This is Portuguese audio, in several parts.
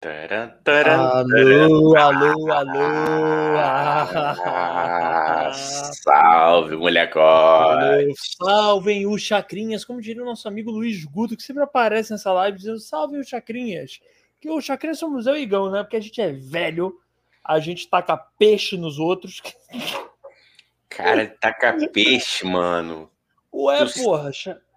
Taran, taran, Alô, alô, alô. Ah, salve, molecote. Alô, Salvem os Chacrinhas, como diria o nosso amigo Luiz Guto, que sempre aparece nessa live dizendo salvem os Chacrinhas. Que os Chacrinhas somos eu e Igão, né? Porque a gente é velho, a gente taca peixe nos outros. Cara, taca peixe, mano. Ué, Tu- porra,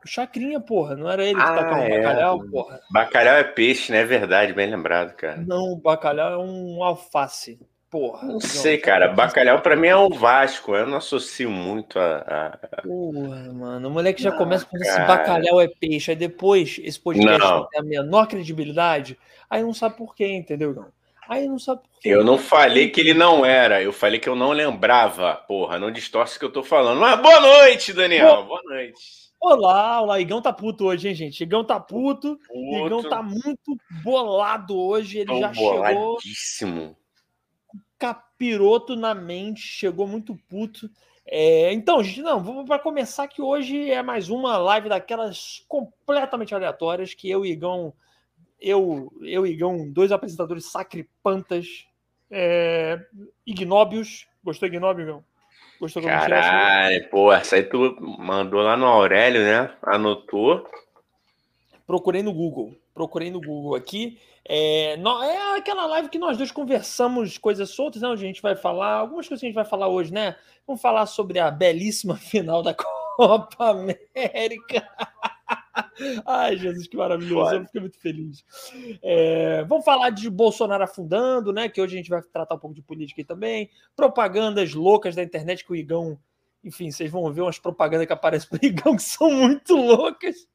cha- Chacrinha, porra, não era ele que Ah, tacava é, bacalhau, porra? Bacalhau é peixe, né? É verdade, bem lembrado, cara. Não, bacalhau é um alface, porra. Não sei, cara. Bacalhau pra mim é o Vasco. Eu não associo muito a. a- Porra, mano, o moleque já Não, começa com esse bacalhau é peixe, aí depois esse podcast Não. não tem a menor credibilidade, aí não sabe por quê, entendeu, Igão? Aí não sabe por quê. Eu não falei que ele não era, eu falei que eu não lembrava. Porra, não distorce o que eu tô falando. Mas boa noite, Daniel. Boa noite. Olá, olá, Igão tá puto hoje, hein, gente? Igão tá puto, Igão Puto, tá muito bolado hoje, ele tô já chegou boladíssimo. capiroto na mente, chegou muito puto. É, então, gente, não, vamos para começar que hoje é mais uma live daquelas completamente aleatórias que eu e Igão, eu, eu e Igão, dois apresentadores sacripantas, é, ignóbios. Gostou ignóbio, Igão? Gostou como? Caralho, pô, essa aí tu mandou lá no Aurélio, né? Anotou. Procurei no Google. Procurei no Google aqui. É, nó- é aquela live que nós dois conversamos coisas soltas, né? Onde a gente vai falar, algumas coisas que a gente vai falar hoje, né? Vamos falar sobre a belíssima final da Copa América. Ai, Jesus, que maravilhoso. Eu fiquei muito feliz. É, vamos falar de Bolsonaro afundando, né? Que hoje a gente vai tratar um pouco de política aí também. Propagandas loucas da internet que o Igão. Enfim, vocês vão ver umas propagandas que aparecem pro Igão que são muito loucas.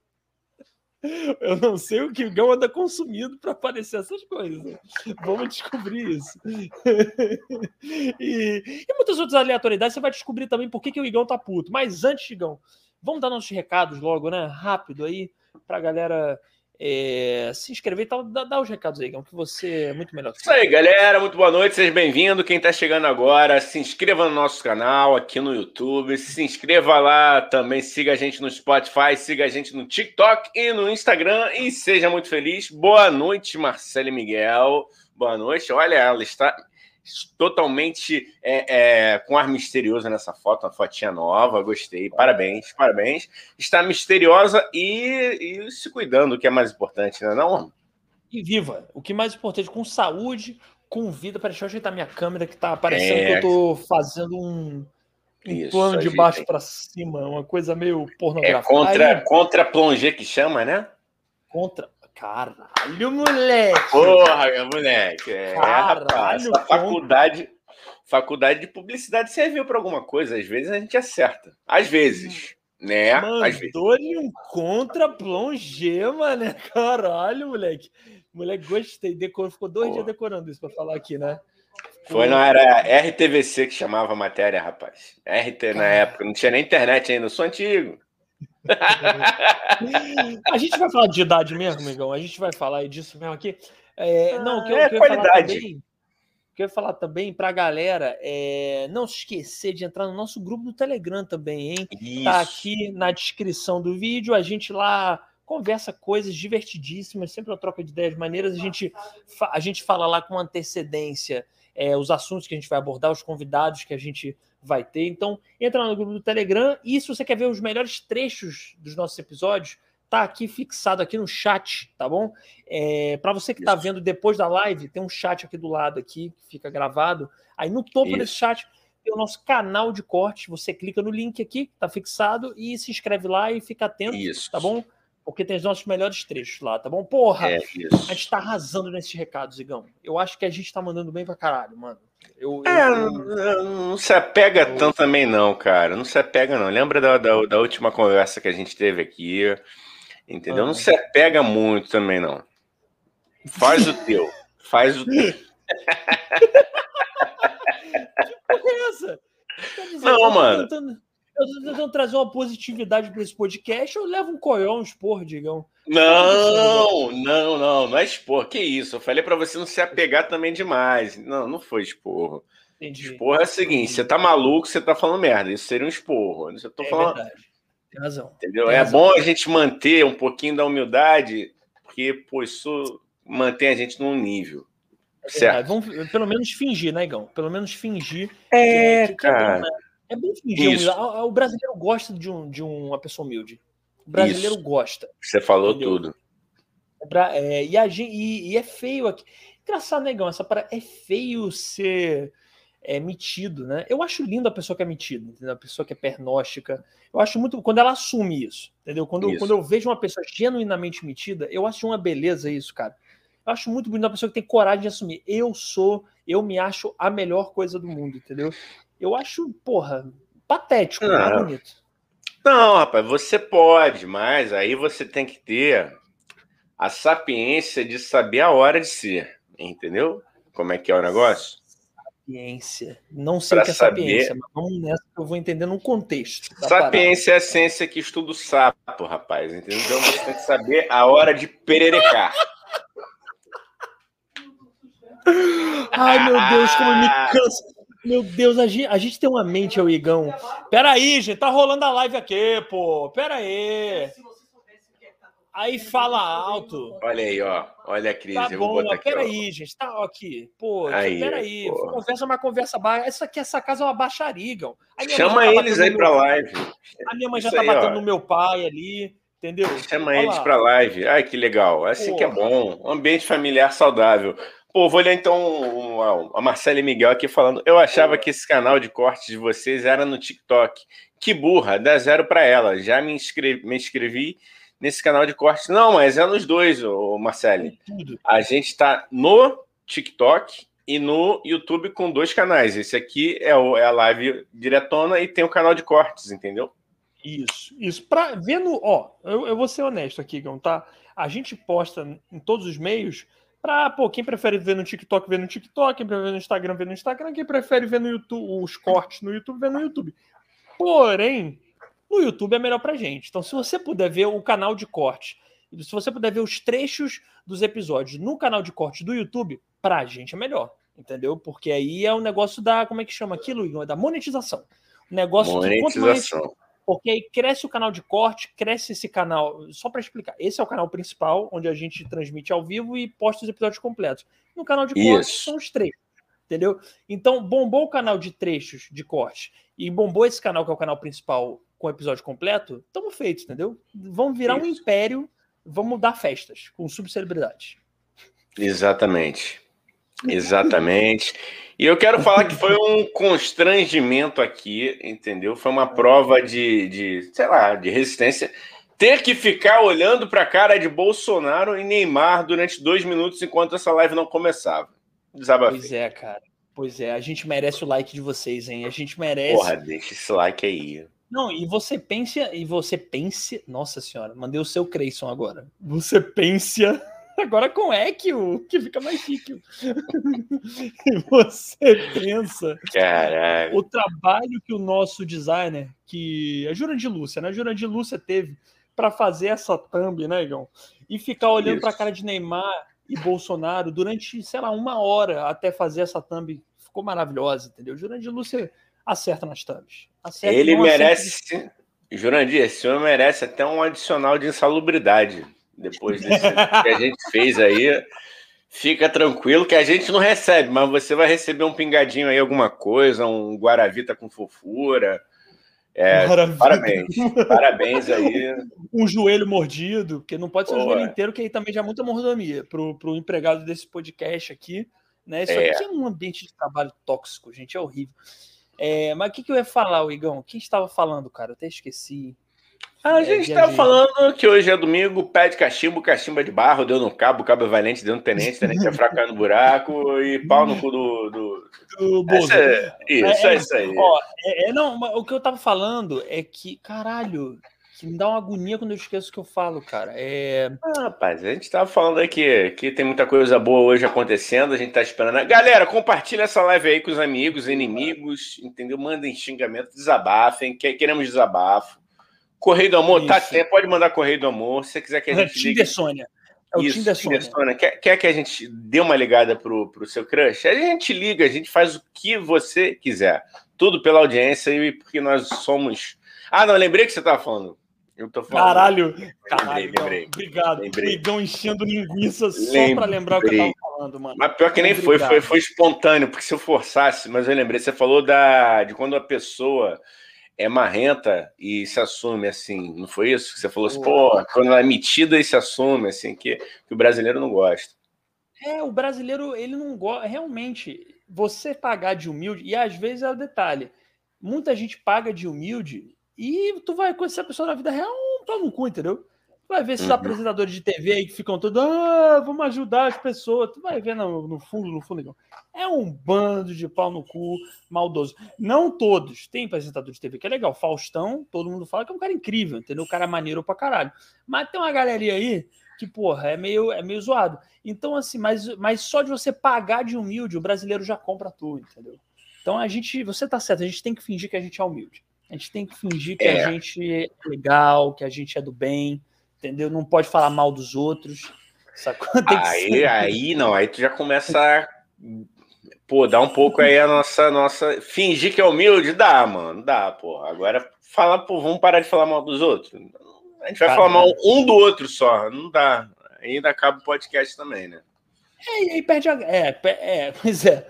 Eu não sei o que o Igão anda consumindo para aparecer essas coisas. Vamos descobrir isso. E, e muitas outras aleatoriedades você vai descobrir também por que, que o Igão tá puto. Mas antes, Igão, vamos dar nossos recados logo, né? Rápido aí, pra galera é, se inscrever e tal. Dá, dá os recados aí, que você é muito melhor. Isso aí, galera. Muito boa noite, seja bem-vindo. Quem tá chegando agora, se inscreva no nosso canal aqui no YouTube. Se inscreva lá também, siga a gente no Spotify, siga a gente no TikTok e no Instagram e seja muito feliz. Boa noite, Marcelo e Miguel. Boa noite. Olha, ela está totalmente é, é, com ar misterioso nessa foto, uma fotinha nova, gostei. Parabéns, parabéns. Está misteriosa e, e se cuidando, que é mais importante, né? Não? E viva! O que mais importante, com saúde, com vida. Peraí, deixa eu ajeitar minha câmera que tá parecendo É. que eu tô fazendo um, um Isso, plano de baixo para cima, uma coisa meio É pornográfica. contra, Aí, contra plongé que chama, né? contra. Caralho, moleque! Porra, moleque. É, Caralho, rapaz, faculdade, faculdade de publicidade serviu para alguma coisa. Às vezes a gente acerta. Às vezes, né? Mandou-lhe um contra plongé, mano. Caralho, moleque. Moleque, gostei. Decorou, ficou dois Pô. dias decorando isso pra falar aqui, né? Foi, não era RTVC que chamava a matéria, rapaz. RT na época, não tinha nem internet ainda, eu sou antigo. A gente vai falar de idade mesmo, amigão. A gente vai falar disso mesmo aqui. É, não, o que eu, é o que eu qualidade. também. O que eu ia falar também pra galera é não se esquecer de entrar no nosso grupo do Telegram também, hein? Isso. Tá aqui na descrição do vídeo. A gente lá conversa coisas divertidíssimas, sempre uma troca de ideias maneiras. A gente, a gente fala lá com antecedência é, os assuntos que a gente vai abordar, os convidados que a gente vai ter. Então, entra lá no grupo do Telegram. E se você quer ver os melhores trechos dos nossos episódios, tá aqui fixado aqui no chat, tá bom? É, para você que tá Isso. vendo depois da live, tem um chat aqui do lado aqui que fica gravado. Aí no topo Isso. desse chat tem o nosso canal de corte. Você clica no link aqui, tá fixado, e se inscreve lá e fica atento, Isso. tá bom? Porque tem os nossos melhores trechos lá, tá bom? Porra, É a gente tá arrasando nesses recados, Igão. Eu acho que a gente tá mandando bem pra caralho, mano. Eu, eu- É, eu- não, não se apega tanto também, não, cara. Não se apega, não. Lembra da, da, da última conversa que a gente teve aqui? Entendeu? Não Ah. se apega muito também, não. Faz o teu. Faz o teu. Que porra é essa? Dizer, Não, mano. tentando- eu tô tentando trazer uma positividade pra esse podcast, eu levo um coió, um expor, Digão. Não, não, não. Não é expor. Que isso? Eu falei pra você não se apegar também demais. Não, não foi esporro. Entendi. Esporro é o seguinte: você tá maluco, você tá falando merda. Isso seria um esporro. Eu tô é falando. verdade. Tem razão. Entendeu? Tem É razão. bom a gente manter um pouquinho da humildade, porque, pô, isso mantém a gente num nível. É certo. Vamos pelo menos fingir, né, Igão? Pelo menos fingir. É, que, que cara. É bom, né? É bom fingir. O brasileiro gosta de, um, de uma pessoa humilde. O brasileiro Isso. gosta. Você falou entendeu? tudo. É, e, a, e, e, é feio aqui. Engraçado, negão, essa para é feio ser é, metido, né? Eu acho lindo a pessoa que é metida, entendeu? A pessoa que é pernóstica. Eu acho muito quando ela assume isso, entendeu? Quando, isso. quando eu vejo uma pessoa genuinamente metida, eu acho uma beleza isso, cara. Eu acho muito bonito a pessoa que tem coragem de assumir. Eu sou, eu me acho a melhor coisa do mundo, entendeu? Eu acho, porra, patético, não, não é bonito. Não, rapaz, você pode, mas aí você tem que ter a sapiência de saber a hora de ser, entendeu? Como é que é o negócio? Sapiência. Não sei pra o que é saber... sapiência, mas vamos nessa que eu vou entender no contexto. Sapiência parada. é a ciência que estuda o sapo, rapaz, entendeu? Então você tem que saber a hora de pererecar. Ai, meu Deus, como me cansa. Meu Deus, a gente, a gente tem uma mente, o Igão. Pera aí, gente, tá rolando a live aqui, pô. Pera aí. Aí fala alto. Olha aí, ó. Olha a crise. Tá eu bom, peraí, gente. Tá aqui. Pô, aí, peraí. Pô. Conversa uma conversa baixa. Essa aqui, essa casa é uma baixaria, Igão. Chama tá eles aí pra meu... live. A minha mãe já Isso tá aí, batendo no meu pai ali. Entendeu? Chama Olha eles pra live. Ai, que legal. Assim Porra. que é bom. Um ambiente familiar saudável. Pô, vou ler então a Marcela e Miguel aqui falando. Eu achava que esse canal de cortes de vocês era no TikTok. Que burra, dá zero para ela. Já me inscrevi, me inscrevi nesse canal de cortes. Não, mas é nos dois, ô Marcelo. A gente está no TikTok e no YouTube com dois canais. Esse aqui é, o, é a live diretona e tem o canal de cortes, entendeu? Isso, isso. Pra, vendo, ó, eu, eu vou ser honesto aqui, Gão, tá? A gente posta em todos os meios Pra, pô, quem prefere ver no TikTok, vê no TikTok, quem prefere ver no Instagram, vê no Instagram, quem prefere ver no YouTube, os cortes no YouTube, vê no YouTube. Porém, no YouTube é melhor pra gente. Então, se você puder ver o canal de corte, se você puder ver os trechos dos episódios no canal de corte do YouTube, pra gente é melhor. Entendeu? Porque aí é o negócio da. Como é que chama aquilo? É da monetização. O negócio monetização. Que, porque aí cresce o canal de corte, cresce esse canal. Só para explicar, esse é o canal principal, onde a gente transmite ao vivo e posta os episódios completos. No canal de corte são os trechos, entendeu? Então, bombou o canal de trechos de corte e bombou esse canal, que é o canal principal, com o episódio completo, estamos feitos, entendeu? Vamos virar Isso. um império, vamos dar festas com subcelebridades. Exatamente. Exatamente. E eu quero falar que foi um constrangimento aqui, entendeu? Foi uma prova de, de sei lá, de resistência. Ter que ficar olhando para a cara de Bolsonaro e Neymar durante dois minutos enquanto essa live não começava. Desabafei. Pois é, cara. Pois é, a gente merece o like de vocês, hein? A gente merece. Porra, deixa esse like aí. Não, e você pensa, e você pense, nossa senhora, mandei o seu Creyson agora. Você pensa Agora com Equio, que fica mais chique. e você pensa Caralho. o trabalho que o nosso designer, que a Jurandir Lúcia, né? A Jurandir Lúcia teve para fazer essa thumb, né, Igão? E ficar olhando para a cara de Neymar e Bolsonaro durante, sei lá, uma hora até fazer essa thumb. Ficou maravilhosa, entendeu? Jurandir Lúcia acerta nas thumbs. Acerta, Ele merece. Acerta... Jurandir, esse senhor merece até um adicional de insalubridade depois desse que a gente fez aí. Fica tranquilo que a gente não recebe, mas você vai receber um pingadinho aí, alguma coisa, um Guaravita com fofura. É, parabéns, parabéns aí. Um joelho mordido, porque não pode ser Pô, um joelho inteiro, que aí também já é muita mordomia para o empregado desse podcast aqui. Né? Isso é. aqui é um ambiente de trabalho tóxico, gente, é horrível. É, mas o que, que eu ia falar, o Igão? Quem estava falando, cara? Eu até esqueci. A é, gente estava falando que hoje é domingo, pé de cachimbo, cachimbo é de barro, deu no cabo, cabo é valente, deu no tenente, tenente é fraco no buraco e pau no cu do. do... do é, isso, é, é, isso aí. Ó, é, não, o que eu tava falando é que, caralho, que me dá uma agonia quando eu esqueço o que eu falo, cara. É... Ah, rapaz, a gente tava falando aqui que tem muita coisa boa hoje acontecendo, a gente tá esperando. Galera, compartilha essa live aí com os amigos, inimigos, entendeu? Mandem xingamento, desabafem, queremos desabafo. Correio do Amor, tá Isso. tá Pode mandar Correio do Amor. Se você quiser que a gente. É Tinder Sônia. É o Isso, Tinder Sônia. Sônia. Quer, quer que a gente dê uma ligada pro, pro seu crush? A gente liga, a gente faz o que você quiser. Tudo pela audiência e porque nós somos. Ah, não, lembrei que você estava falando. Eu tô falando. Caralho, caralho, lembrei, lembrei. obrigado. Lembrei. O Igão enchendo linguiça só para lembrar o que eu tava falando, mano. Mas pior que nem foi, foi, foi espontâneo, porque se eu forçasse, mas eu lembrei, você falou da, de quando a pessoa é marrenta e se assume assim, não foi isso? Você falou assim, pô, quando ela é metida e se assume, assim, que, que o brasileiro não gosta. É, o brasileiro, ele não gosta, realmente, você pagar de humilde, e às vezes é o detalhe, muita gente paga de humilde e tu vai conhecer a pessoa na vida real um pau no cu, entendeu? Tu vai ver esses uhum. apresentadores de TV aí que ficam todos, ah, vamos ajudar as pessoas. Tu vai ver no, no fundo, no fundo. É um bando de pau no cu maldoso. Não todos. Tem apresentador de TV que é legal. Faustão, todo mundo fala que é um cara incrível, entendeu? O cara é maneiro pra caralho. Mas tem uma galerinha aí que, porra, é meio, é meio zoado. Então, assim, mas, mas só de você pagar de humilde, o brasileiro já compra tudo, entendeu? Então a gente, você tá certo, a gente tem que fingir que a gente é humilde. A gente tem que fingir que é. a gente é legal, que a gente é do bem, entendeu? Não pode falar mal dos outros. Aí, ser... aí não, aí tu já começa a pô, dá um pouco aí a nossa nossa fingir que é humilde, dá, mano, dá, pô. Agora fala, pô, vamos parar de falar mal dos outros. A gente vai falar mal um do outro só, não dá. Ainda acaba o podcast também, né? É, e aí perde a. É, é, pois é.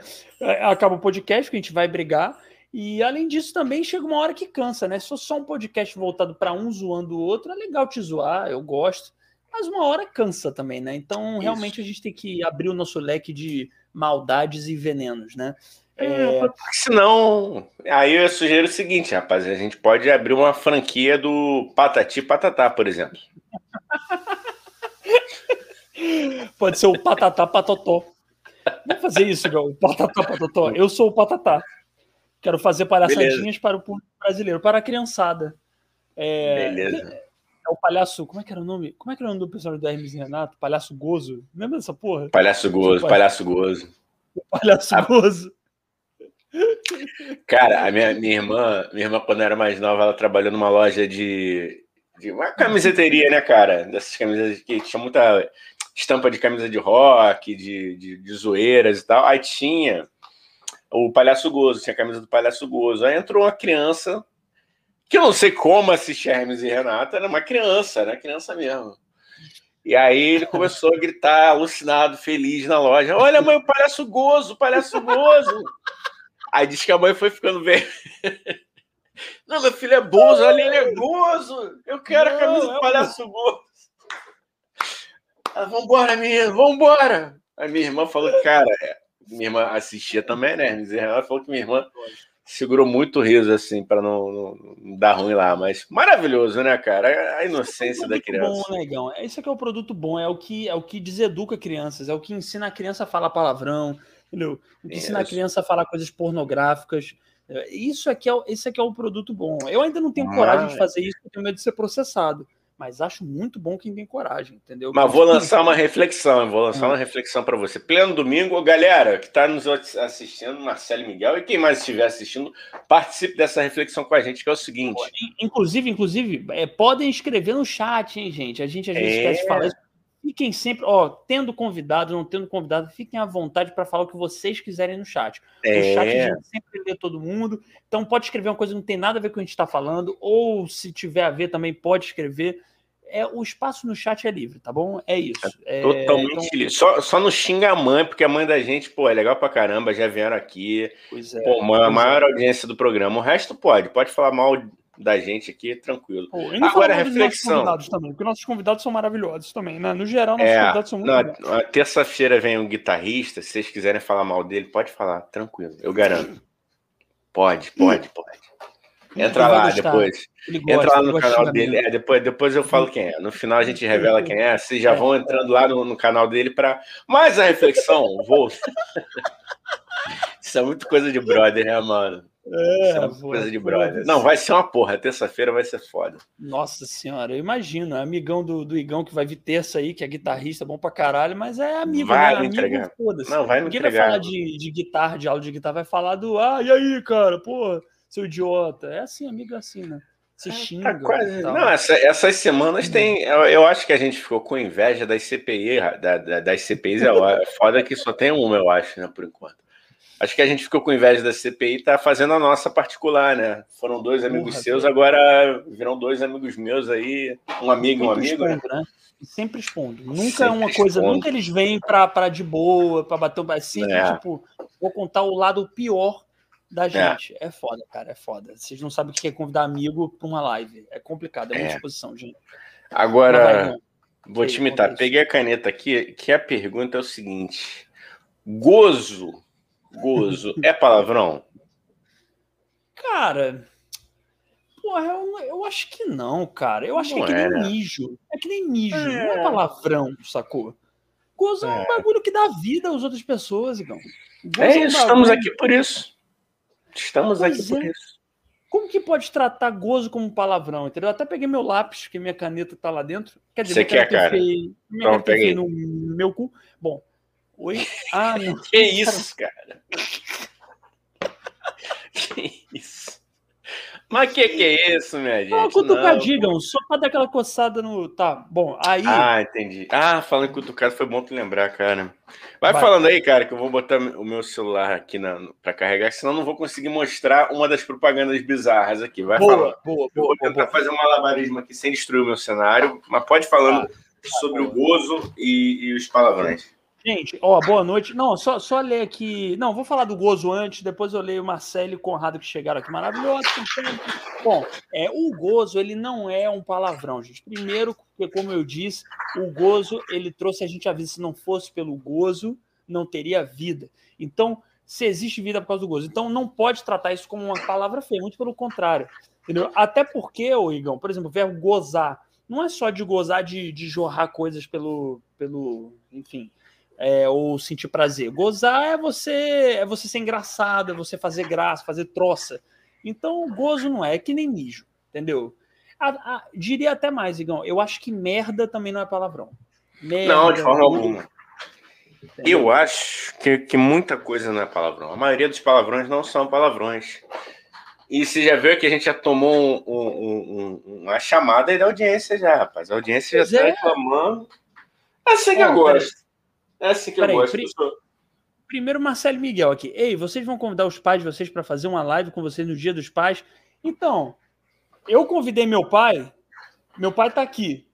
Acaba o podcast, que a gente vai brigar. E além disso, também chega uma hora que cansa, né? Se for só um podcast voltado para um zoando o outro, é legal te zoar, eu gosto. Mas uma hora cansa também, né? Então, Isso. realmente, a gente tem que abrir o nosso leque de maldades e venenos, né? É, é... senão, aí eu sugiro o seguinte, rapaz, a gente pode abrir uma franquia do Patati Patatá, por exemplo. pode ser o Patatá Patotó. Vamos fazer isso, Gal. Patatá Patotó. Eu sou o Patatá. Quero fazer palhaçadinhas Beleza. para o público brasileiro, para a criançada. É, Beleza. É o palhaço. Como é que era o nome? Como é que era o nome do personagem do Hermes e Renato? Palhaço Gozo. Lembra dessa porra? Palhaço Gozo, Palhaço Gozo. Palhaço a... Gozo. Cara, a minha, minha irmã, minha irmã, quando era mais nova, ela trabalhou numa loja de, de uma camiseteria, né, cara? Dessas camisas que tinha muita estampa de camisa de rock, de, de, de zoeiras e tal. Aí tinha o Palhaço Gozo, tinha a camisa do Palhaço Gozo. Aí entrou uma criança, que eu não sei como assistir Hermes e Renata, era uma criança, era criança mesmo. E aí ele começou a gritar, alucinado, feliz na loja: Olha, mãe, o Palhaço Gozo, o Palhaço Gozo. Aí diz que a mãe foi ficando velha. Não, meu filho é Bozo, olha, ele é Gozo. Eu quero a camisa do é Palhaço Gozo. Ela, vambora, minha, vambora. A minha irmã falou, cara, é, minha irmã assistia também, né? Ela falou que minha irmã segurou muito riso, assim, para não, não, não, dar ruim lá. Mas maravilhoso, né, cara? A inocência é da criança. Bom, negão. Esse aqui é o produto bom, é o que é o que deseduca crianças, é o que ensina a criança a falar palavrão, entendeu? O que Isso. ensina a criança a falar coisas pornográficas. Isso aqui é, esse aqui é o produto bom. Eu ainda não tenho coragem de fazer isso, porque tenho medo de ser processado mas acho muito bom quem tem coragem, entendeu? Mas vou lançar uma reflexão, vou lançar uma reflexão para você. Pleno domingo, galera que está nos assistindo, Marcelo Miguel e quem mais estiver assistindo, participe dessa reflexão com a gente, que é o seguinte. Inclusive, inclusive, é, podem escrever no chat, hein, gente? A gente às vezes é... esquece de falar isso. Fiquem sempre, ó, tendo convidado, não tendo convidado, fiquem à vontade para falar o que vocês quiserem no chat. É... O chat a gente sempre lê todo mundo, então pode escrever uma coisa que não tem nada a ver com o que a gente está falando, ou se tiver a ver também pode escrever. É, o espaço no chat é livre, tá bom? É isso. É, totalmente então... livre. Só, só não xinga a mãe, porque a mãe da gente, pô, é legal pra caramba, já vieram aqui. Pois é. Pô, a maior é. audiência do programa. O resto pode, pode falar mal da gente aqui, tranquilo. Pô, Agora, a reflexão. Nossos também, porque nossos convidados são maravilhosos também, né? No geral, nossos é, convidados são muito na, Terça-feira vem um guitarrista, se vocês quiserem falar mal dele, pode falar, tranquilo, eu garanto. Pode, pode, pode. Entra lá depois. Gosta, Entra lá no canal dele. É, depois, depois eu falo quem é. No final a gente revela quem é. Vocês já é. vão entrando lá no, no canal dele para mais a reflexão. Vou. Isso é muito coisa de brother, né, mano? É, é coisa de brother. Não, vai ser uma porra. Terça-feira vai ser foda. Nossa senhora, eu imagino. É amigão do, do Igão que vai vir terça aí, que é guitarrista, bom pra caralho, mas é amigo, vai né? Amigo, entregar. Não, vai Ninguém entregar. vai falar de, de guitarra, de aula de guitarra, vai falar do. Ah, e aí, cara, pô, seu idiota. É assim, amigo, é assim, né? Se xinga. Tá quase... Não, essa, essas semanas tem. Eu, eu, acho que a gente ficou com inveja das CPI, da, da, das CPIs. É foda que só tem uma, eu acho, né, por enquanto. Acho que a gente ficou com inveja da CPI, tá fazendo a nossa particular, né? Foram dois amigos Porra, seus, agora viram dois amigos meus aí, um amigo e um amigo. Né? Expondo, né? Sempre expondo. Nunca Sempre é uma coisa, expondo. nunca eles vêm para de boa, para bater um assim, é. tipo, vou contar o lado pior da é. gente. É. é foda, cara, é foda. Vocês não sabem o que é convidar amigo para uma live. É complicado, é muita é. exposição, gente. Agora, vai, vou te imitar. Peguei a caneta aqui, que a pergunta é o seguinte: gozo Gozo é palavrão? Cara, porra, eu, eu acho que não, cara. Eu acho não que é que nem mijo. É que nem mijo, é. não é palavrão, sacou? Gozo é. é um bagulho que dá vida às outras pessoas, Igão. é isso, é um estamos aqui por isso. Estamos pois aqui por é. isso. Como que pode tratar gozo como palavrão, entendeu? Eu até peguei meu lápis, que minha caneta tá lá dentro. Quer dizer, Você quer, cara? Feio, minha então, peguei. no meu cu. Bom, Oi? Ah, não. que isso, cara? que isso? Mas que que é isso, minha gente? Uma cutucadinha, só pra dar aquela coçada no. Tá, bom, aí. Ah, entendi. Ah, falando em cutucado, foi bom tu lembrar, cara. Vai, Vai, falando aí, cara, que eu vou botar o meu celular aqui na, pra carregar, senão não vou conseguir mostrar uma das propagandas bizarras aqui. Vai boa, falando. Boa, boa, eu vou tentar boa. fazer um malabarismo aqui sem destruir o meu cenário, mas pode falando ah, sobre o gozo e, e os palavrões. Gente, ó, boa noite. Não, só, só ler aqui. Não, vou falar do Gozo antes, depois eu leio Marcelo e Conrado que chegaram aqui. Maravilhoso. Bom, é, o Gozo, ele não é um palavrão, gente. Primeiro, porque, como eu disse, o Gozo, ele trouxe a gente a vida. Se não fosse pelo Gozo, não teria vida. Então, se existe vida por causa do Gozo. Então, não pode tratar isso como uma palavra feia, muito pelo contrário. Entendeu? Até porque, ô Igão, por exemplo, o verbo gozar, não é só de gozar de, de jorrar coisas pelo, pelo enfim, é, ou sentir prazer. Gozar é você é você ser engraçado, é você fazer graça, fazer troça. Então, gozo não é, é que nem mijo, entendeu? A, a, diria até mais, Igão, eu acho que merda também não é palavrão. Merda, não, de forma alguma. Eu acho que, que muita coisa não é palavrão. A maioria dos palavrões não são palavrões. E você já viu que a gente já tomou um, um, um, uma chamada aí da audiência já, rapaz. A audiência pois já está é. reclamando. Assim que eu gosto. É assim que Pera eu aí, gosto. Pri... Primeiro, Marcelo Miguel aqui. Ei, vocês vão convidar os pais de vocês para fazer uma live com vocês no Dia dos Pais? Então, eu convidei meu pai. Meu pai tá aqui.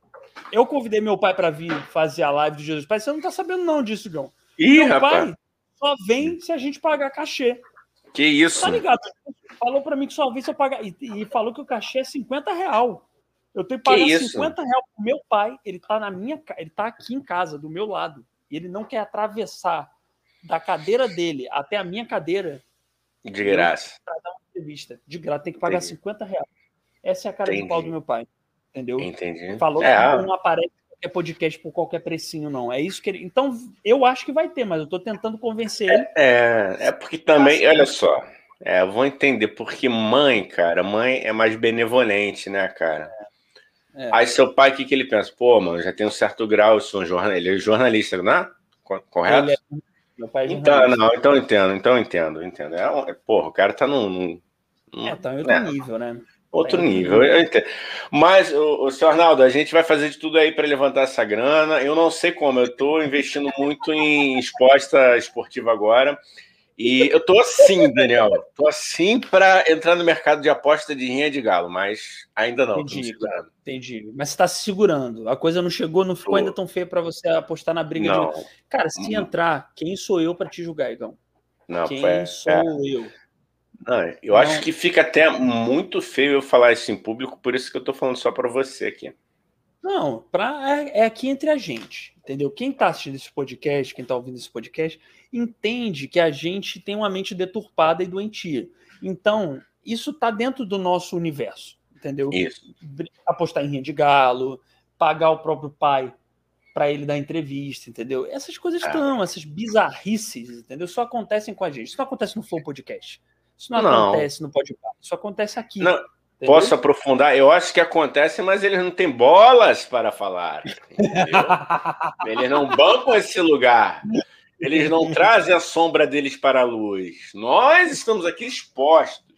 Eu convidei meu pai para vir fazer a live do Dia dos Pais. Você não tá sabendo não disso, Gão. Ih, meu rapaz. pai só vem se a gente pagar cachê. Que isso? Tá ligado? Falou para mim que só vem se eu pagar. E, e, falou que o cachê é 50 real. Eu tenho que pagar que 50 real pro meu pai. Ele tá na minha ele tá aqui em casa, do meu lado e ele não quer atravessar da cadeira dele até a minha cadeira. De graça. Para dar uma entrevista. De graça. Tem que pagar Entendi. 50 reais. Essa é a cara Entendi. de pau do meu pai entendeu? Entendi. falou é, que não aparece qualquer podcast por qualquer precinho não. É isso que ele então eu acho que vai ter mas eu estou tentando convencer ele. É é porque também olha só. É, eu vou entender porque mãe cara mãe é mais benevolente né cara é. Aí seu pai, o que, que ele pensa? Pô, mano, já tem um certo grau, eu sou um jornalista, ele é jornalista, não é? Correto? É... Meu pai é então, não, então entendo, então entendo, entendo. É, é, porra, o cara tá num. num é, tá em outro é, nível, né? Outro tá nível, eu entendo. Mas, o, o senhor Arnaldo, a gente vai fazer de tudo aí para levantar essa grana. Eu não sei como, eu estou investindo muito em exposta esportiva agora. E eu tô assim, Daniel. Tô assim para entrar no mercado de aposta de rinha de galo, mas ainda não. Entendi, entendi. Mas você tá se segurando. A coisa não chegou, não ficou tô. ainda tão feia para você apostar na briga não. de. Cara, se hum. entrar, quem sou eu para te julgar, Igão? Não, quem é, sou é. eu? Não, eu não. acho que fica até muito feio eu falar isso em público, por isso que eu tô falando só para você aqui. Não, pra, é, é, aqui entre a gente, entendeu? Quem está assistindo esse podcast, quem está ouvindo esse podcast, entende que a gente tem uma mente deturpada e doentia. Então, isso está dentro do nosso universo, entendeu? Isso. Apostar em rinha de galo, pagar o próprio pai para ele dar entrevista, entendeu? Essas coisas estão, ah. essas bizarrices, entendeu? Só acontecem com a gente. Isso não acontece no Flow Podcast. Isso não, não. acontece no podcast. Isso acontece aqui. Não. Posso aprofundar? Eu acho que acontece, mas eles não têm bolas para falar. eles não bancam esse lugar. Eles não trazem a sombra deles para a luz. Nós estamos aqui expostos.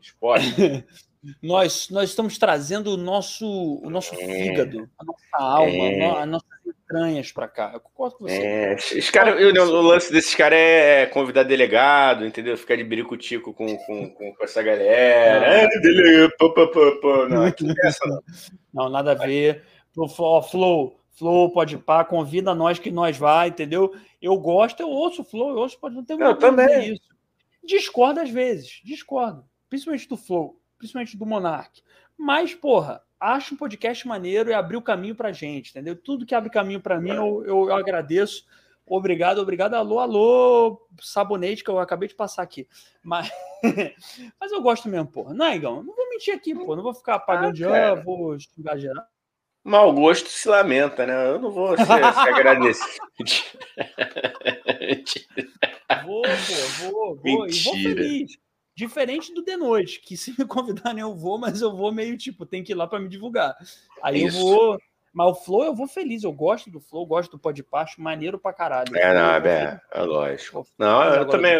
Expostos. nós, nós estamos trazendo o nosso, o nosso é. fígado, a nossa alma, é. as nossas entranhas para cá. Eu concordo com você. É, os cara, eu, o lance desses caras é convidar delegado, entendeu? Ficar de biricutico com, com, com, com essa galera. Ah. É, pô, pô, pô, pô. Não, aqui não é essa, não. não, nada a ver. Flow, Flow, pode pá, convida nós que nós vai, entendeu? Eu gosto, eu ouço o Flow, eu ouço, pode não ter Eu também. Isso. Discordo às vezes, discordo. Principalmente do Flow, principalmente do Monark. Mas, porra, acho um podcast maneiro e abriu caminho pra gente, entendeu? Tudo que abre caminho para mim, eu, eu, eu, agradeço. Obrigado, obrigado. Alô, alô, sabonete que eu acabei de passar aqui. Mas, mas eu gosto mesmo, porra. Não, é, Igão, não vou mentir aqui, pô. Não vou ficar apagando ah, de ah, vou xingar geral. Mau gosto se lamenta, né? Eu não vou ser, ser agradecido. vou, pô, vou, vou. Mentira. E vou feliz. Diferente do de noite, que se me convidarem eu vou, mas eu vou meio tipo, tem que ir lá para me divulgar. Aí Isso. eu vou. Mas o Flow eu vou feliz, eu gosto do Flow, gosto do Podpacho, maneiro pra caralho. É, não, é, é, lógico. Não, eu, eu também.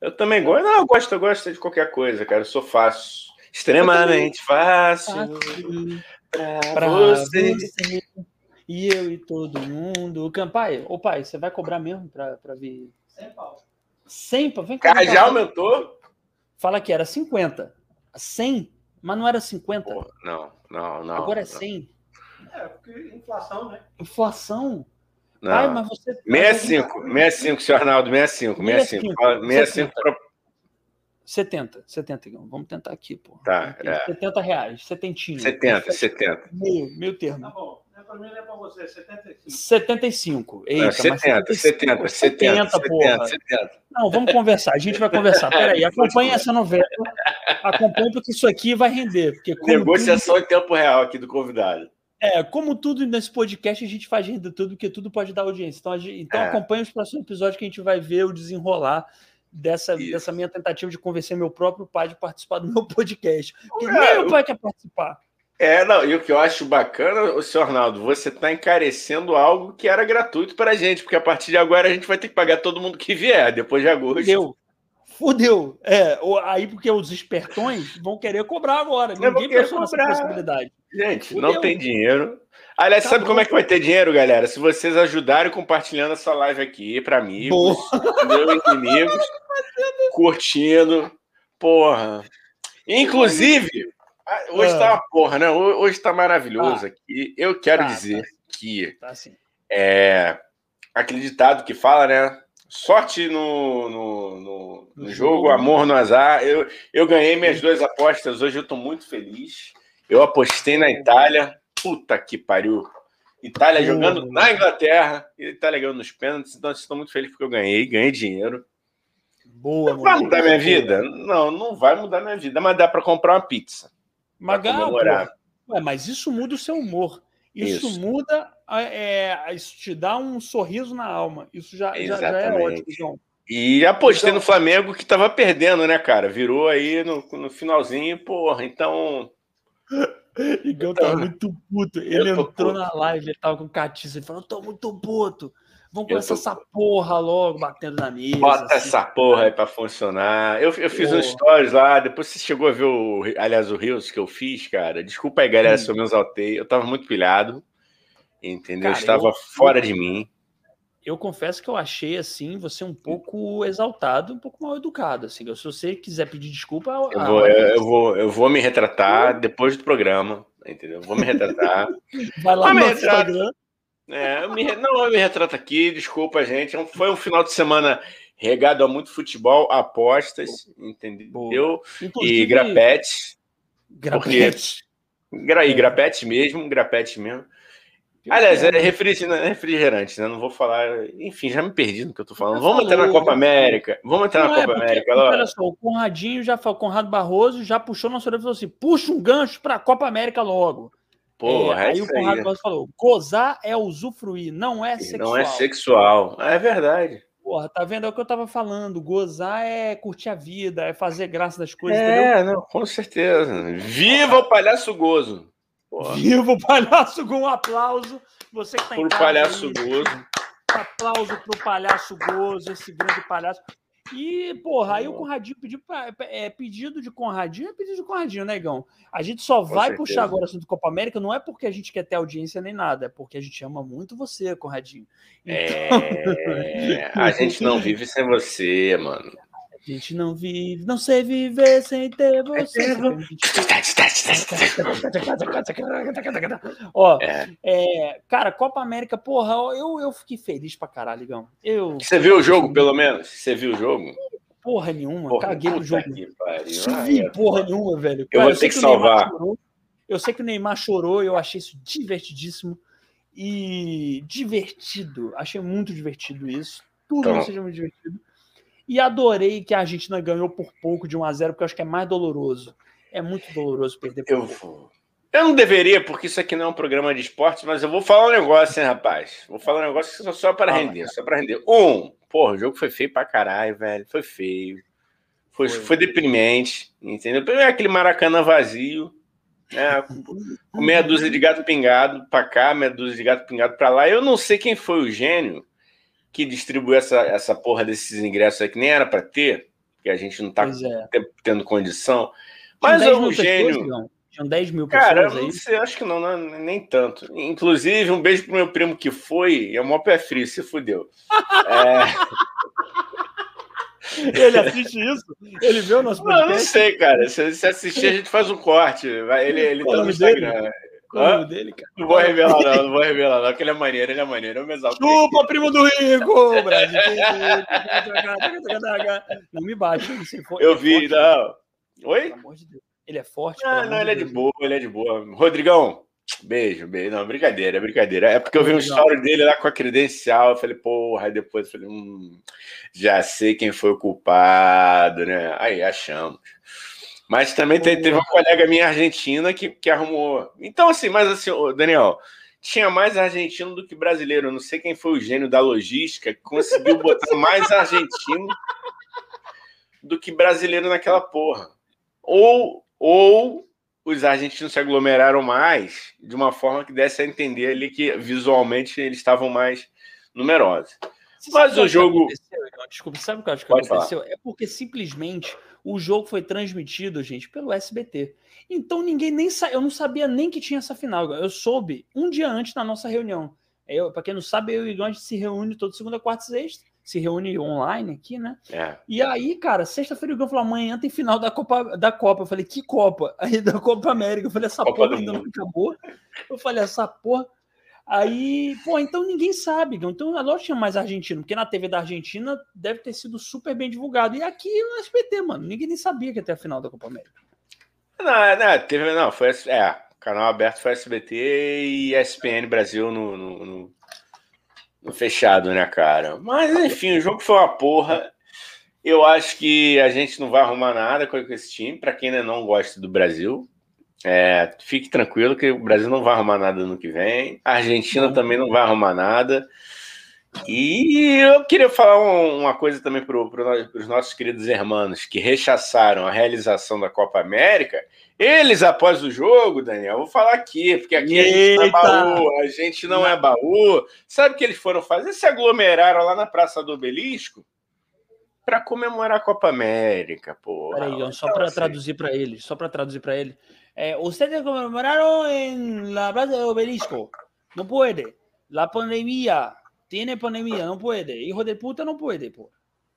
Eu, também gosto. Não, eu gosto, eu gosto de qualquer coisa, cara. Eu sou fácil. Extremamente fácil. fácil pra, pra você. você. E eu e todo mundo. Campai, ô pai, você vai cobrar mesmo pra, pra vir? Sem pau. Sem pau? Vem cá. Já aumentou? fala que era 50. 100, mas não era 50. Porra, não, não, não. Agora é 100. É, porque inflação, né? Inflação? Não. Ai, mas você... 65, 65, senhor Arnaldo, 65, 65. 65, 65 70, 70, vamos tentar aqui, pô. Tá, é. 70 reais, setentinho. 70, 70. Meio, meio termo. Tá bom. Para mim não é para você, 75. 75. Eita, não, 70, 75, 70, 70, 70, porra. 70. Não, vamos conversar, a gente vai conversar. Peraí, acompanhe essa novela. Acompanhe, porque isso aqui vai render. Porque Negociação tudo... em tempo real aqui do convidado. É, como tudo nesse podcast, a gente faz render tudo, porque tudo pode dar audiência. Então, gente, então é. acompanhe os próximos episódios que a gente vai ver o desenrolar dessa, dessa minha tentativa de convencer meu próprio pai de participar do meu podcast. Porque é, nem meu pai quer participar. É, não, e o que eu acho bacana, o senhor Arnaldo, você está encarecendo algo que era gratuito para a gente, porque a partir de agora a gente vai ter que pagar todo mundo que vier, depois de agosto. Fudeu. Fudeu. É, aí porque os espertões vão querer cobrar agora. Ninguém pensou nessa possibilidade. Gente, Fudeu. não tem dinheiro. Aliás, sabe como é que vai ter dinheiro, galera? Se vocês ajudarem compartilhando essa live aqui para amigos, meus inimigos, curtindo. Porra. Inclusive, ah, hoje está ah. uma porra, né? Hoje está maravilhoso ah. aqui. Eu quero tá, dizer tá. que tá é acreditado que fala, né? Sorte no, no, no, no jogo, amor no azar. Eu, eu ganhei minhas duas apostas hoje, eu estou muito feliz. Eu apostei na Itália. Puta que pariu. Itália jogando na Inglaterra e Itália ganhando nos pênaltis. Então, estou muito feliz porque eu ganhei, ganhei dinheiro. Boa, não vai mudar minha vida? Não, não vai mudar minha vida, mas dá para comprar uma pizza. Magal, Ué, mas isso muda o seu humor. Isso, isso. muda, é, isso te dá um sorriso na alma. Isso já, já, já, é ótimo, João. E apostei então, no Flamengo que tava perdendo, né, cara? Virou aí no, no finalzinho, porra, então. Igão então, tá muito puto. Ele entrou puto. na live, ele tava com catiça, ele falou: tô muito puto. Vamos começar tô... essa porra logo, batendo na mesa. Bota assim. essa porra aí pra funcionar. Eu, eu fiz um stories lá, depois você chegou a ver, o, aliás, o Rios que eu fiz, cara. Desculpa aí, galera, hum. se eu me exaltei. Eu tava muito pilhado, entendeu? Cara, eu estava eu, fora de mim. Eu confesso que eu achei, assim, você um pouco exaltado, um pouco mal educado, assim. Se você quiser pedir desculpa... Eu, vou, eu, eu vou, eu vou me retratar depois do programa, entendeu? Vou me retratar. Vai lá no Instagram. É, eu me, não, eu me retrato aqui, desculpa, gente. É foi um final de semana regado a muito futebol, apostas, entendeu? E grapete. Grapete. Gra, e grapete mesmo, grapete mesmo. Aliás, é refrigerante, né? Não vou falar. Enfim, já me perdi no que eu tô falando. Vamos entrar na Copa América. Vamos entrar na Copa América. Olha só, o Conradinho já falou, Conrado Barroso já puxou nosso orelha e falou assim: puxa um gancho para a Copa América logo. Porra, é, aí o Conrado aí. falou: gozar é usufruir, não é sexual. Não é sexual. É verdade. Porra, tá vendo? É o que eu tava falando. Gozar é curtir a vida, é fazer graça das coisas. É, não, com certeza. Viva o palhaço gozo. Viva o palhaço com um aplauso. Você que tá em Por palhaço aí, gozo. Um aplauso pro palhaço gozo, esse grande palhaço. E, porra, aí o Conradinho pediu pra, é, pedido de Conradinho é pedido de Conradinho, negão. A gente só vai certeza. puxar agora o assunto Copa América, não é porque a gente quer ter audiência nem nada, é porque a gente ama muito você, Conradinho. É, a gente não vive sem você, mano. A gente não vive, não sei viver sem ter você. Ó, É. é, cara, Copa América, porra, eu, eu fiquei feliz pra caralho, Ligão. Eu, Você viu o jogo, pelo menos? Você viu o jogo? porra nenhuma, Porra, caguei pro puta jogo. que. Não vi é porra nenhuma, velho. Eu vou sei ter que o Neymar salvar. chorou, eu sei que o Neymar chorou, eu achei isso divertidíssimo e divertido. Achei muito divertido isso. Tudo Então. seja muito divertido. E adorei que a Argentina ganhou por pouco de 1 a 0 porque eu acho que é mais doloroso. É muito doloroso perder por Eu pouco. Eu não deveria, porque isso aqui não é um programa de esportes, mas eu vou falar um negócio, hein, rapaz? Vou falar um negócio só, só para render, só para render. Um, porra, o jogo foi feio pra caralho, velho. Foi feio. Foi, Foi. foi deprimente, entendeu? Primeiro aquele Maracanã vazio, né? Com meia dúzia de gato pingado pra cá, meia dúzia de gato pingado pra lá. Eu não sei quem foi o gênio que distribuiu essa, essa porra desses ingressos aí, que nem era pra ter, porque a gente não tá Pois é. te- tendo condição. Mas 10 o mil pessoas, gênio. Tinham 10 mil Cara, pessoas eu aí. não sei, acho que não, não, nem tanto. Inclusive, um beijo pro meu primo que foi, é o maior pé frio, se fudeu. É, Ele assiste isso? Ele vê o nosso não, eu não podcast? sei, cara. Se, se assistir, a gente faz um corte. Vai, Ele, ele tá no nome dele? Instagram. Qual é o Hã? nome dele, cara? Não vou revelar, não, não vou revelar, não, que ele é maneiro, ele é maneiro. Eu me exalto. Chupa, primo do Rico! Brasil. Não me bate. hein? Se for- Eu é vi, forte, não. Oi? Pelo amor de Deus. Ele é forte. Não, pelo não, ele é de boa, ele é de boa. Rodrigão, beijo, beijo. Não, brincadeira, é brincadeira. É porque eu vi um story dele lá com a credencial. Eu falei, porra, aí depois eu falei, hum, já sei quem foi o culpado, né? Aí achamos. Mas também te- teve uma colega minha argentina que, que arrumou. Então, assim, mas assim, Daniel, tinha mais argentino do que brasileiro. Eu não sei quem foi o gênio da logística que conseguiu botar mais argentino do que brasileiro naquela porra. Ou, ou os argentinos se aglomeraram mais de uma forma que desse a entender ali que visualmente eles estavam mais numerosos. Mas o jogo-? Desculpa, sabe o que eu acho que Pode aconteceu? É porque simplesmente o jogo foi transmitido, gente, pelo SBT. Então ninguém nem sa... Eu não sabia nem que tinha essa final. Eu soube um dia antes na nossa reunião. Eu, para quem não sabe, eu e o Igor se reúne toda segunda, quarta e sexta. Se reúne online aqui, né? É. E aí, cara, sexta-feira o Igor falou: amanhã tem final da Copa, da Copa. Eu falei, que Copa? Aí da Copa América. Eu falei, essa Copa porra ainda não acabou. Eu falei, essa porra. Aí, pô, então ninguém sabe. Então, a lógico tinha mais argentino, porque na TV da Argentina deve ter sido super bem divulgado. E aqui no SBT, mano, ninguém nem sabia que ter a final da Copa América. Não, não, teve, não, foi. É, canal aberto foi SBT e ESPN Brasil no, no, no- no fechado, né, cara? Mas, enfim, o jogo foi uma porra. Eu acho que a gente não vai arrumar nada com esse time, para quem ainda não gosta do Brasil. É, fique tranquilo que o Brasil não vai arrumar nada no que vem. A Argentina também não vai arrumar nada. E eu queria falar um- uma coisa também para os nossos queridos irmãos que rechaçaram a realização da Copa América. Eles, após o jogo, Daniel, vou falar aqui, porque aqui a gente não é Eita! baú, a gente não é baú. Sabe o que eles foram fazer? Se aglomeraram lá na Praça do Obelisco para comemorar a Copa América, porra. Peraí, só Então, para assim, traduzir para ele, só para traduzir para ele. Eh, ustedes conmemoraram en la Plaza del Obelisco. No puede. La pandemia. Tiene pandemia, não puede. Hijo de puta, não puede, pô.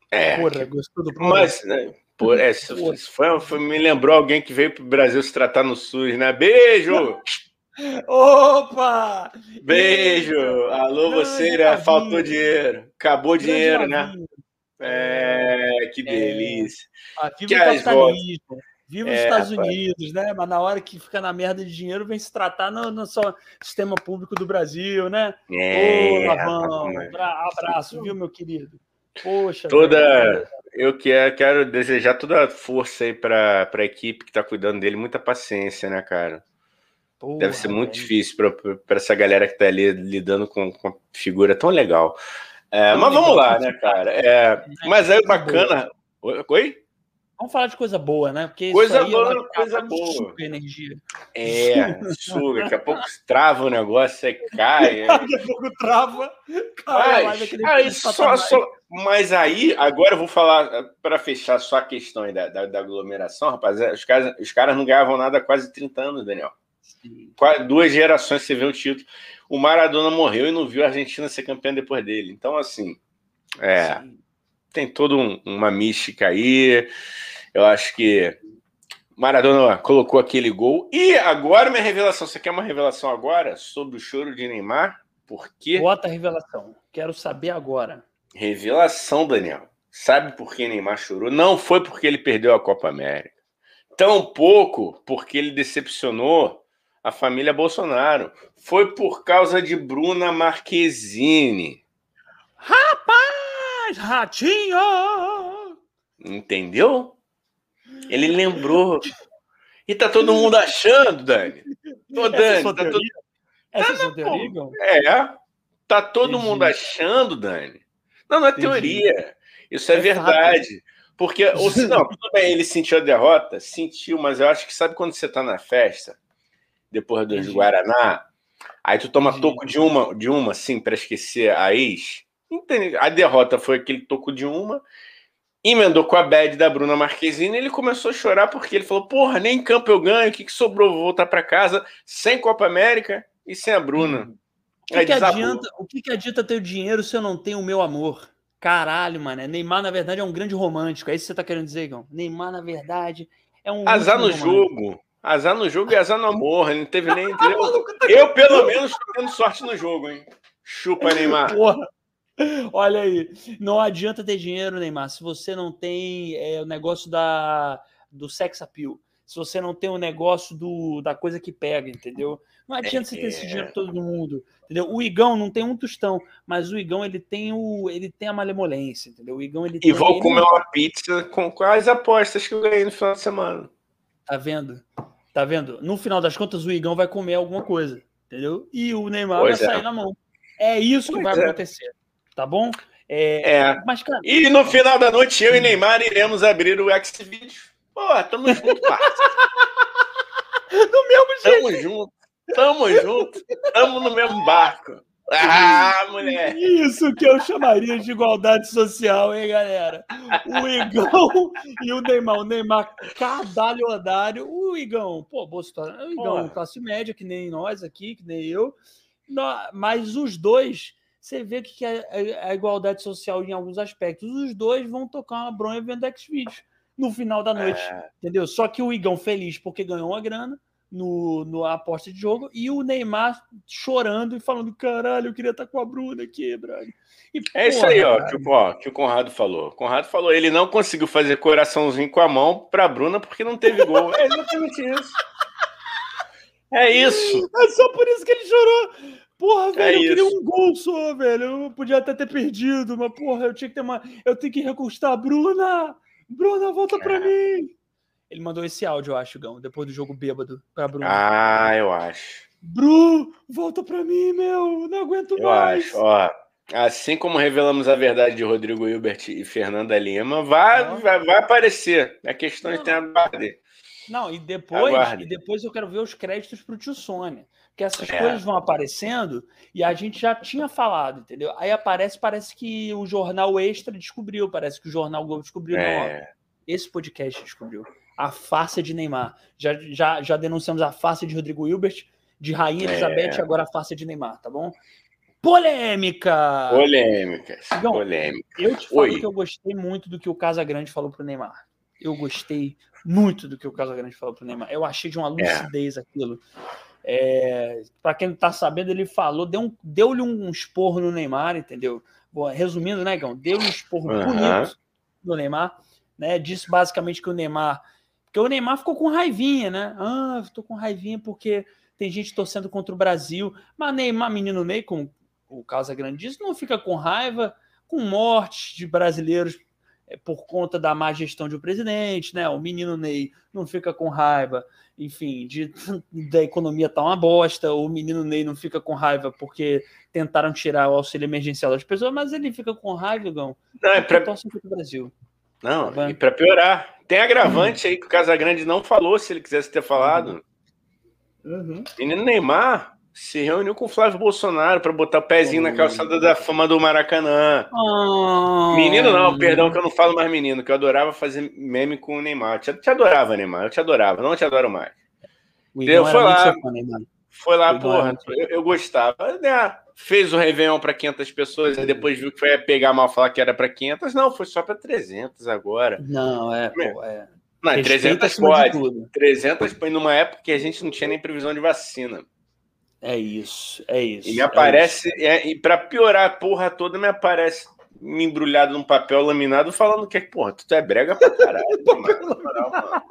É, Porra, gostou do Mas, né, por, é, isso, isso foi, foi- me lembrou alguém que veio pro Brasil se tratar no SUS, né? Beijo! Opa! Beijo! Alô, Grande você, né? Faltou dinheiro. Acabou o dinheiro, Grande né? É, que delícia. Ah, viva Que as capitalismo. Viva os É, Estados rapaz. Unidos, né? Mas na hora que fica na merda de dinheiro, vem se tratar no, no só sistema público do Brasil, né? Ô, É, Lavão, rapaz. abra- abraço, viu, meu querido? Poxa. Toda- velho. Eu quero, quero desejar toda a força aí para a equipe que tá cuidando dele, muita paciência, né, cara? Porra, Deve ser muito velho. difícil para essa galera que tá ali lidando com, com uma figura tão legal. É, mas vamos lá, né, cara? É, mas aí o Coisa bacana. Oi? Vamos falar de coisa boa, né? Porque Coisa boa, coisa boa. suga energia. É, suga, daqui a pouco trava o negócio, aí cai. é. Daqui a pouco trava. Cai Mas, aí, só, só, Mas aí, agora eu vou falar, para fechar só a questão aí da, da, da aglomeração, rapaz, é, os caras, os caras não ganhavam nada há quase 30 anos, Daniel. Quase duas gerações você vê o título. O Maradona morreu e não viu a Argentina ser campeã depois dele. Então, assim, é, Sim. tem toda um, uma mística aí. Eu acho que Maradona colocou aquele gol. E agora minha revelação. Você quer uma revelação agora sobre o choro de Neymar? Por quê? Bota a revelação. Quero saber agora. Revelação, Daniel. Sabe por que Neymar chorou? Não foi porque ele perdeu a Copa América. Tampouco porque ele decepcionou a família Bolsonaro. Foi por causa de Bruna Marquezine. Rapaz, ratinho! Entendeu? Ele lembrou. E tá todo mundo achando, Dani. Ô, Dani, tá todo... Essa tá, é teoria, É. Tá todo Entendi. mundo achando, Dani. Não, não é Entendi. teoria. Isso é, é verdade. Fato. Porque, ou se não, tudo bem, ele sentiu a derrota, sentiu, mas eu acho que sabe quando você tá na festa, depois do Entendi. Guaraná, aí tu toma Entendi. toco de uma, de uma, assim, para esquecer a ex. Entende? A derrota foi aquele toco de uma, emendou com a bad da Bruna Marquezine, ele começou a chorar porque ele falou: Porra, nem em campo eu ganho, o que, que sobrou? Vou voltar para casa sem Copa América e sem a Bruna. Hum. O que, que adianta, o que, que adianta ter o dinheiro se eu não tenho o meu amor? Caralho, mano. Neymar, na verdade, é um grande romântico. É isso que você tá querendo dizer, Gão? Neymar, na verdade, é um. Azar no romântico. jogo. Azar no jogo e azar no amor. Ele não teve nem. eu, pelo menos, tô tendo sorte no jogo, hein? Chupa, Neymar. Porra. Olha aí, não adianta ter dinheiro, Neymar, se você não tem é, o negócio da, do sex appeal, se você não tem o negócio do, da coisa que pega, entendeu? Não adianta é, você ter esse dinheiro é. todo mundo, entendeu? O Igão não tem um tostão, mas o Igão ele tem o ele tem a malemolência, entendeu? O Igão ele E vou comer uma pizza com quais apostas que eu ganhei no final de semana. Tá vendo? Tá vendo? No final das contas o Igão vai comer alguma coisa, entendeu? E o Neymar pois vai é. sair na mão. É isso que vai é. acontecer tá bom? É, é. Mas, cara, e no final da noite, eu e Neymar iremos abrir o X-Video. Pô, tamo junto, parça. Do mesmo jeito. Tamo junto, tamo junto, tamo no mesmo barco. Ah, mulher! Isso que eu chamaria de igualdade social, hein, galera? O Igão e o Neymar. O Neymar, cadalho odário. O Igão, pô, boa situação. O Igão, Porra. classe média, que nem nós aqui, que nem eu. Mas os dois você vê que é a igualdade social em alguns aspectos. Os dois vão tocar uma bronha vendo X-Videos no final da noite, é. entendeu? Só que o Igão feliz porque ganhou uma grana no, no aposta de jogo e o Neymar chorando e falando: caralho, eu queria estar com a Bruna aqui, Braga. E, é isso aí, ó que, ó, que o Conrado falou. O Conrado falou: ele não conseguiu fazer coraçãozinho com a mão para Bruna porque não teve gol. é exatamente isso. É isso. É só por isso que ele chorou. Porra, é velho, é eu queria um gol só, velho. Eu podia até ter perdido, mas porra, eu tinha que ter uma. Eu tenho que recostar. Bruna! Bruna, volta pra mim! Ele mandou esse áudio, eu acho, Gão, depois do jogo bêbado pra Bruna. Ah, eu acho. Bru, volta pra mim, meu. Não aguento eu mais. Acho, ó. Assim como revelamos a verdade de Rodrigo Hilbert e Fernanda Lima, vai, vai, vai, aparecer. É questão de ter a Não, e depois, e depois eu quero ver os créditos pro tio Sônia que essas é. coisas vão aparecendo e a gente já tinha falado, entendeu? Aí aparece, parece que o jornal Extra descobriu, parece que o jornal Globo descobriu. É. Não, esse podcast descobriu. A farsa de Neymar. Já, já, já denunciamos a farsa de Rodrigo Hilbert, de Rainha é. Elizabeth, agora a farsa de Neymar, tá bom? Polêmica! Polêmicas. Então, Polêmica. Eu te falo Oi. que eu gostei muito do que o Casagrande falou pro Neymar. Eu gostei muito do que o Casagrande falou pro Neymar. Eu achei de uma é. lucidez aquilo. É, para quem não tá sabendo, ele falou, deu-lhe um, deu um esporro no Neymar, entendeu? Bom, resumindo, né, Gão? Deu um esporro uhum. bonito no Neymar, né? Disse basicamente que o Neymar. Porque o Neymar ficou com raivinha, né? Ah, tô com raivinha porque tem gente torcendo contra o Brasil. Mas Neymar, menino Ney, como o Casa Grande disse, não fica com raiva com mortes de brasileiros por conta da má gestão de um presidente, né? O menino Ney não fica com raiva, enfim, de, da economia tá uma bosta, o menino Ney não fica com raiva porque tentaram tirar o auxílio emergencial das pessoas, mas ele fica com raiva, Gão. Não, é para o Brasil. Não, tá e para piorar, tem agravante aí que o Casagrande não falou, se ele quisesse ter falado. Uhum. Menino Neymar se reuniu com o Flávio Bolsonaro para botar o pezinho na calçada da fama do Maracanã. Ah, Menino não, perdão que eu não falo mais menino, que eu adorava fazer meme com o Neymar. Eu te, te adorava, Neymar, eu te adorava, não te adoro mais. o Eu fui lá. fã, né? Foi lá, porra, eu, eu gostava. Né? Fez o Réveillon para 500 pessoas, aí depois viu que foi pegar mal falar que era para 500. Não, foi só para 300 agora. Não, é, pô, é. Não, Respeito 300 acima de pode. tudo. 300 foi numa época que a gente não tinha nem previsão de vacina. É isso, é isso. E me é aparece, é, e para piorar a porra toda, me aparece me embrulhado num papel laminado falando que, porra, tu é brega pra caralho. mano. Mano.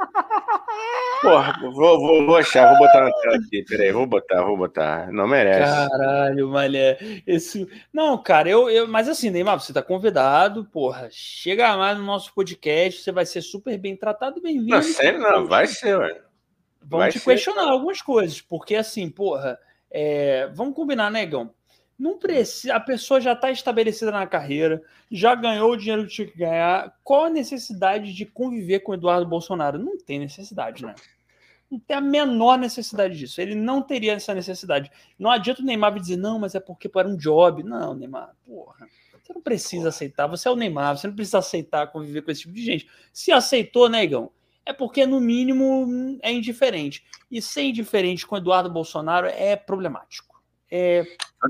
Porra, vou, vou, vou achar, vou botar na tela aqui, peraí, vou botar, vou botar. Não merece. Caralho, malé. Esse... Não, cara, eu, eu. Mas assim, Neymar, você tá convidado, porra. Chega mais no nosso podcast, você vai ser super bem tratado e bem-vindo. Não, sério, não, vai ser, velho. Vamos vai te ser, questionar algumas coisas, porque assim, porra, é, vamos combinar, negão. Não precisa, a pessoa já está estabelecida na carreira, já ganhou o dinheiro que tinha que ganhar. Qual a necessidade de conviver com o Eduardo Bolsonaro? Não tem necessidade, né? Não tem a menor necessidade disso. Ele não teria essa necessidade. Não adianta o Neymar dizer, não, mas é porque era um job. Não, Neymar, porra. Você não precisa aceitar. Você é o Neymar, você não precisa aceitar conviver com esse tipo de gente. Se aceitou, negão, é porque, no mínimo, é indiferente. E ser indiferente com Eduardo Bolsonaro é problemático. É,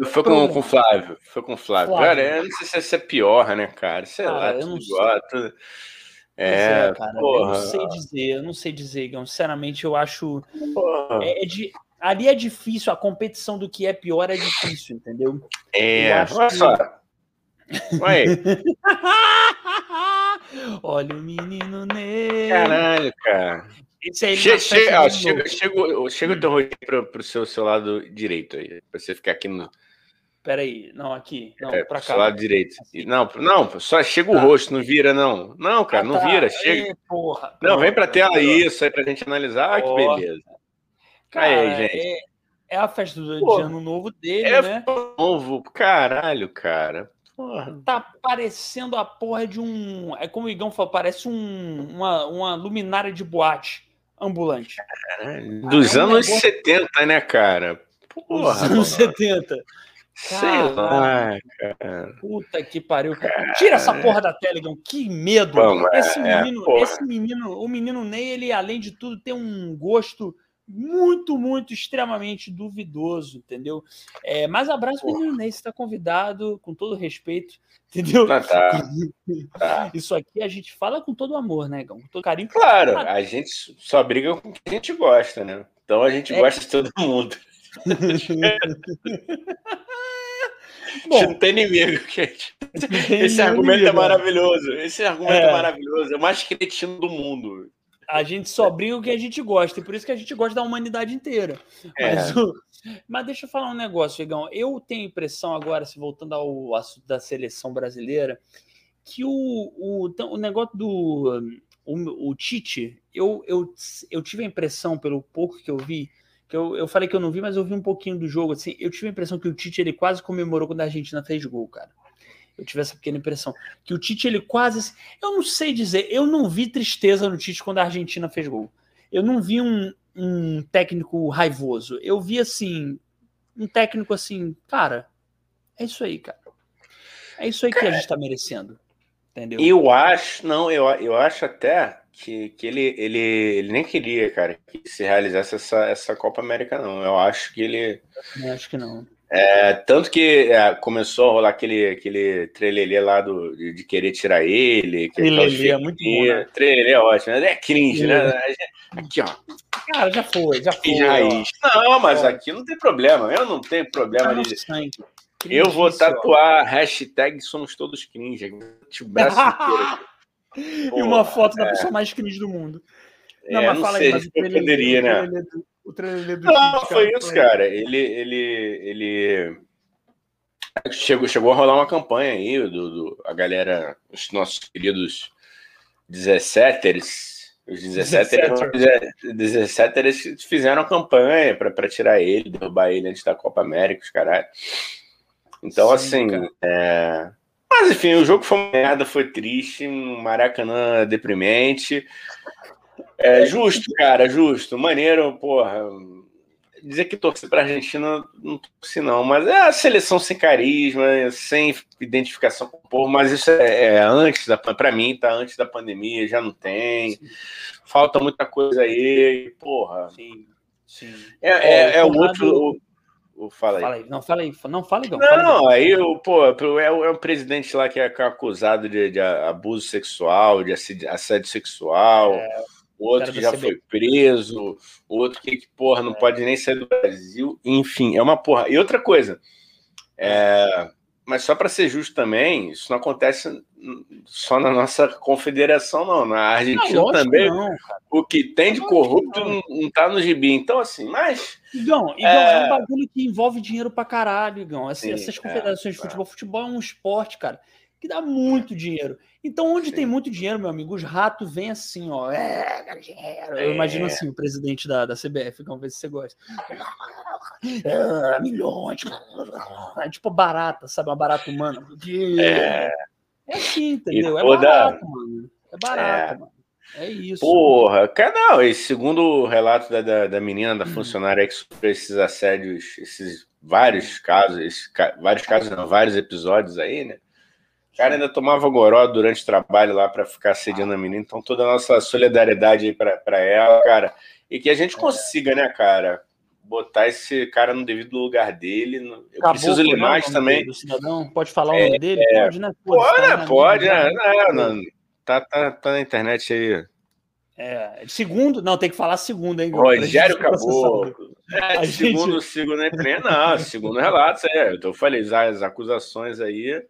Foi com, com o Flávio. Foi com o Flávio. Flávio. Cara, eu não sei se isso é pior, né, cara? Sei Cara, lá, eu tudo não sei. igual. Tudo... pois É, cara, eu porra, não sei dizer, eu não sei dizer, Igão. Sinceramente, eu acho. É, é de, ali é difícil, a competição do que é pior é difícil, entendeu? É, eu olha que- só. Olha aí. Olha o menino Ney. Caralho, cara. Esse aí Che- che- ó, chega, chega, o- chega o teu rosto pro, pro seu, seu lado direito aí. Pra você ficar aqui no Peraí, não, aqui. Não, é, pra pro seu cá. lado direito. Não, não, só chega o Tá. rosto, não vira, não. Não, cara, Ah, não tá. vira, chega. Ê, porra. Não, vem pra tela pronto. isso aí pra gente analisar. Ah, que beleza. Cara, Aí, gente. É, é a festa do, Pô, de ano novo dele, É né? novo, caralho, cara. Porra. Tá parecendo a porra de um. É como o Igão falou, parece um, uma, uma luminária de boate ambulante. Caralho. Dos é anos negócio- 70, né, cara? Porra. anos mano. 70. Sei lá, cara. Puta que pariu. Tira essa porra da tela, Igão. Que medo. É, esse, é, menino, esse menino, o menino Ney, ele, além de tudo, tem um gosto muito, muito, extremamente duvidoso, entendeu? É, mas abraço, Porra. menino Ney. Você está convidado, com todo respeito, entendeu? Tá, tá, tá. Isso aqui a gente fala com todo amor, né, Igão? Com todo carinho. Claro, a gente só briga com quem a gente gosta, né? Então a gente É. gosta de todo mundo. Bom, não tem inimigo, gente. Esse argumento é inimigo, maravilhoso. Esse argumento é. É. maravilhoso. É o mais cretino do mundo. A gente só briga o que a gente gosta, e por isso que a gente gosta da humanidade inteira. É. Mas, mas deixa eu falar um negócio, Igão. Eu tenho a impressão agora, se voltando ao assunto da seleção brasileira, que o, o, o negócio do o, o Tite, eu, eu, eu tive a impressão, pelo pouco que eu vi, que eu, eu falei que eu não vi, mas eu vi um pouquinho do jogo, assim, eu tive a impressão que o Tite ele quase comemorou quando a Argentina fez gol, cara. Eu tive essa pequena impressão. Que o Tite, ele quase. Eu não sei dizer, eu não vi tristeza no Tite quando a Argentina fez gol. Eu não vi um, um técnico raivoso. Eu vi, assim, um técnico assim, cara, é isso aí, cara. É isso aí que a gente tá merecendo. Entendeu? Eu acho, não, eu, eu acho até que, que ele, ele, ele nem queria, cara, que se realizasse essa, essa Copa América, não. Eu acho que ele. Eu acho que não. É, tanto que é, começou a rolar aquele, aquele trelelê lá do, de, de querer tirar ele. que Trelelê aquelas é muito bom, né? Trelelê é ótimo, né? É cringe, né? Aqui, ó. Cara, já foi, já foi. Raiz. Não, mas Ó. aqui não tem problema. Eu não tenho problema no de. Eu vou tatuar hashtag somos todos cringe. O braço inteiro. e uma foto da pessoa mais cringe do mundo. Não, É, mas fala sei aí, mas o né? O trailer do Não, Tite, foi cara, isso, cara. Ele, ele, ele chegou, chegou a rolar uma campanha aí do, do a galera, os nossos queridos 17ers, os 17ers, 17ers fizeram campanha para tirar ele, derrubar ele antes da Copa América, os caralho. Então, Sim, assim, cara. é... mas enfim, o jogo foi uma merda, foi triste, um Maracanã deprimente. É justo, cara, justo, maneiro, porra. dizer que torcer para a Argentina não torce não, mas é a seleção sem carisma, sem identificação com o povo, mas isso é, é antes da para mim tá antes da pandemia, já não tem. Sim. Falta muita coisa aí, porra. Sim. Sim. É, é, é o outro o, o, fala aí. Fala aí. Não, fala aí. Não, fala aí. Não, não aí, o, pô, é, o, é um presidente lá que é acusado de, de abuso sexual, de assédio sexual. É outro que já foi preso, outro que, porra, não é. pode nem sair do Brasil, enfim, é uma porra. E outra coisa, é, mas só para ser justo também, isso não acontece só na nossa confederação, não. Na Argentina não, também, não, o que tem de corrupto não. não tá no gibi. Então, assim, mas. Igão, Igão é... é um bagulho que envolve dinheiro pra caralho, Igão. Sim, essas é, confederações é, de futebol, futebol é um esporte, cara que dá muito dinheiro. Então, onde Sim. tem muito dinheiro, meu amigo, os ratos vêm assim, ó. É, dinheiro. Eu imagino é. assim, o presidente da, da CBF, vamos ver se você gosta. É, milhões. É tipo barata, sabe? Uma barata humana. É, é assim, entendeu? É barato, mano. É barato, é. mano. É isso. Porra, cara, não, e segundo o relato da, da, da menina, da hum. funcionária que sofreu esses assédios, esses vários casos, esses, vários casos, não, vários episódios aí, né? Cara ainda tomava goró durante o trabalho lá para ficar sediando a menina, então toda a nossa solidariedade aí para ela, cara. E que a gente consiga, né, cara, botar esse cara no devido lugar dele. Eu Acabou, preciso ler mais também. Do cidadão? Pode falar o nome é, dele? É, pode, né? Pode, tá, pode, né? Não, não, tá, tá, tá na internet aí. É, segundo, não, tem que falar segundo, hein? Rogério Caboclo. É, segundo, gente... segundo a imprensa, não, segundo relatos, é, eu falei as acusações aí.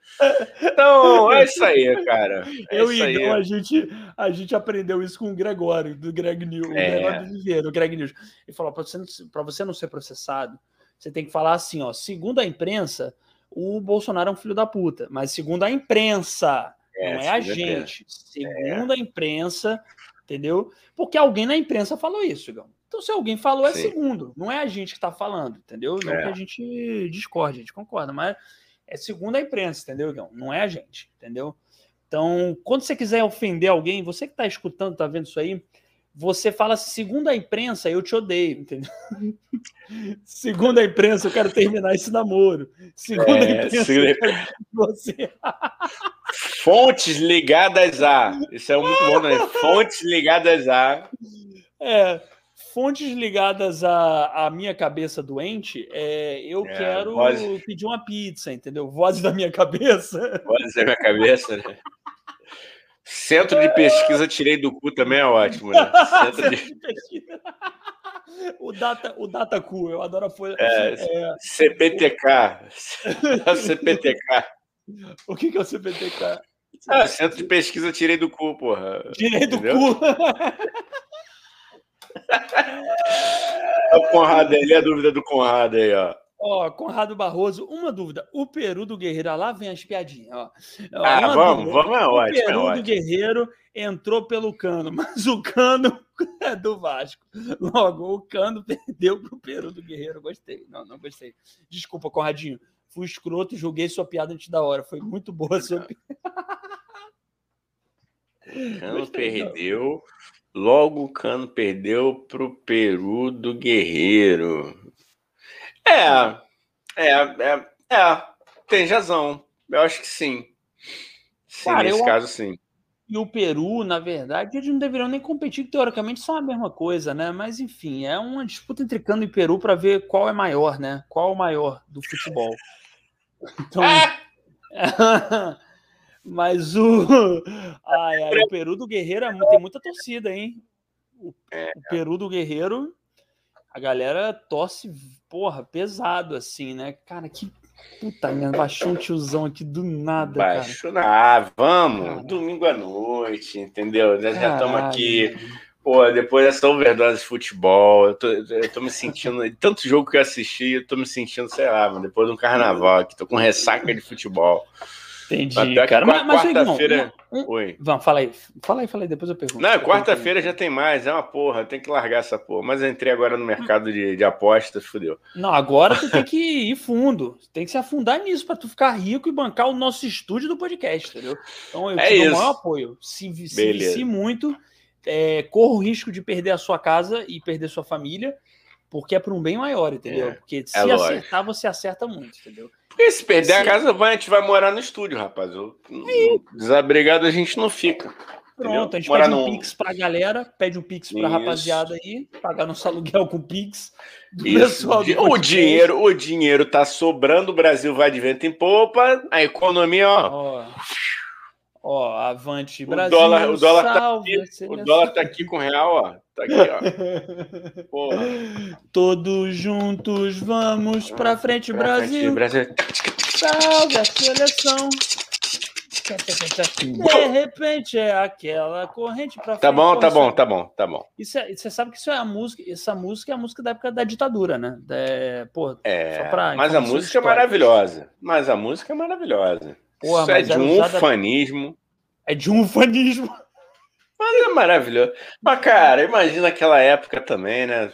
Então, é isso aí, cara. É eu e então, a gente, a gente aprendeu isso com o Gregório, do Greg News, é. o Gregório do Viveiro, Greg News. Ele falou: para você, você não ser processado, você tem que falar assim, ó, segundo a imprensa, o Bolsonaro é um filho da puta, mas segundo a imprensa, é, não é a gente. Segundo a imprensa, entendeu? Porque alguém na imprensa falou isso, Igão. Então, se alguém falou, é Sim. segundo. Não é a gente que está falando, entendeu? Não é. que a gente discorde, a gente concorda, mas é segundo a imprensa, entendeu, Igão? Não é a gente, entendeu? Então, quando você quiser ofender alguém, você que está escutando, está vendo isso aí, você fala segundo a imprensa, eu te odeio, entendeu? segundo a imprensa, eu quero terminar esse namoro. Segundo é, a imprensa, segundo... você. Fontes ligadas a. Isso é muito bom, né? Fontes ligadas a. É. Fontes ligadas à, à minha cabeça doente, é, eu é, quero voz... pedir uma pizza, entendeu? Voz da minha cabeça. Voz da minha cabeça, né? Centro de pesquisa tirei do cu também é ótimo, né? Centro de... o data, o DataCu, eu adoro a folha. É, é... CPTK. CPTK. O que, que é o CPTK? Ah, Centro de Pesquisa Tirei do Cu, porra. Tirei do Entendeu? cu. o Conrado aí, a dúvida do Conrado aí, ó. Ó, Conrado Barroso, uma dúvida. O Peru do Guerreiro, lá vem as piadinhas, ó. Ah, vamos, dúvida. vamos, é ótimo. O Peru é do Guerreiro entrou pelo cano, mas o cano é do Vasco. Logo, o cano perdeu pro Peru do Guerreiro. Gostei. Não, não gostei. Desculpa, Conradinho. Fui escroto, joguei sua piada antes da hora. Foi muito boa a sua piada. Cano perdeu. Logo o Cano perdeu pro Peru do Guerreiro. É, é, é, é, tem razão. Eu acho que sim. Sim, Cara, nesse eu... caso, sim. E o Peru, na verdade, eles não deveriam nem competir, teoricamente são a mesma coisa, né? Mas enfim, é uma disputa entre Cano e Peru para ver qual é maior, né? Qual é o maior do futebol. Então. Mas o. Ai, ai, o Peru do Guerreiro é tem muita torcida, hein? O, é. o Peru do Guerreiro, a galera torce porra, pesado assim, né? Cara, que puta merda, baixou um tiozão aqui do nada, Baixou cara. Ah, vamos, domingo à noite, entendeu? Já estamos aqui. Pô, depois dessa overdose de futebol, eu tô, eu tô me sentindo. Tanto jogo que eu assisti, eu tô me sentindo, sei lá, mano, depois de um carnaval aqui, tô com ressaca de futebol. Entendi, cara. Mas, mas quarta-feira. Um, Oi. Vamos, fala aí. Fala aí, fala aí, depois eu pergunto. Não, quarta-feira já tem mais, é uma porra, tem que largar essa porra. Mas eu entrei agora no mercado de, de apostas, fodeu. Não, agora tu tem que ir fundo. Tem que se afundar nisso para tu ficar rico e bancar o nosso estúdio do podcast, entendeu? Então eu é te dou o maior apoio. Se, se, se muito, é, corro o risco de perder a sua casa e perder sua família. porque é por um bem maior, entendeu? É, porque se lógico. acertar, você acerta muito, entendeu? Porque se perder a Sim. casa, vai, a gente vai morar no estúdio, rapaz. Eu- Desabrigado a gente não fica. Pronto, Entendeu? a gente Morar pede um Pix pra galera, pede um Pix pra Isso. rapaziada aí, pagar nosso aluguel com Pix. pessoal o dinheiro, o dinheiro tá sobrando, o Brasil vai de vento em popa, a economia, ó. Ó, ó, avante O Brasil, dólar- o dólar tá salve aqui, a O dólar tá aqui com real, ó. Tá aqui, ó. Porra. Todos juntos vamos pra frente, Pra frente, Brasil. Brasil. Salve a seleção. De repente é aquela corrente pra frente. Tá bom, tá bom, tá bom, tá bom. Isso é, você sabe que isso é a música, essa música é a música da época da ditadura, né? É, pô, É, Só pra mas a música é maravilhosa. Mas a música é maravilhosa. Porra, Isso é de um ufanismo. é de um ufanismo. Mas é maravilhoso. Mas, cara, imagina aquela época também, né?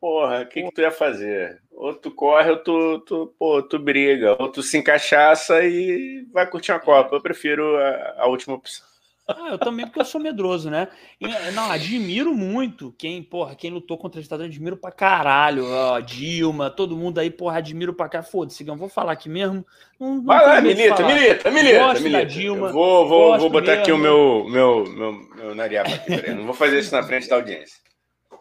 Porra, o que, que tu ia fazer? Ou tu corre, ou tu, tu, pô, tu briga, ou tu se encaixaça e vai curtir uma Copa. Eu prefiro a, a última opção. Ah, eu também, porque eu sou medroso, né? E, não, admiro muito quem, porra, quem lutou contra a ditadura, admiro pra caralho. Ó, Dilma, todo mundo aí, porra, admiro pra cá. Foda-se, não vou falar aqui mesmo. Não, não Vai lá, milita, falar. milita, milita, Gosto milita. Dilma, Eu vou, vou, vou botar aqui o mesmo. meu, meu, meu, meu nariapa aqui, peraí. Não vou fazer isso na frente da audiência.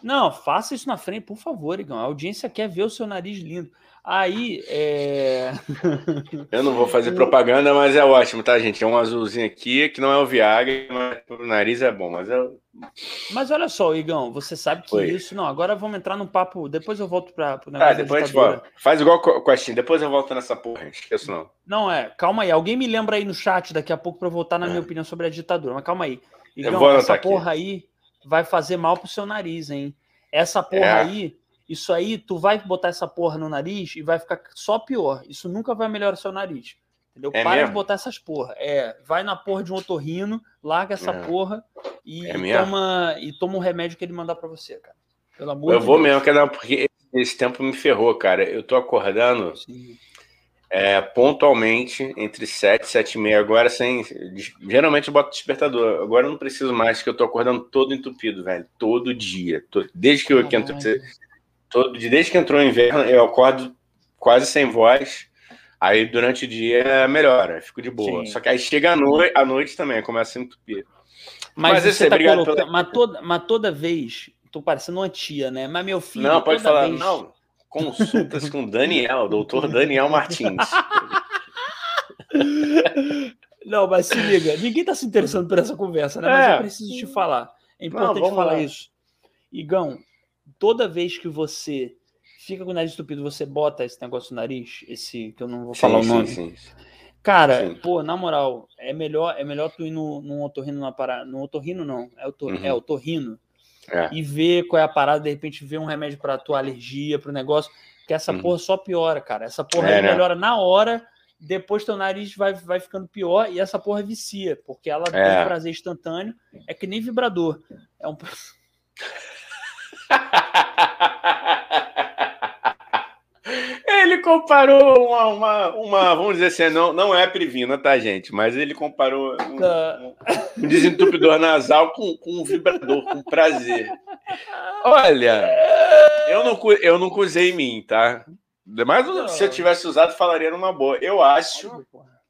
Não, faça isso na frente, por favor, Igão. A audiência quer ver o seu nariz lindo. Aí, é. Eu não vou fazer propaganda, mas é ótimo, tá, gente? É um azulzinho aqui, que não é o Viagra, mas o nariz é bom, mas é... Mas olha só, Igão, você sabe que isso. Não, agora vamos entrar num papo. Depois eu volto para o negócio Ah, depois a gente volta. Faz igual com com a depois eu volto nessa porra, não esqueço não. Não, é, calma aí. Alguém me lembra aí no chat daqui a pouco para eu voltar na É. minha opinião sobre a ditadura. Mas calma aí. Igão, essa aqui. porra aí vai fazer mal pro seu nariz, hein? Essa porra É. aí, isso aí, tu vai botar essa porra no nariz e vai ficar só pior. Isso nunca vai melhorar seu nariz. Entendeu? É Para mesmo? de botar essas porra. É, vai na porra de um otorrino, larga essa É. porra e, É e toma, e toma um remédio que ele mandar pra você, cara. Pelo amor Eu de vou Deus. mesmo, dar- porque esse tempo me ferrou, cara. Eu tô acordando é, pontualmente entre 7 e 7 e meia agora, sem. Geralmente eu boto despertador. Agora eu não preciso mais, que eu tô acordando todo entupido, velho. Todo dia. To- Desde que eu Caralho. Todo, desde que entrou o inverno, eu acordo quase sem voz. Aí durante o dia melhora, fico de boa. Sim. Só que aí chega a noite, a noite também, começa a entupir. Mas, Mas você aí, tá colocando. pela- Mas, toda, mas toda vez. Tô parecendo uma tia, né? Mas meu filho. não, pode falar. vez- Não, consultas com Daniel, doutor Daniel Martins. Não, mas se liga, ninguém tá se interessando por essa conversa, né? Mas É. eu preciso te falar. É importante vamos falar lá. isso. Igão, toda vez que você fica com o nariz estupido, você bota esse negócio no nariz, esse que eu não vou falar o sim, nome. sim, sim. Cara, Sim. pô, na moral, é melhor, é melhor tu ir no, num otorrino na parada. No otorrino não, é o Uhum. é otorrino. É. E ver qual é a parada, de repente ver um remédio pra tua alergia, pro negócio, que essa Uhum. porra só piora, cara. Essa porra É, né? melhora na hora, depois teu nariz vai, vai ficando pior e essa porra vicia, porque ela tem É. um prazer instantâneo, é que nem vibrador. É um Ele comparou uma, uma, uma- vamos dizer assim, não, não é privina, tá, gente? Mas ele comparou um, Ah. um desentupidor nasal com, com um vibrador, com prazer. Olha, eu não, eu nunca usei em mim, tá? Mas se eu tivesse usado, falaria numa boa. Eu acho,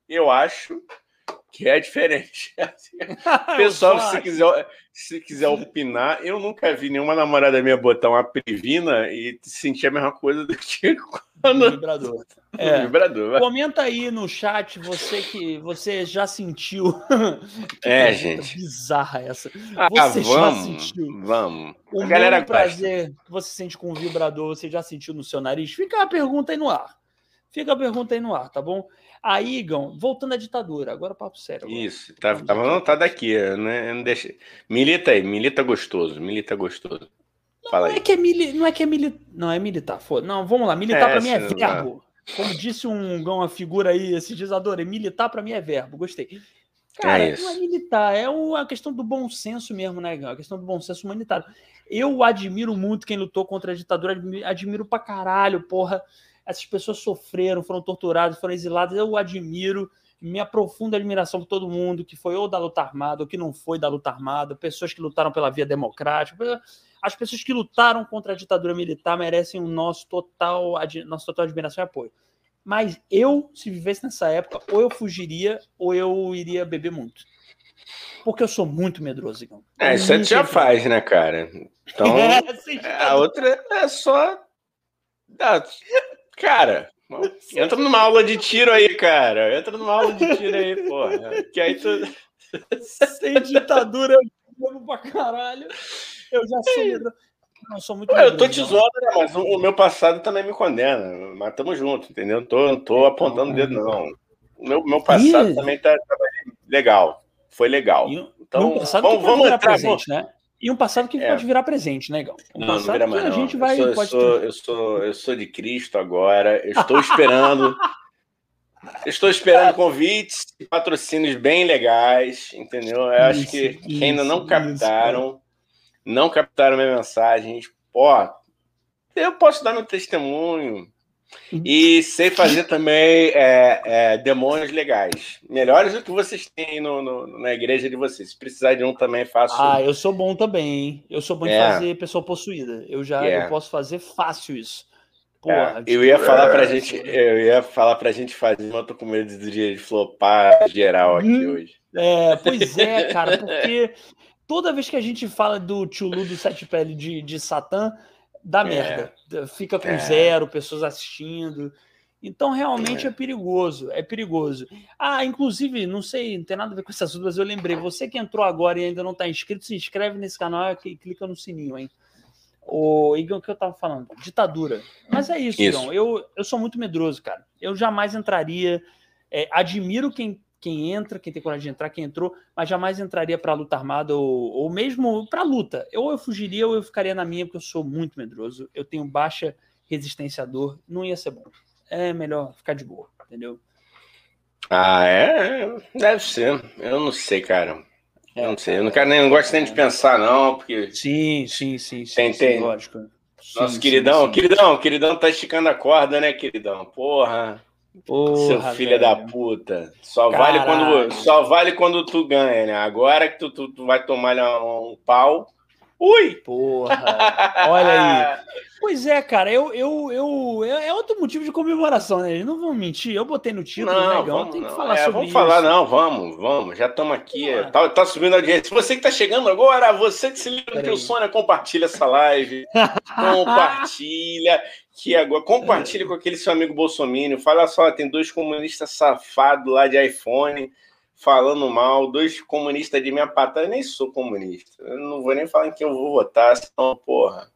eu acho que é diferente. Pessoal, se quiser, se quiser opinar, eu nunca vi nenhuma namorada minha botar uma privina e sentir a mesma coisa do que quando vibrador. É. vibrador. Comenta aí no chat você que você já sentiu. Que É, gente. Bizarra essa. Ah, Você já vamos, sentiu? vamos. O A galera prazer que você sente com o vibrador, você já sentiu no seu nariz? Fica a pergunta aí no ar. Fica a pergunta aí no ar, tá bom? Aí, Igão, voltando à ditadura, agora papo sério. agora. Isso, tá, tava anotado aqui, né? Não. Milita aí, milita gostoso, milita gostoso. Fala Não é aí. que é mili... não é que é mili... não é militar, foda. Não, vamos lá, militar É, pra mim é verbo. Como disse um uma figura aí, esse dizador, militar pra mim é verbo. Gostei. Cara, É isso. não é militar, é uma questão do bom senso mesmo, né, Igão? A questão do bom senso humanitário. Eu admiro muito quem lutou contra a ditadura, admi- admiro pra caralho, porra. Essas pessoas sofreram, foram torturadas, foram exiladas. Eu admiro, minha profunda admiração por todo mundo que foi ou da luta armada ou que não foi da luta armada, pessoas que lutaram pela via democrática. As pessoas que lutaram contra a ditadura militar merecem o nosso total, nosso total admiração e apoio. Mas eu, se vivesse nessa época, ou eu fugiria, ou eu iria beber muito. Porque eu sou muito medroso, Igão. É, isso a gente já faz, né, cara? Então, é, sim, a outra é só. Cara, entra numa aula de tiro aí, cara. Entra numa aula de tiro aí, porra. Que aí tu. Sem ditadura, eu amo pra caralho. Eu já sou. Não, sou muito eu tô te zoando, né? Mas o, meu passado também me condena. Mas tamo junto, entendeu? Não tô, não tô apontando o dedo, não. O meu, meu passado também tá, tá, legal. Foi legal. Então, vamos, vamos virar presente, né? E um passado que é. pode virar presente, né, Gal? Um não, passado não mais, que a gente vai. Eu sou, eu sou, eu, sou, eu sou de Cristo agora. Eu estou esperando. Estou esperando convites e patrocínios bem legais, entendeu? Eu acho isso, que, isso, ainda não captaram, isso, não captaram minha mensagem. Ó, eu posso dar meu testemunho. E sei fazer também é, é, demônios legais. Melhores do que vocês têm no, no, na igreja de vocês. Se precisar de um também, faço. Ah, eu sou bom também, hein? Eu sou bom é. em fazer pessoa possuída. Eu já eu é. posso fazer fácil isso. Porra, é, eu ia falar pra gente, eu ia falar pra gente fazer, mas eu tô com medo de flopar geral aqui hum, hoje. É, pois é, cara, porque toda vez que a gente fala do Chulu do Sete Pele de, de Satã, dá é. merda. Fica com é. zero pessoas assistindo. Então, realmente é. é. perigoso, é perigoso. Ah, inclusive, não sei, não tem nada a ver com esse assunto, mas eu lembrei, você que entrou agora e ainda não está inscrito, se inscreve nesse canal e clica no sininho, hein? O Igor, o que eu tava falando? Ditadura. Mas é isso, isso. Igor. Eu, eu sou muito medroso, cara. Eu jamais entraria. É, admiro quem, quem entra, quem tem coragem de entrar, quem entrou, mas jamais entraria para luta armada ou, ou mesmo para luta. Ou eu fugiria ou eu ficaria na minha, porque eu sou muito medroso. Eu tenho baixa resistência à dor. Não ia ser bom. É melhor ficar de boa, entendeu? Ah, é? Deve ser. Eu não sei, cara. É, não sei, eu não quero nem, não gosto nem de pensar, não, porque. Sim, sim, sim, sim. Tem, tem. lógico. Nosso sim, queridão, sim. queridão, queridão tá esticando a corda, né, queridão? Porra. Porra Seu filho velho. da puta. Só vale, quando, só vale quando tu ganha, né? Agora que tu, tu, tu vai tomar um pau. Ui! Porra! Olha aí. Pois é, cara, eu, eu, eu, é outro motivo de comemoração, né? Não vamos mentir, eu botei no título, não, né, vamos, tem que falar é, sobre vamos isso. Vamos falar, não, vamos, vamos, já estamos aqui, tá, tá, subindo a audiência. Você que tá chegando agora, você que se liga que o Sônia, compartilha essa live, compartilha, que agora, compartilha com aquele seu amigo Bolsonaro, fala só, tem dois comunistas safados lá de iPhone, falando mal, dois comunistas de minha patada, eu nem sou comunista, eu não vou nem falar em quem eu vou votar, senão, porra...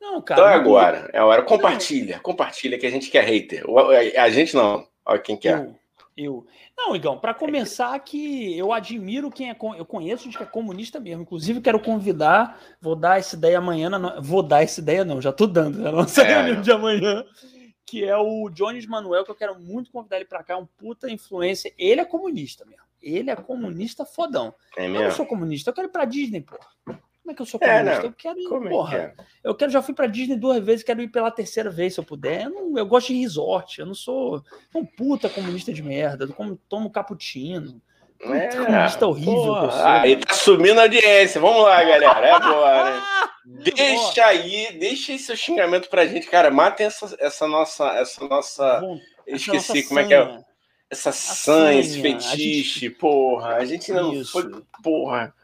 Não, cara. Então é agora. É a hora. Compartilha. Não. Compartilha que a gente quer hater. A gente não. Olha quem quer. Eu. Não, Igão, para começar que eu admiro quem é. Eu conheço gente que é comunista mesmo. Inclusive, quero convidar. Vou dar essa ideia amanhã. Na... Vou dar essa ideia, não. Já tô dando. Na nossa é, reunião de amanhã. Que é o Jones Manuel, que eu quero muito convidar ele para cá. Um puta influência. Ele é comunista mesmo. Ele é comunista fodão. É? Eu não sou comunista. Eu quero ir pra Disney, pô. Como é que eu sou é, comunista? É, eu quero ir, Como é porra. É? Eu quero, já fui para Disney duas vezes, quero ir pela terceira vez se eu puder. Eu, não, eu gosto de resort, eu não sou um puta comunista de merda, eu como, tomo cappuccino. É, comunista horrível. Aí tá subindo a audiência. Vamos lá, galera. É agora. Né? Deixa aí, deixa aí seu xingamento pra gente, cara. Matem essa, essa nossa, essa nossa. Esqueci nossa como é que é. Essa sanha, esse fetiche, gente... porra. A gente não Isso. foi. Porra.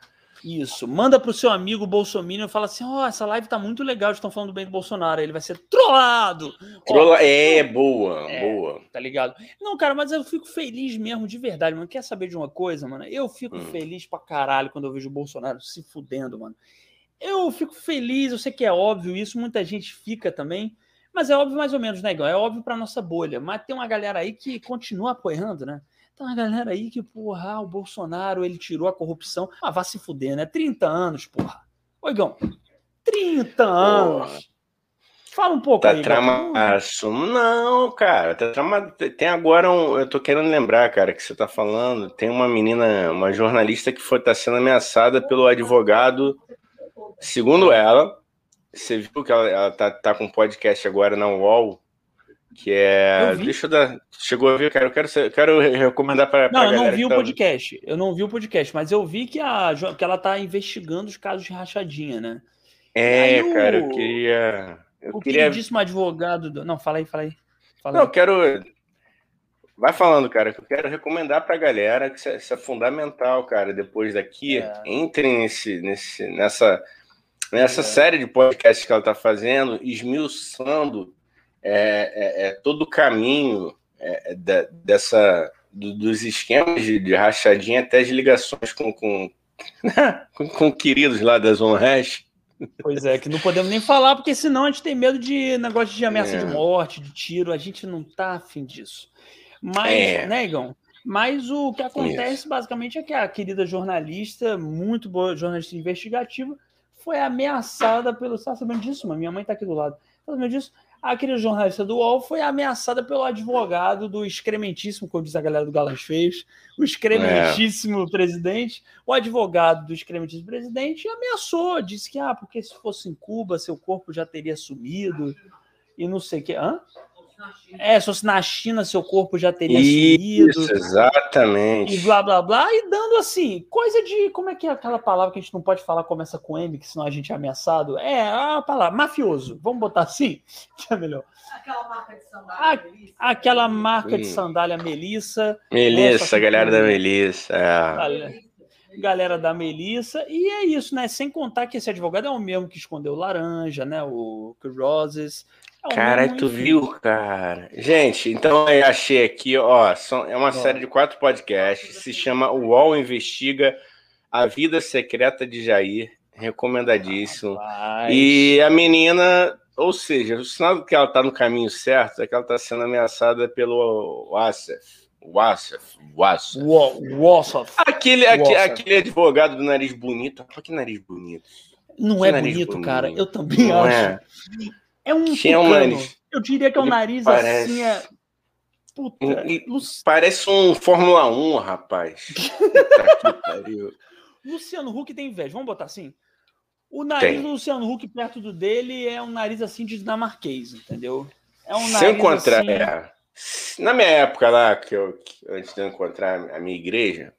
Isso. Manda pro seu amigo Bolsonaro e fala assim: ó, oh, essa live tá muito legal, estão falando bem do Bolsonaro. Ele vai ser trollado. Trolla... Oh, é, boa, é, boa. Tá ligado? Não, cara, mas eu fico feliz mesmo, de verdade, mano. Quer saber de uma coisa, mano? Eu fico hum. feliz pra caralho quando eu vejo o Bolsonaro se fudendo, mano. Eu fico feliz, eu sei que é óbvio isso, muita gente fica também. Mas é óbvio mais ou menos, né, Igor? É óbvio pra nossa bolha. Mas tem uma galera aí que continua apoiando, né? Então a galera aí que, porra, o Bolsonaro, ele tirou a corrupção. Ah, vá se fuder, né? 30 anos, porra. Oigão, 30 anos. Fala um pouco tá aí. Tramaço. Não, cara. Tá trama... Tem agora um. Eu tô querendo lembrar, cara, que você tá falando. Tem uma menina, uma jornalista que foi tá sendo ameaçada pelo advogado. Segundo ela, você viu que ela, ela tá, tá com um podcast agora na UOL que é. Eu deixa eu dar. Chegou a ver, cara. Eu quero, quero recomendar para. Não, eu não vi o tá... podcast. Eu não vi o podcast, mas eu vi que, a, que ela tá investigando os casos de rachadinha, né? É, Aí o- cara, eu queria. Eu o queria. queridíssimo advogado do... Não, fala aí, fala aí. Fala Não, aí. eu quero. Vai falando, cara, que eu quero recomendar pra galera que isso é, isso é fundamental, cara. Depois daqui, É. entrem nesse, nesse, nessa, nessa É. série de podcasts que ela tá fazendo, esmiuçando é, é, é, todo o caminho é, é, da- dessa, do- dos esquemas de, de rachadinha até as ligações com, com, com, com queridos lá da Zona Oeste. Pois é, que não podemos nem falar, porque senão a gente tem medo de negócio de ameaça de morte, de tiro. A gente não tá afim disso. Mas, É. né, Igão? Mas o que acontece basicamente é que a querida jornalista, muito boa jornalista investigativa, foi ameaçada pelo. Você tá sabendo disso, mano? Minha mãe tá aqui do lado. Tá sabendo disso? A querida jornalista do UOL foi ameaçada pelo advogado do excrementíssimo, como diz a galera do Galãs Feios, o excrementíssimo presidente, o advogado do excrementíssimo presidente ameaçou, disse que, ah, porque se fosse em Cuba, seu corpo já teria sumido, e não sei o que. Hã? É, se fosse na China, seu corpo já teria. Isso, exatamente. E blá blá blá, e dando assim, coisa de. Como é que é aquela palavra que a gente não pode falar, começa com M, que senão a gente é ameaçado? É a palavra, mafioso. Vamos botar assim? Que é melhor. Aquela marca de sandália. Ah, Melissa. Aquela marca de sandália Melissa, Melissa, a galera da Melissa. é. galera, galera da Melissa, e é isso, né? Sem contar que esse advogado é o mesmo que escondeu laranja, né? O que Roses. É Caralho, mesmo, tu enfim. viu, cara? Gente, então eu achei aqui, ó, são- é uma Ó. série de quatro podcasts, se chama O UOL Investiga a Vida Secreta de Jair, recomendadíssimo. Rapaz. E a menina, ou seja, o sinal que ela tá no caminho certo é que ela tá sendo ameaçada pelo Wassef. Wassef, Wassef. Wa- Wassoff. Aquele, aque- Wassef. aquele advogado do nariz bonito, olha que nariz bonito. Não Que é bonito, bonito. cara. Eu também Não acho. é? É, um um nariz. Eu diria que é um nariz parece- assim, é... Puta, Parece um Fórmula 1, rapaz. Luciano Huck tem inveja. Vamos botar assim? O nariz Tem. do Luciano Huck perto do dele é um nariz assim de dinamarquês, entendeu? É um Se eu encontrar. assim... é, na minha época lá, que eu, que- antes de eu encontrar a minha igreja,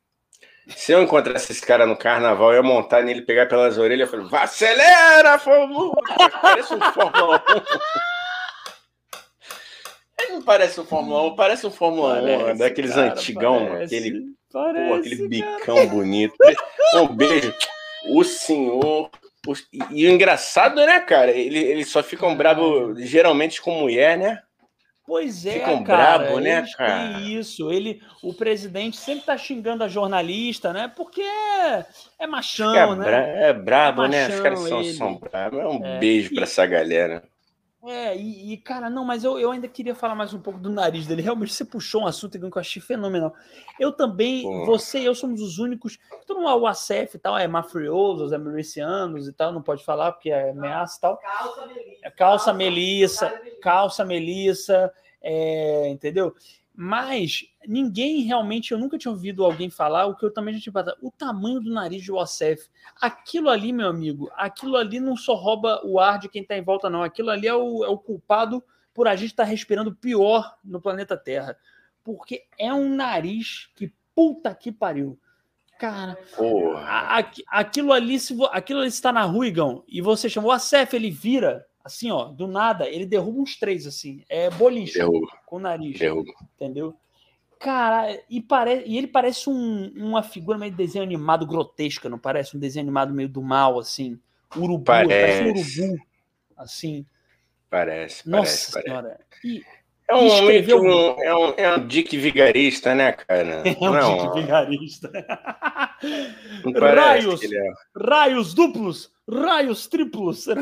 se eu encontrasse esse cara no carnaval, eu ia montar nele, pegar pelas orelhas e falar: "Vá, acelera, Fórmula 1! Parece um Fórmula 1. Ele não parece um Fórmula 1, parece um Fórmula 1, Parece, daqueles cara, antigão, parece, aquele, pô, parece, aquele cara. bicão bonito. Um beijo. O senhor. o- e, e o engraçado, né, cara? Ele, eles só ficam bravos geralmente com mulher, né? Pois é, Ficam cara. brabo, né, eles cara? têm isso. Ele, o presidente sempre tá xingando a jornalista, né? Porque é, é machão, É, né? bra é brabo, É né? Os machão caras são, ele. são bravos. É um É. beijo pra essa galera. É, e, e, cara, não, mas eu, eu ainda queria falar mais um pouco do nariz dele. Realmente, você puxou um assunto que eu achei fenomenal. Eu também, Pô. você e eu somos os únicos. Todo mundo, o ACF e tal, é mafiosos, é milicianos e tal, não pode falar porque é ameaça e tal. Calça Melissa. Calça Melissa, Melissa. calça Melissa, é, entendeu? Mas ninguém realmente, eu nunca tinha ouvido alguém falar o que eu também já tinha falado, o tamanho do nariz de Wassef. Aquilo ali, meu amigo, aquilo ali não só rouba o ar de quem está em volta, não. Aquilo ali é o, é o culpado por a gente estar respirando pior no planeta Terra. Porque é um nariz que puta que pariu. Cara, Porra. a- aqui- aquilo ali, se vo- aquilo ali está na rua, Igão, e você chamou a Cef, ele vira, assim, ó, do nada, ele derruba uns três, assim. É boliche Derruba, com o nariz, derruba. entendeu? Cara, e, pare... e ele parece um- uma figura meio de desenho animado grotesca, não parece? Um desenho animado meio do mal, assim. Urubu, ele parece um Parece. urubu, assim. Parece, Nossa parece, parece. senhora. E É um, escreveu- um, é, um, é um dick vigarista, né, cara? é um não, dick vigarista. não Raios. é. Raios duplos, raios triplos.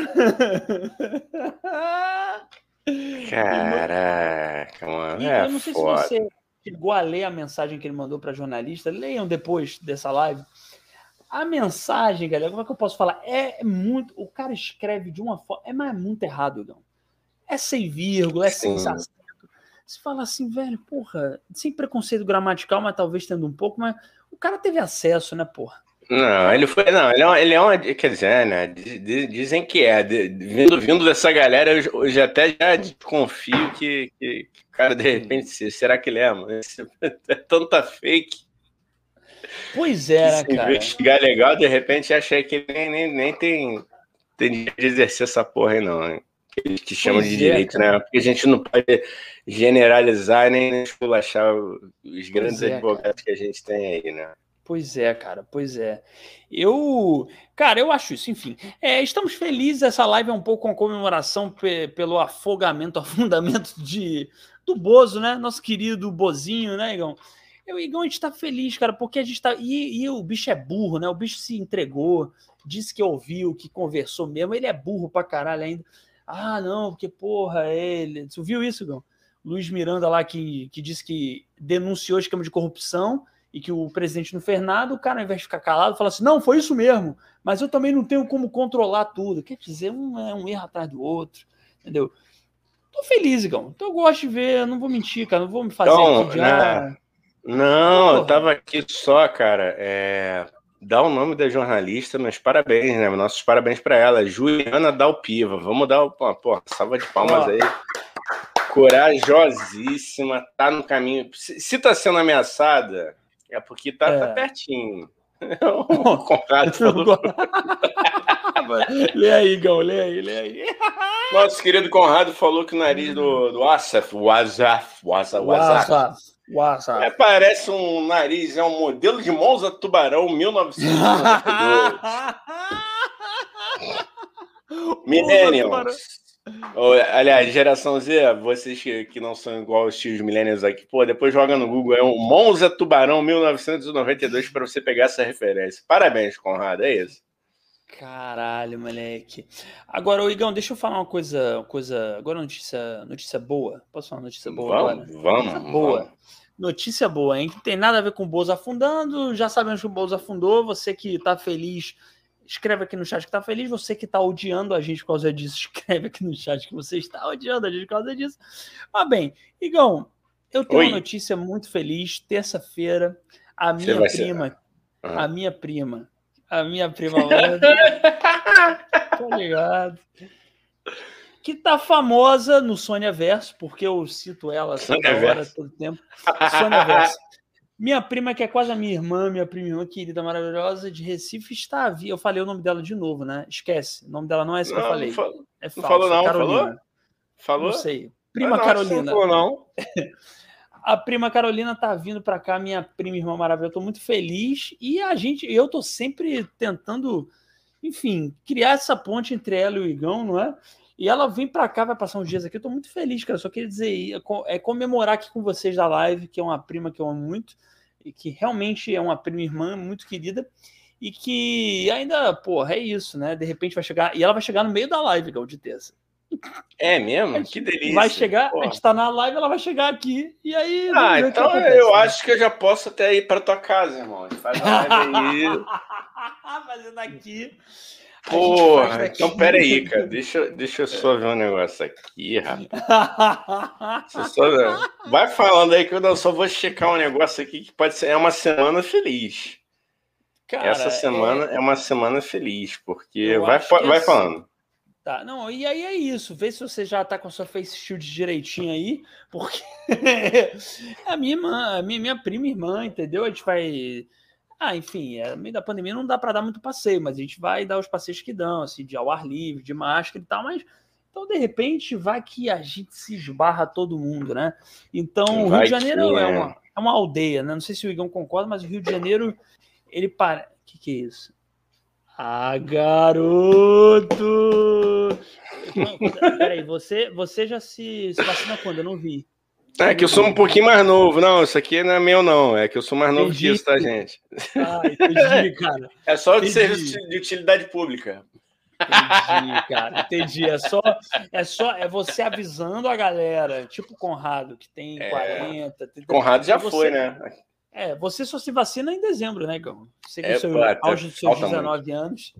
Caraca, mano. É eu não sei foda. se você chegou a ler a mensagem que ele mandou para jornalista. Leiam depois dessa live. A mensagem, galera, como é que eu posso falar? É muito. O cara escreve de uma forma. É mas é muito errado, Igão. É sem vírgula, é Sim. acento. Você fala assim, velho, porra, sem preconceito gramatical, mas talvez tendo um pouco, mas o cara teve acesso, né, porra? Não, ele foi. Não, ele é, uma, ele é uma. Quer dizer, né? diz- diz- Dizem que é. vindo, vindo dessa galera, eu, eu já até já desconfio que, que, que o cara, de repente, se- será que ele é, mano? É tanta fake. Pois é, né, se cara? investigar legal, de repente, achei que nem, nem, nem tem tem de exercer essa porra aí, não. Hein? Que, que chamam Pois de é, direito, cara. né? Porque a gente não pode generalizar nem esculachar os grandes é, advogados que a gente tem aí, né? Pois é, cara, pois é. Eu, cara, eu acho isso, enfim. É, estamos felizes, essa live é um pouco uma comemoração pe- pelo afogamento, afundamento de, do Bozo, né? Nosso querido Bozinho, né, Igão? Eu Igão, a gente tá feliz, cara, porque a gente tá. E, e o bicho é burro, né? O bicho se entregou, disse que ouviu, que conversou mesmo. Ele é burro pra caralho ainda. Ah, não, porque porra, ele. Você viu isso, Igão? Luiz Miranda lá que, que disse que denunciou esquema de corrupção e que o presidente não fez nada, o cara, ao invés de ficar calado, fala assim: não, foi isso mesmo, mas eu também não tenho como controlar tudo. Quer dizer, um é um erro atrás do outro, entendeu? Tô feliz, Igão. Então eu gosto de ver, eu não vou mentir, cara, não vou me fazer Então, aqui de. ah, Não, eu Porra. tava aqui só, cara. É... Dá o nome da jornalista, mas parabéns, né? Nossos parabéns para ela, Juliana Dalpiva. Vamos dar o pô, porra, salva de palmas aí. Corajosíssima, tá no caminho. Se, tá sendo ameaçada, é porque tá, É. tá pertinho. o Conrado falou. lê aí, Igão, lê aí, lê aí. Nosso querido Conrado falou que o nariz do, do Asaf, o Asaf, o Asaf, o Asaf, WhatsApp. É, parece um nariz, é um modelo de Monza Tubarão 1992. Millennials. Ô, aliás, geração Z, vocês que, que não são igual os tios millennials aqui, pô, depois joga no Google, é um Monza Tubarão 1992 para você pegar essa referência. Parabéns, Conrado, é isso. Caralho, moleque. Agora, Igão, deixa eu falar uma coisa, uma coisa. Agora notícia, notícia boa. Posso falar uma notícia boa agora? Vamos, vamos, Notícia boa. vamos. Notícia boa, hein? Que não tem nada a ver com o Bozo afundando. Já sabemos que o Bozo afundou. Você que tá feliz, escreve aqui no chat que tá feliz. Você que tá odiando a gente por causa disso, escreve aqui no chat que você está odiando a gente por causa disso. Mas bem, Igão, eu tenho Oi. uma notícia muito feliz. Terça-feira, a minha ser- prima, Ah. a minha prima, a minha prima Tô ligado. Que tá famosa no Sônia Verso, porque eu cito ela toda hora, Verso. todo tempo. Sônia Verso. Minha prima, que é quase a minha irmã, minha prima irmã querida, maravilhosa, de Recife, está vi. Eu falei o nome dela de novo, né? Esquece. O nome dela não é esse que eu Não, falei. não É não falso. falou não, Carolina. falou? Falou? Não sei. Prima Ah, não, Carolina. Não falou, não. A prima Carolina tá vindo para cá, minha prima irmã maravilhosa. Eu tô muito feliz e a gente, eu tô sempre tentando, enfim, criar essa ponte entre ela e o Igão, não é? E ela vem para cá, vai passar uns dias aqui. Eu tô muito feliz, cara. Só queria dizer, é comemorar aqui com vocês da live, que é uma prima que eu amo muito e que realmente é uma prima irmã muito querida e que ainda, porra, é isso, né? De repente vai chegar e ela vai chegar no meio da live, Igão, de terça. É mesmo? Que delícia. Vai chegar, Porra. a gente tá na live, ela vai chegar aqui e aí. Ah, então acontece, eu né? acho que eu já posso até ir para tua casa, irmão. A gente faz a live aí. Fazendo aqui. Porra, então pera aí, cara. Deixa, eu- deixa eu só ver um negócio aqui, rapaz. Só- Vai falando aí que eu só vou checar um negócio aqui que pode ser. É uma semana feliz. Cara, Essa semana é- é... uma semana feliz, porque vai, vai falando. Tá, não, e aí é isso. Vê se você já tá com a sua face shield direitinho aí, porque a minha irmã, a minha, minha prima irmã, entendeu? A gente vai. Ah, enfim, é, no meio da pandemia não dá para dar muito passeio, mas a gente vai dar os passeios que dão, assim, de ao ar livre, de máscara e tal, mas. Então, de repente, vai que a gente se esbarra todo mundo, né? Então, o Rio de Janeiro que, é, é. uma, é uma aldeia, né? Não sei se o Igão concorda, mas o Rio de Janeiro, ele para. O que, que é isso? Ah, garoto! Não, Peraí, você, você já se, se vacina quando? Eu não vi. É que eu sou um pouquinho mais novo. Não, isso aqui não é meu, não. É que eu sou mais novo Entendi. que isso, tá, gente? Ah, entendi, cara. É só de Entendi. serviço de utilidade pública. Entendi, cara. Entendi. É só, é só é você avisando a galera, tipo o Conrado, que tem É. 40. 30, Conrado já você- foi, né? É, você só se vacina em dezembro, né, Igão? Você É, o seu auge dos seus falta 19 anos.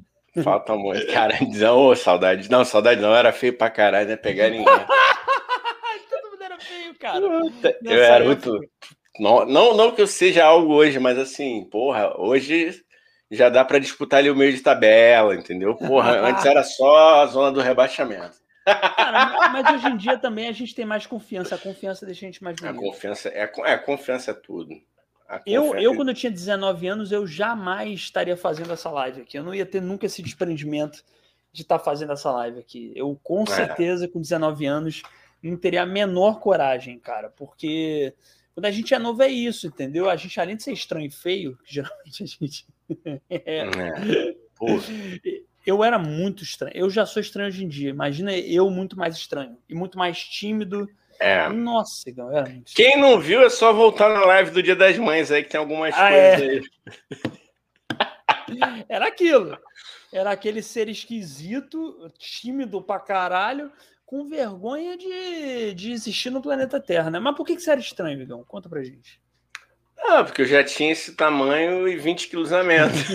Falta muito. Cara, ô, saudade. Não, saudade não, era feio pra caralho, né? Pegar ninguém. Cara. eu era época. muito. Não, não, não que eu seja algo hoje, mas assim, porra, hoje já dá pra disputar ali o meio de tabela, entendeu? Porra, antes era só a zona do rebaixamento. Cara, mas hoje em dia também a gente tem mais confiança. A confiança deixa a gente mais A bonito. confiança é, a- é, a confiança é tudo. Eu, confiança- eu, quando eu tinha 19 anos, eu jamais estaria fazendo essa live aqui. Eu não ia ter nunca esse desprendimento de estar fazendo essa live aqui. Eu, com É. certeza, com 19 anos, não teria a menor coragem, cara, porque quando a gente é novo é isso, entendeu? A gente, além de ser estranho e feio, que geralmente a gente é, É. Eu era muito estranho. Eu já sou estranho hoje em dia. Imagina eu muito mais estranho e muito mais tímido. é. Nossa, Igão, eu era muito. Quem não viu é só voltar na live do Dia das Mães aí, que tem algumas Ah, coisas é. aí. Era aquilo. Era aquele ser esquisito, tímido pra caralho, com vergonha de, de existir no planeta Terra, né? Mas por que, que você era estranho, Igão? Conta pra gente. Ah, porque eu já tinha esse tamanho e 20 quilos a menos.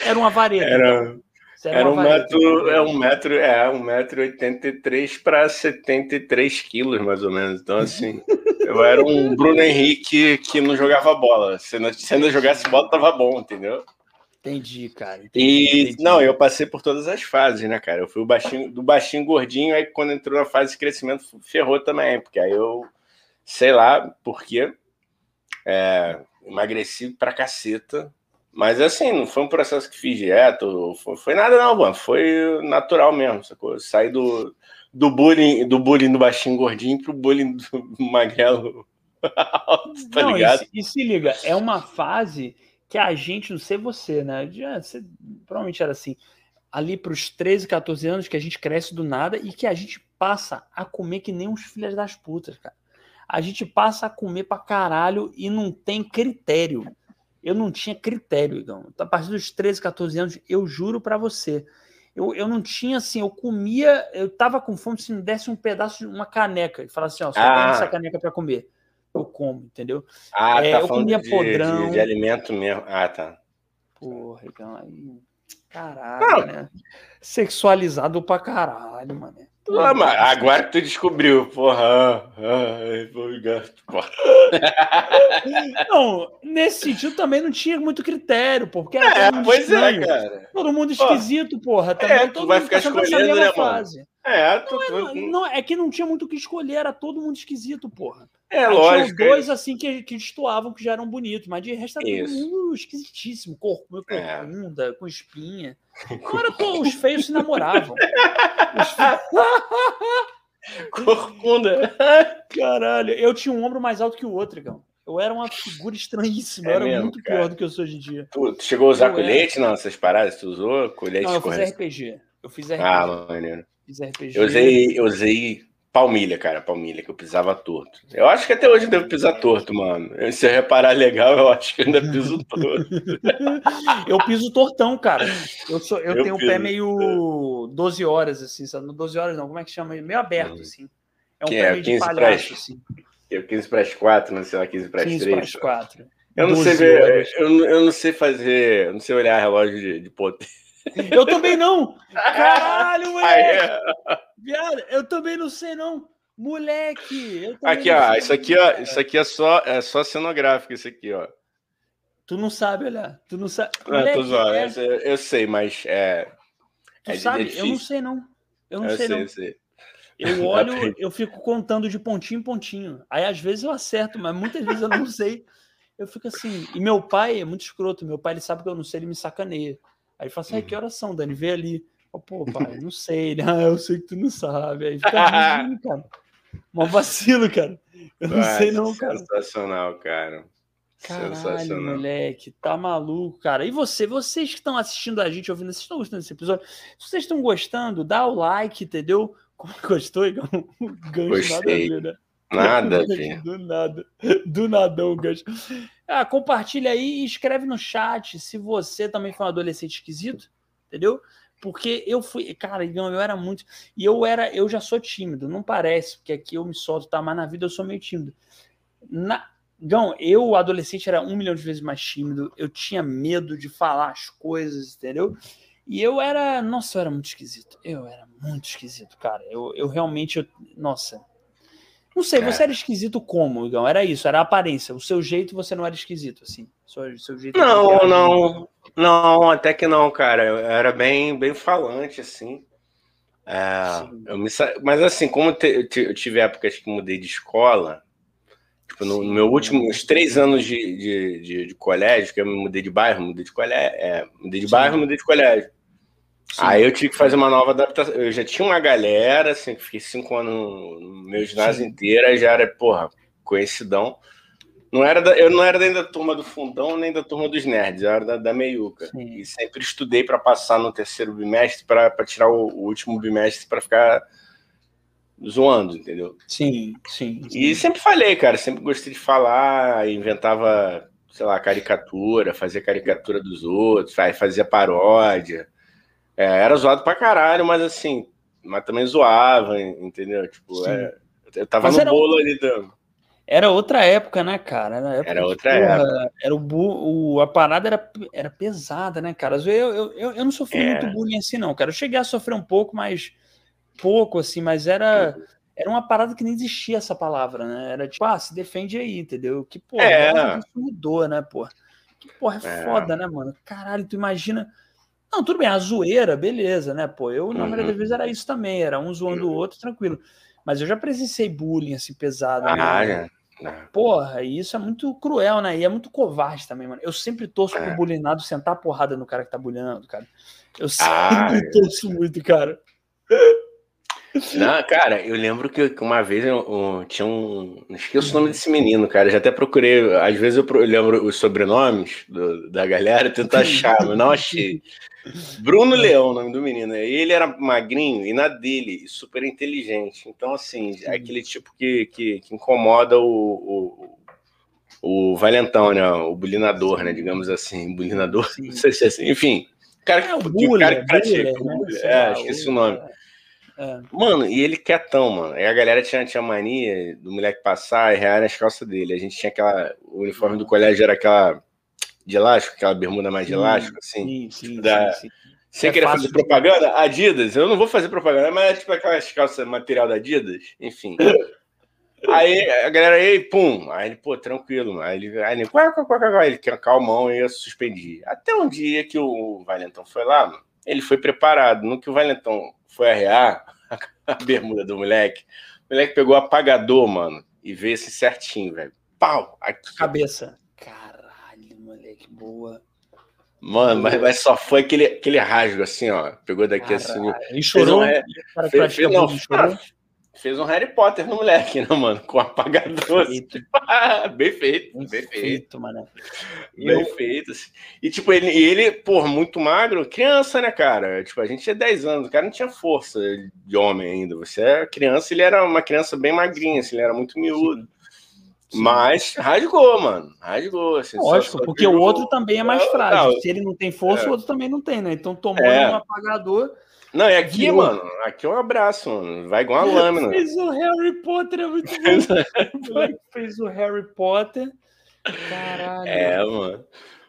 era uma vareta. Era, Você era um uma vareta. metro, é um metro, é, um metro e 83 para 73 quilos, mais ou menos. Então, assim, eu era um Bruno Henrique que não jogava bola. Se não- se ainda jogasse bola, tava bom, entendeu? Entendi, cara. entendi, E entendi. não, eu passei por todas as fases, né, cara? Eu fui o baixinho, do baixinho gordinho, aí quando entrou na fase de crescimento, ferrou também, porque aí eu, sei lá por quê, é, emagreci pra caceta. Mas assim, não foi um processo que fiz direto, foi, foi nada não, mano. Foi natural mesmo, sacou? Eu saí do, do bullying do bullying do baixinho gordinho pro bullying do magrelo alto, tá Não, e ligado? se- E, se liga, é uma fase que a gente, não sei você, né? Já, você, provavelmente era assim. Ali para os 13, 14 anos que a gente cresce do nada e que a gente passa a comer que nem uns filhos das putas, cara. A gente passa a comer pra caralho e não tem critério. Eu não tinha critério, Igão. A partir dos 13, 14 anos, eu juro pra você. Eu, eu não tinha assim, eu comia, eu tava com fome se me desse um pedaço de uma caneca e falasse assim, ó, só Ah. tem essa caneca pra comer. Eu como, entendeu? Ah, É, tá eu falando comia de, podrão. de, de alimento mesmo. Ah, tá. Porra, então aí. Caralho, né? Sexualizado pra caralho, mano. Ah, mas agora que tu descobriu, porra. Ah, ah, porra. Não, nesse sentido também não tinha muito critério, pô, porque era É, todo mundo pois estranho, é, cara. todo mundo esquisito, porra. Também É, tu todo vai mundo ficar essa escolhendo, mesma né, mano? fase. É, tu, Não, tu- não, é que não tinha muito o que escolher, era todo mundo esquisito, porra. é Aí lógico. Tinha os dois assim que, que destoavam, que já eram bonitos, mas de resto era todo mundo esquisitíssimo, corpo, É. corcunda, com espinha. Não era pô, os feios se namoravam. Os fe- Corcunda. Caralho, eu tinha um ombro mais alto que o outro, Igão. Eu era uma figura estranhíssima, É eu era mesmo, muito cara. pior do que eu sou hoje em dia. Tu, tu chegou a usar Eu era. colete? Não, essas paradas tu usou? Colete Não, eu fiz correção? RPG. Eu fiz RPG. Ah, maneiro. fiz RPG. Eu usei, eu usei palmilha, cara, palmilha, que eu pisava torto. Eu acho que até hoje eu devo pisar torto, mano. Se eu reparar legal, eu acho que eu ainda piso torto. Eu piso tortão, cara. Eu, sou, eu, Eu tenho o pé meio 12 horas, assim, sabe? Não 12 horas não, como é que chama? Meio aberto, Uhum. assim. É um Que pé é meio de 15 pra palhaço, as- assim. Eu 15 para as 4, não sei lá, 15 para as 15 3. para as 4. Eu não sei 12 ver, eu, eu não sei fazer, eu não sei olhar relógio de, de potência. Eu também não! Caralho, moleque! É. Viado, eu também não sei, não. Moleque! Aqui, não ó, isso aqui, não, ó, cara. isso aqui é só, é só cenográfico, isso aqui, ó. Tu não sabe olhar. Tu não sabe. Não, Moleque, zoando, é- eu, eu sei, mas é. tu é sabe? é eu não sei, não. Eu não Eu sei, sei, não. eu sei. Eu olho, Aprende. eu fico contando de pontinho em pontinho. Aí às vezes eu acerto, mas muitas vezes eu não sei. Eu fico assim. E meu pai é muito escroto. Meu pai ele sabe que eu não sei, ele me sacaneia. Aí fala assim: "Ah, que horas são, Dani? Vê ali. Eu, Pô, pai, não sei. Ele, ah, eu sei que tu não sabe. Aí fica ruim, cara. Mó vacilo, cara. Eu não Ah, sei, não, cara. Sensacional, cara. Caralho, Sensacional. moleque, tá maluco, cara. E você, vocês que estão assistindo a gente, ouvindo, vocês estão gostando desse episódio? Se vocês estão gostando, dá o like, entendeu? Como gostou, Igão? O gancho nada a Gostei. ver, né? Nada. Do nada. Do nadão, gancho. Ah, compartilha aí e escreve no chat se você também foi um adolescente esquisito, entendeu? Porque eu fui, cara, eu era muito. E eu era, eu já sou tímido, não parece, porque aqui eu me solto, tá? Mas na vida eu sou meio tímido. Na, eu, adolescente, era um milhão de vezes mais tímido. Eu tinha medo de falar as coisas, entendeu? E eu era. Nossa, eu era muito esquisito. Eu era muito esquisito, cara. Eu, eu realmente. eu- nossa. Não sei, você É. era esquisito como, Igão? Era isso, era a aparência. O seu jeito você não era esquisito, assim. Seu, seu jeito Não, não, não, até que não, cara. Eu era bem, bem falante, assim. É, eu me sa- mas assim, como te- eu ti- eu tive épocas que mudei de escola, Tipo, no, no meu últimos três anos de, de, de, de colégio, que eu me mudei de bairro, mudei de colégio, é, mudei de Sim. bairro, mudei de colégio. Sim. Aí eu tive que fazer uma nova adaptação. Eu já tinha uma galera, assim, que fiquei cinco anos no meu ginásio Sim. inteiro, aí já era, porra, conhecidão. Não era da- eu não era nem da turma do fundão, nem da turma dos nerds, eu era da, da meiuca. Sim. E sempre estudei para passar no terceiro bimestre, para tirar o, o último bimestre para ficar zoando, entendeu? Sim, sim. E sempre falei, cara, sempre gostei de falar, inventava, sei lá, caricatura, fazia caricatura dos outros, fa- fazia paródia. É, era zoado pra caralho, mas assim, mas também zoava, entendeu? Tipo, é, eu tava Mas no bolo ali do. Era outra época, né, cara? Era, época Era outra porra, Era o, bu- o- a parada era, era pesada, né, cara? Eu, eu, eu, eu não sofri É. muito bullying assim, não, cara. Eu cheguei a sofrer um pouco, mas pouco, assim, mas era, era uma parada que nem existia essa palavra, né? Era tipo, ah, se defende aí, entendeu? Que, porra, É. mudou, né, porra? Que porra é, É. foda, né, mano? Caralho, tu imagina. Não, tudo bem, a zoeira, beleza, né, pô? Eu, na maioria Uhum. das vezes, era isso também, era um zoando o outro, tranquilo. Mas eu já presenciei bullying, assim, pesado. Ah, né? é. Porra, e isso é muito cruel, né? E é muito covarde também, mano. Eu sempre torço É. pro bulinado sentar a porrada no cara que tá bulhando, cara. Eu sempre Ah, é. torço muito, cara. Não, cara, eu lembro que uma vez eu, eu tinha um. Não esqueço o nome desse menino, cara. Já até procurei. Às vezes eu, eu lembro os sobrenomes do- da galera, tento achar, mas não achei. Bruno Leão, o nome do menino. E ele era magrinho e na dele, super inteligente. Então, assim, é aquele tipo que, que, que incomoda o, o, o valentão, né? O bulinador, né? Digamos assim. Bulinador, Sim. não sei se é assim. Enfim, o cara que, É o bullying, cara que pratica. bullying, né? É, esqueci o nome. É. Mano, e ele quietão, mano. Aí a galera tinha, tinha mania do moleque passar e rear nas calças dele. A gente tinha aquela. O uniforme do colégio era aquela de elástico, aquela bermuda mais de elástico, assim. Sim, sim, Da- sim, sim. Sem É querer fácil fazer de- propaganda, Adidas. Eu não vou fazer propaganda, mas é tipo aquelas calças material da Adidas. Enfim. Aí a galera aí, pum. Aí ele, pô, tranquilo, mano. Aí ele, aí ele, quá, quá, quá, quá, quá. ele quer calmão e eu suspendi. Até um dia que o Valentão foi lá, mano, ele foi preparado. No que o Valentão foi arrear a bermuda do moleque, o moleque pegou o apagador, mano, e veio assim certinho, velho. Pau! Aqui. Cabeça. Caralho, moleque, boa. Mano, mas, mas só foi aquele, aquele rasgo assim, ó. Pegou daqui assim. E chorou. um- é, o cara fez- fez- não, chorou. Fez um Harry Potter no moleque, né, mano? Com apagador. assim. Feito, bem feito, bem feito. feito, mano. Bem feito. assim. E tipo, ele, ele, porra, muito magro, criança, né, cara? Tipo, a gente tinha 10 anos, o cara não tinha força de homem ainda. Você é criança, ele era uma criança bem magrinha, assim, ele era muito miúdo. Sim. Mas rasgou, mano. Rasgou. Assim, Lógico, só porque o outro também é mais frágil. não. Se ele não tem força, É. o outro também não tem, né? Então tomou É. um apagador. Não, é aqui, Virou. mano. Aqui é um abraço, mano. Vai igual uma lâmina. Fez o Harry Potter, é muito bom. Moleque fez o Harry Potter. Caralho. É, mano.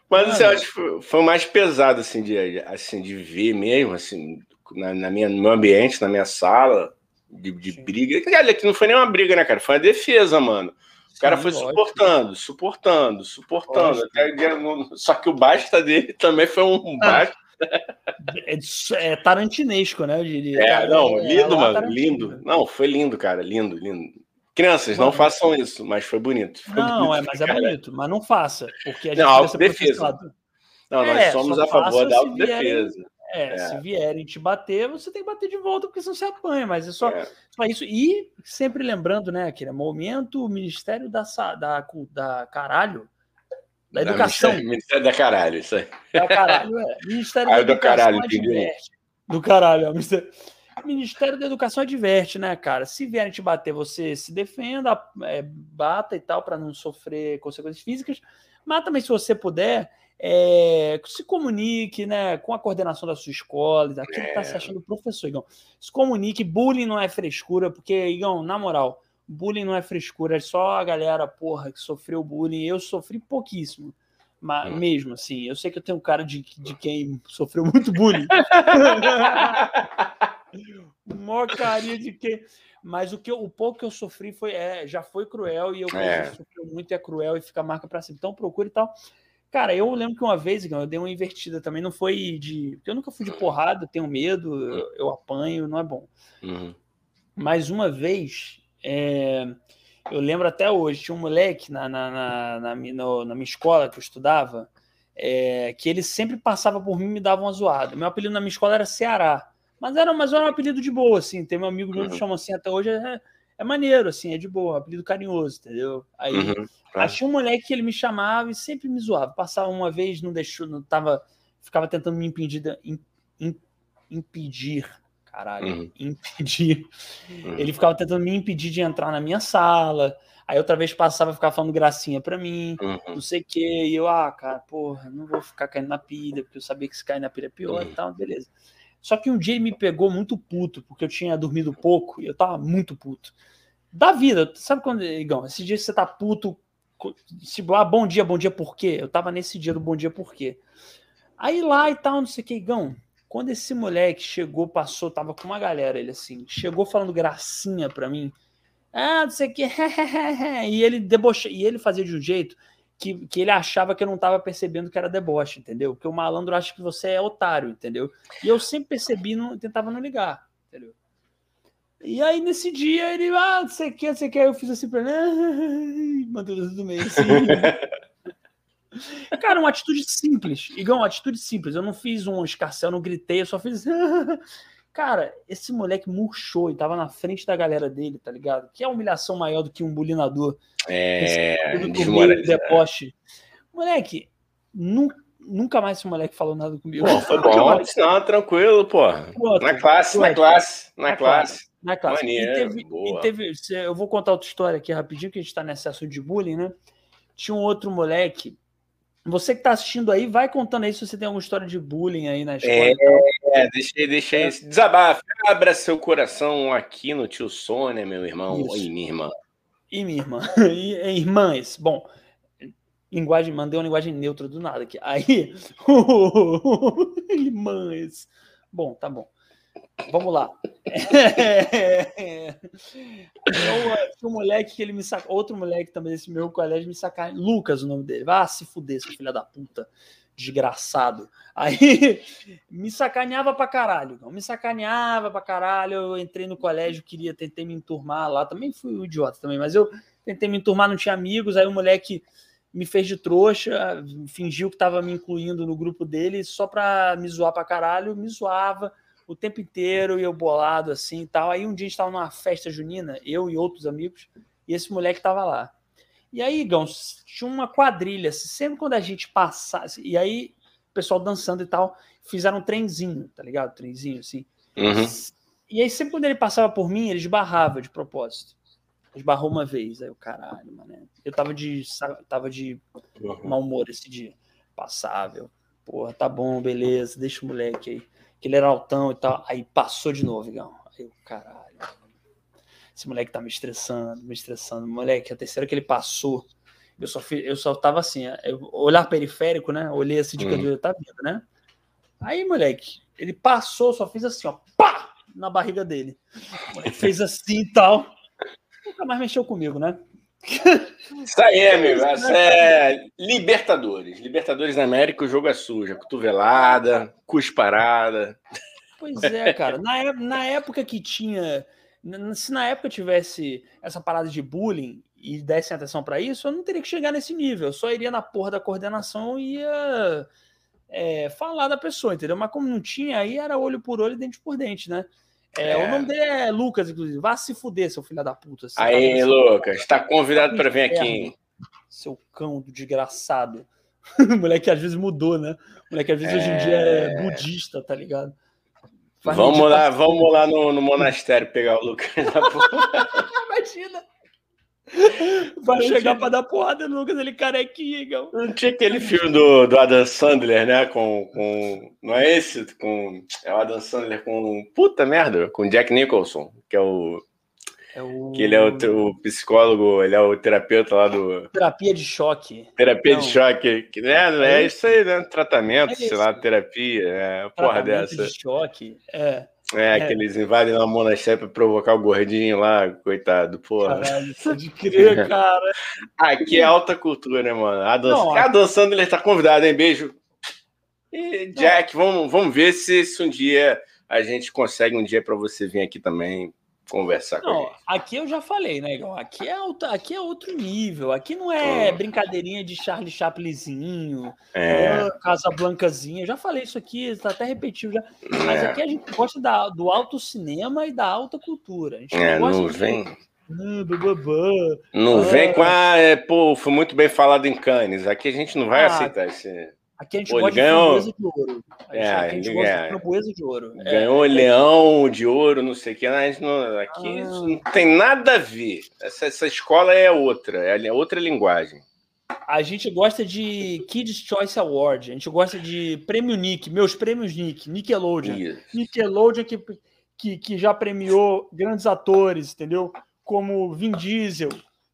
Mas Mano. assim, eu acho que foi, mais pesado, assim, de, assim, de ver mesmo, assim, na, na minha, no meu ambiente, na minha sala, de, de briga. Aliás, que não foi nem uma briga, né, cara? Foi uma defesa, mano. O cara foi lógico. suportando, suportando, suportando. Até Só que o basta dele também foi um Ah, basta. É, de- é tarantinesco, né? Eu diria. É, Cara, não, é lindo, lá mano, lindo. Não, foi lindo, cara, lindo, lindo. Crianças, não façam isso, mas foi bonito. Foi Não, bonito é, mas é caralho. bonito. Mas não faça. Porque a gente Não, vai ser processado. Não, nós É, somos a favor da autodefesa. É, É. se vierem te bater, você tem que bater de volta, porque senão você apanha. Mas é só, É. só isso. E sempre lembrando, né, aquele momento, o Ministério da, da, da Caralho, da Da Educação. Ministério, Ministério da Caralho, isso aí. É o caralho, é. Ministério Ah, da do Educação caralho, adverte. Do caralho, é o Ministério... Ministério da Educação adverte, né, cara? Se vierem te bater, você se defenda, é, bata e tal, para não sofrer consequências físicas. Mas também, se você puder, é, se comunique, né, com a coordenação da sua escola, aquilo que tá se É. achando professor, Igão. Se comunique, bullying não é frescura, porque, Igão, na moral, bullying não é frescura, é só a galera, porra, que sofreu bullying. Eu sofri pouquíssimo. Mas Hum. mesmo assim, eu sei que eu tenho um cara de, de quem sofreu muito bullying. Mó carinha de quem. Mas o, que eu- o pouco que eu sofri foi, é, já foi cruel e eu É. sofreu muito e é cruel e fica a marca pra cima. Então procure e tal. Cara, eu lembro que uma vez, eu dei uma invertida também, não foi de. Porque eu nunca fui de porrada, eu tenho medo, eu, eu apanho, não é bom. Uhum. Mas uma vez, é, Eu lembro até hoje, tinha um moleque na, na, na, na, no- na minha escola que eu estudava, é, que ele sempre passava por mim e me dava uma zoada. Meu apelido na minha escola era Ceará. Mas era, mas era um apelido de boa, assim. Tem um amigo meu que Uhum. chama assim até hoje, é, é maneiro, assim, é de boa, apelido carinhoso, entendeu? Aí, Uhum, Aí tinha um moleque que ele me chamava e sempre me zoava. Passava uma vez, não deixou, não tava, ficava tentando me impedir, impedir, caralho, Uhum. impedir. Uhum. Ele ficava tentando me impedir de entrar na minha sala. Aí outra vez passava, ficava falando gracinha pra mim, Uhum. não sei o quê. E eu, ah, cara, porra, não vou ficar caindo na pilha, porque eu sabia que se cair na pilha é pior Uhum. e tal, beleza. Só que um dia ele me pegou muito puto, porque eu tinha dormido pouco e eu tava muito puto. Da vida, sabe quando, Igão, esse dia você tá puto, se, ah, bom dia, bom dia, por quê? Eu tava nesse dia do bom dia, por quê? Aí lá e tal, não sei o que, Igão, quando esse moleque chegou, passou, tava com uma galera, ele assim, chegou falando gracinha pra mim, ah, não sei o que, e ele deboche, e ele fazia de um jeito que, que ele achava que eu não tava percebendo que era deboche, entendeu? Porque o malandro acha que você é otário, entendeu? E eu sempre percebi, não, tentava não ligar, entendeu? E aí, nesse dia, ele, ah, não sei o que, não sei o que, eu fiz assim pra ele, mandou do meio, assim. Cara, uma atitude simples, igual uma atitude simples, eu não fiz um escarcel, não gritei, eu só fiz... Cara, esse moleque murchou e tava na frente da galera dele, tá ligado? Que é humilhação maior do que um bulinador. É, deboche. Moleque, nu- nunca mais esse moleque falou nada comigo. Pô, foi Nunca bom, mais. não, tranquilo, pô. Pronto, Na classe, na classe, na Na classe. Na classe. Maneiro, e teve, boa. e teve- eu vou contar outra história aqui rapidinho, que a gente tá nesse assunto de bullying, né? Tinha um outro moleque. Você que tá assistindo aí, vai contando aí se você tem alguma história de bullying aí na escola. É. É, deixa, deixa esse desabafo. Abra seu coração aqui no tio Sônia, meu irmão Isso. e minha irmã. E minha irmã. E, e irmãs. Bom, linguagem, mandei uma linguagem neutra do nada aqui. Aí, irmãs. Bom, tá bom. Vamos lá. Eu, eh, tinha um moleque que ele me saca, outro moleque também desse meu colégio me sacar, Lucas, o nome dele. Vá se fuder, seu filho da puta, desgraçado. Aí me sacaneava pra caralho, não. me sacaneava pra caralho. Eu entrei no colégio, queria, tentei me enturmar lá, também fui um idiota também, mas eu tentei me enturmar, não tinha amigos. Aí o moleque me fez de trouxa, fingiu que tava me incluindo no grupo dele só pra me zoar pra caralho, me zoava o tempo inteiro e eu bolado assim e tal. Aí um dia a gente tava numa festa junina, eu e outros amigos, e esse moleque tava lá. E aí, Gão, tinha uma quadrilha, sempre quando a gente passasse, e aí o pessoal dançando e tal, fizeram um trenzinho, tá ligado? Trenzinho assim. Uhum. E aí sempre quando ele passava por mim, ele esbarrava de propósito. Esbarrou uma vez, aí o caralho, mano. Eu tava de, tava de Uhum. mau humor esse dia. Passável. Porra, tá bom, beleza, deixa o moleque aí. Que ele era altão e tal. Aí passou de novo, Igão. Aí eu, caralho. Esse moleque tá me estressando, me estressando. Moleque, a terceira que ele passou, eu só, fiz, eu só tava assim, eu, olhar periférico, né? Olhei assim de Uhum. tá vindo, né? Aí, moleque, ele passou, só fiz assim, ó, pá! Na barriga dele. Fez assim e tal. Nunca mais mexeu comigo, né? Isso aí, amigo. Essa é Libertadores. Libertadores da América, o jogo é sujo. Cotovelada, cusparada. Pois é, cara. Na, é- na época que tinha. Se na época tivesse essa parada de bullying e dessem atenção pra isso, eu não teria que chegar nesse nível. Eu só iria na porra da coordenação e ia é, falar da pessoa, entendeu? Mas como não tinha, aí era olho por olho dente por dente, né? É, É. O nome dele é Lucas, inclusive. Vá se fuder, seu filho da puta. Tá Aí, vendo? Lucas, está convidado para vir aqui. Seu cão do desgraçado. moleque às vezes mudou, né? Moleque às vezes hoje em dia é budista, tá ligado? Vamos lá, vamos lá no, no monastério pegar o Lucas. Imagina. Vai chegar pra dar porrada no Lucas, ele carequinha, igual. Não tinha aquele filme do, do Adam Sandler, né? Com, com. Não é esse? Com, é o Adam Sandler com. Puta merda, com Jack Nicholson, que é o. É o... Que ele é o, o psicólogo, ele é o terapeuta lá do. Terapia de choque. Terapia Não. de choque. Que, né, é É isso aí, né? Tratamento, É sei lá, terapia. É, porra dessa. de choque. É. É, que eles invadem lá o monastério pra provocar o gordinho lá, coitado, porra. Caralho, pode crer, cara. Aqui é alta cultura, né, mano? Adam, Não, a Dan Sandler tá convidado, hein? Beijo. E, Jack, vamos, vamos ver se, se um dia a gente consegue um dia pra você vir aqui também conversar com Não, ele. aqui eu já falei, né, Igor? Aqui é, alto, aqui é outro nível. Aqui não é Hum. brincadeirinha de Charlie Chaplinzinho, É, ah, Casa Blancazinha. Eu já falei isso aqui, tá até repetido já. Mas é, aqui a gente gosta da- do alto cinema e da alta cultura. A gente é, não de- vem. Ah, bababá. Não Ah. vem com a. é, pô, foi muito bem falado em Cannes. Aqui a gente não vai Ah, aceitar esse. Aqui a gente Pô, gosta ganhou- de framboesa de ouro. A gente, É, aqui a gente gosta ganha- de framboesa de ouro. É, Ganhou leão de ouro, não sei o que. Gente não- aqui Ah. isso não tem nada a ver. Essa, essa escola é outra, é outra linguagem. a gente gosta de Kids Choice Award. A gente gosta de prêmio Nick, meus prêmios Nick, Nickelodeon. Isso. Nickelodeon que, que, que já premiou grandes atores, entendeu? Como Vin Diesel,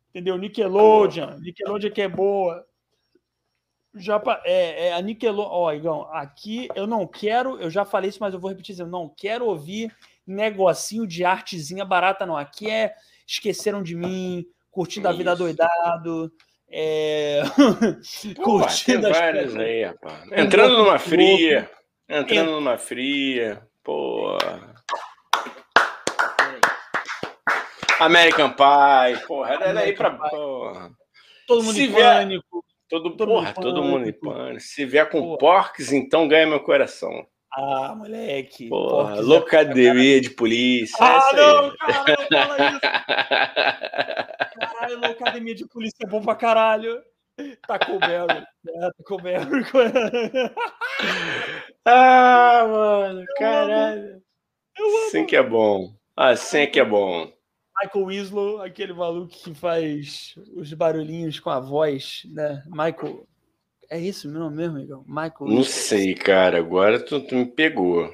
entendeu? Nickelodeon, Nickelodeon que é boa. Já é, é a Nickelodeon, ó, Igão, aqui eu não quero, eu já falei isso, mas eu vou repetir, eu não quero ouvir negocinho de artezinha barata, não. Aqui é Esqueceram de Mim, Curtindo a Vida Isso. Doidado, é... Pô, Curtindo as vários coisas. aí, rapaz. Entrando numa fria. Entrando numa fria. Pô. American Pie. Porra, era daí pra. Pie. Porra. Todo mundo Se em pânico. Todo, Todo porra, mundo em todo mundo em pânico. pânico. Se vier com Porra. porques, então ganha meu coração. Ah, moleque. Porra, Porques é- loucademia de polícia. é Ah, aí. não, cara, não fala isso. Caralho, Academia de Polícia é bom pra caralho. Taco Bell. É, Taco Bell. ah, mano, caralho. Assim que é bom. Assim é que é bom. Michael Winslow, aquele maluco que faz os barulhinhos com a voz, né? Michael. É isso meu nome mesmo, Igor? Michael Não Winslow. sei, cara. Agora tu, tu me pegou.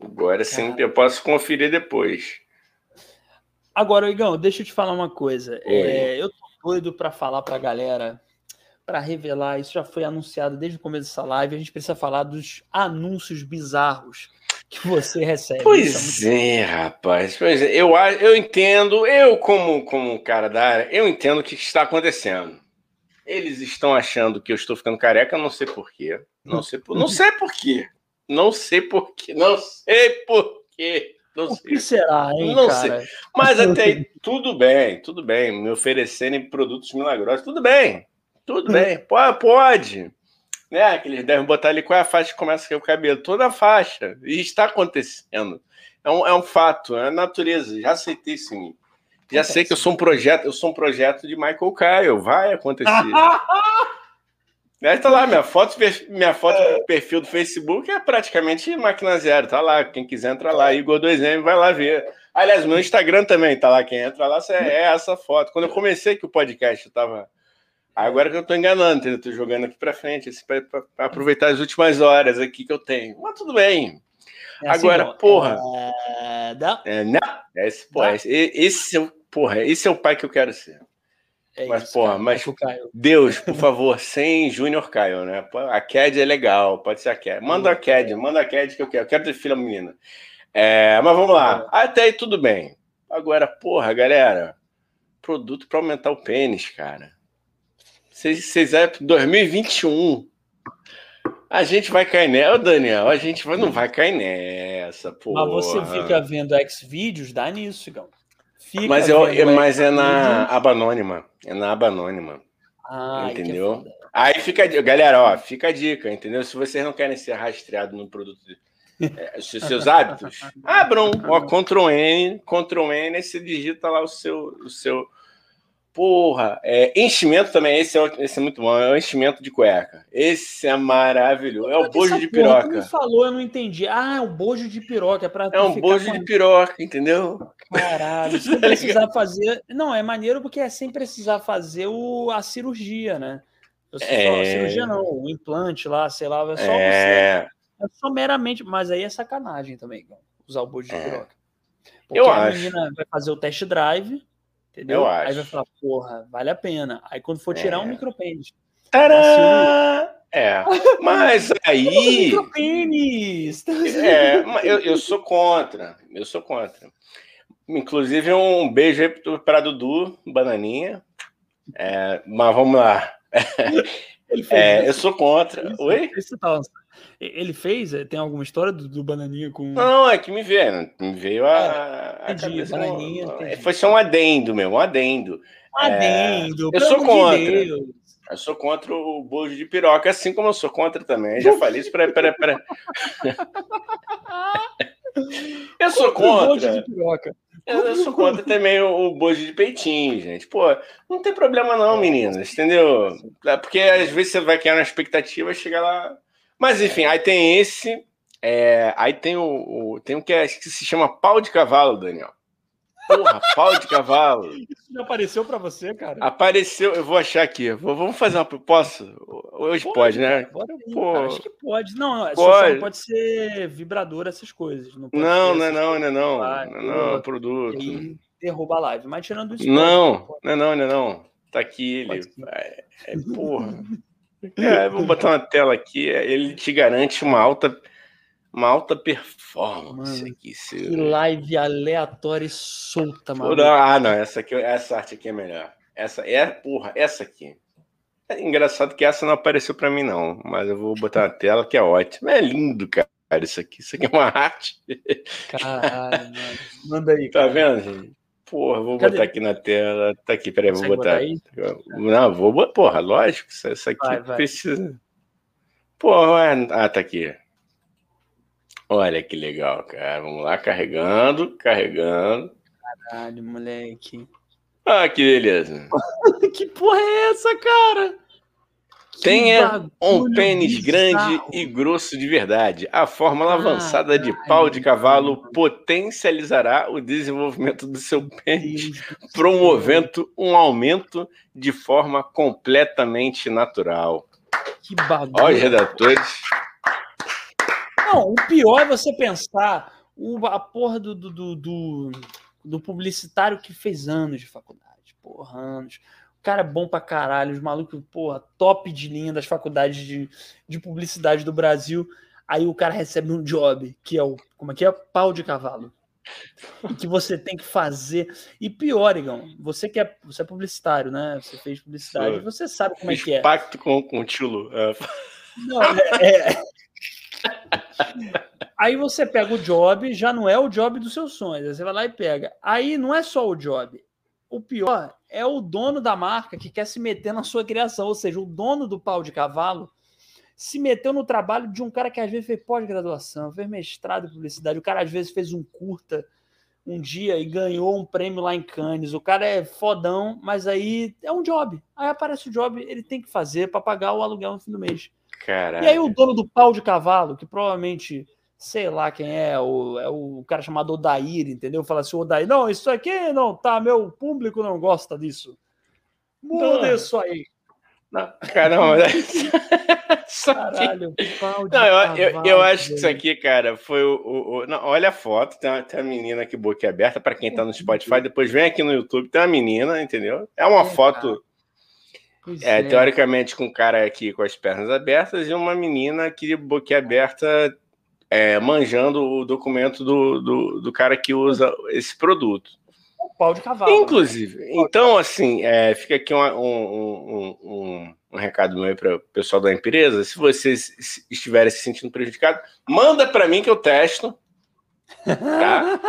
Agora sim eu posso conferir depois. Agora, Igão, deixa eu te falar uma coisa. Oi. É, eu tô doido pra falar pra galera, pra revelar. Isso já foi anunciado desde o começo dessa live. A gente precisa falar dos anúncios bizarros que você recebe. Isso Pois é, rapaz. Pois é. Eu, eu entendo, eu como, como cara da área, eu entendo o que está acontecendo. Eles estão achando que eu estou ficando careca, não sei porquê. Não sei por, não sei porquê. Não sei porquê. Não sei porquê. Não O sei. que será, hein, Não cara? Mas até aí, tudo bem, tudo bem. Me oferecerem produtos milagrosos, tudo bem. Tudo bem. Pode, pode. Né? Que eles devem botar ali qual é a faixa que começa cair o cabelo. Toda a faixa. E está acontecendo. É um, é um fato, é a natureza. Já aceitei isso em mim. Já sei que eu sou um projeto, eu sou um projeto de Michael Kyle. Vai acontecer. Aí tá lá, minha foto, minha foto do perfil do Facebook é praticamente máquina zero. Tá lá, quem quiser entra lá, Igor 2M, vai lá ver. Aliás, meu Instagram também tá lá, quem entra lá é essa foto. Quando eu comecei que o podcast eu tava. Agora que eu tô enganando, entendeu? Tô jogando aqui pra frente, assim, pra aproveitar as últimas horas aqui que eu tenho. Mas tudo bem. É assim, Agora, não. porra. É, dá- É, não, esse, porra, esse, esse é o, porra, esse é o pai que eu quero ser. é Mas, isso, porra, cara. mas- Caio. Deus, por favor, sem Júnior Caio, né? A Cad é legal, pode ser a Cad. Manda a Cad, manda a Cad que eu quero. Eu quero ter filha menina. É, mas vamos lá. Até aí tudo bem. Agora, porra, galera, produto para aumentar o pênis, cara. Vocês, é 2021. A gente vai cair nessa, Daniel. A gente vai- não vai cair nessa, porra. Mas você fica vendo X-Vídeos, dá nisso, Igão. Fica Mas, eu, mas é na aba anônima. É na aba anônima. Ah, entendeu? Aí fica a dica, galera, ó, fica a dica, entendeu? Se vocês não querem ser rastreados no produto, é, seus hábitos, abram, ó, Ctrl N, Ctrl N, aí você digita lá o seu, o seu, porra, é, enchimento também, esse é, esse é muito bom, é o enchimento de cueca, esse é maravilhoso, é o bojo de porra, tu me piroca, falou, eu não entendi. Ah, é o bojo de piroca, é pra é um bojo com de piroca, entendeu? Caralho, sem Tá precisar fazer. Não, é maneiro porque é sem precisar fazer o... a cirurgia, né? Só- É. A cirurgia não, o implante lá, sei lá, é só você. É, É só meramente. Mas aí é sacanagem também, usar o bojo de É. piroca. Porque Eu a acho. menina vai fazer o test drive, entendeu? Eu Aí acho. vai falar, porra, vale a pena. Aí quando for tirar É. um micropênis. Tadã! é, mas aí... Micropênis! É, eu, eu sou contra. Eu sou contra. Inclusive, um beijo aí para Dudu, Bananinha. É, mas vamos lá. Ele fez É, eu sou contra. Isso, Oi? isso tá. Ele fez? Tem alguma história do, do Bananinha com. Não, é que me veio, né? me veio a, a É, entendi, cabeça. bananinha, não-. Foi só um adendo, meu, um adendo. Adendo! eu pelo sou de contra. Deus. Eu sou contra o bojo de piroca, assim como eu sou contra também. Eu já falei isso. Peraí, peraí, peraí. Eu sou Contra o bojo de piroca. Eu, sou contra também o, o bojo de peitinho, gente. Pô, não tem problema não, meninas, entendeu? É Porque às vezes você vai criar uma expectativa, chega lá. Mas enfim, aí tem esse. é, aí tem o, o- Tem um que, é, que se chama pau de cavalo, Daniel. Porra, pau de cavalo. Isso já apareceu pra você, cara? Apareceu, eu vou achar aqui. Vou- vamos fazer uma. Posso? Hoje pode, né? cara, Pô. cara, Acho que pode. Não, não, Pode. Não pode ser vibrador, essas coisas. Não, pode Não, não é não, não é não. Não, é não, é pô, produto. E derruba a live. Mas tirando isso. Não, pode, não é não, não é não. Tá aqui ele. Pode. É, é, porra. É, vou botar uma tela aqui. é, Ele te garante uma alta, uma alta performance Mano, aqui. Que live aleatória e solta, mano. Ah, não, essa aqui, essa arte aqui é melhor. Essa é, porra, essa aqui. É engraçado que essa não apareceu pra mim não, mas eu vou botar na tela que é ótimo. É lindo, cara, isso aqui. Isso aqui é uma arte. Caralho, mano. Manda aí, Tá cara. vendo, gente? Porra, vou Cadê? botar aqui na tela. Tá aqui, peraí, vou botar. botar? Não, vou botar. Porra, lógico, isso, isso aqui Vai, vai. precisa. Porra, ah, tá aqui. Olha que legal, cara. Vamos lá, carregando, carregando. Caralho, moleque. Ah, que beleza. que porra é essa, cara? Tenha um bagulho pênis grande bizarro. e grosso de verdade. A fórmula Ah, avançada de pau de cavalo potencializará o desenvolvimento do seu pênis, promovendo um aumento de forma completamente natural. Que bagulho. Os redatores. Não, o pior é você pensar o, a porra do, do, do, do- publicitário que fez anos de faculdade. Porra, anos. O cara é bom pra caralho, os malucos, porra, top de linha das faculdades de, de publicidade do Brasil. Aí o cara recebe um job, que é o. Como é que é? Pau de cavalo. Que você tem que fazer. E pior, Igão, você que é, você é publicitário, né? Você fez publicidade, Sou. você sabe como é Fiz que é. pacto com, com o Tilo. É, Não, é- é. Aí você pega o job, já não é o job dos seus sonhos. Aí você vai lá e pega. Aí não é só o job. O pior é o dono da marca que quer se meter na sua criação. Ou seja, o dono do pau de cavalo se meteu no trabalho de um cara que às vezes fez pós-graduação, fez mestrado em publicidade. O cara às vezes fez um curta um dia e ganhou um prêmio lá em Cannes. O cara é fodão, mas aí é um job. Aí aparece o job, ele tem que fazer para pagar o aluguel no fim do mês. Caralho. E aí o dono do pau de cavalo, que provavelmente, sei lá quem é, o, é o cara chamado Odair, entendeu? Fala assim, Odair, não, isso aqui não tá, meu público não gosta disso. Muda Não. isso aí. Não, caramba, Caralho, pau de Não, eu, eu, cavalo, eu acho que isso aqui, cara, foi o. o- o- não, olha a foto, tem uma, tem uma menina aqui boquiaberta, para quem tá no Spotify, depois vem aqui no YouTube, tem uma menina, entendeu? É uma É, foto, é, é. teoricamente, com um cara aqui com as pernas abertas e uma menina aqui boquiaberta é, manjando o documento do, do, do cara que usa esse produto. pau de cavalo. né? Inclusive, então, assim, é, fica aqui um, um, um, um recado meu para o pessoal da empresa. Se vocês estiverem se sentindo prejudicados, manda para mim que eu testo, tá?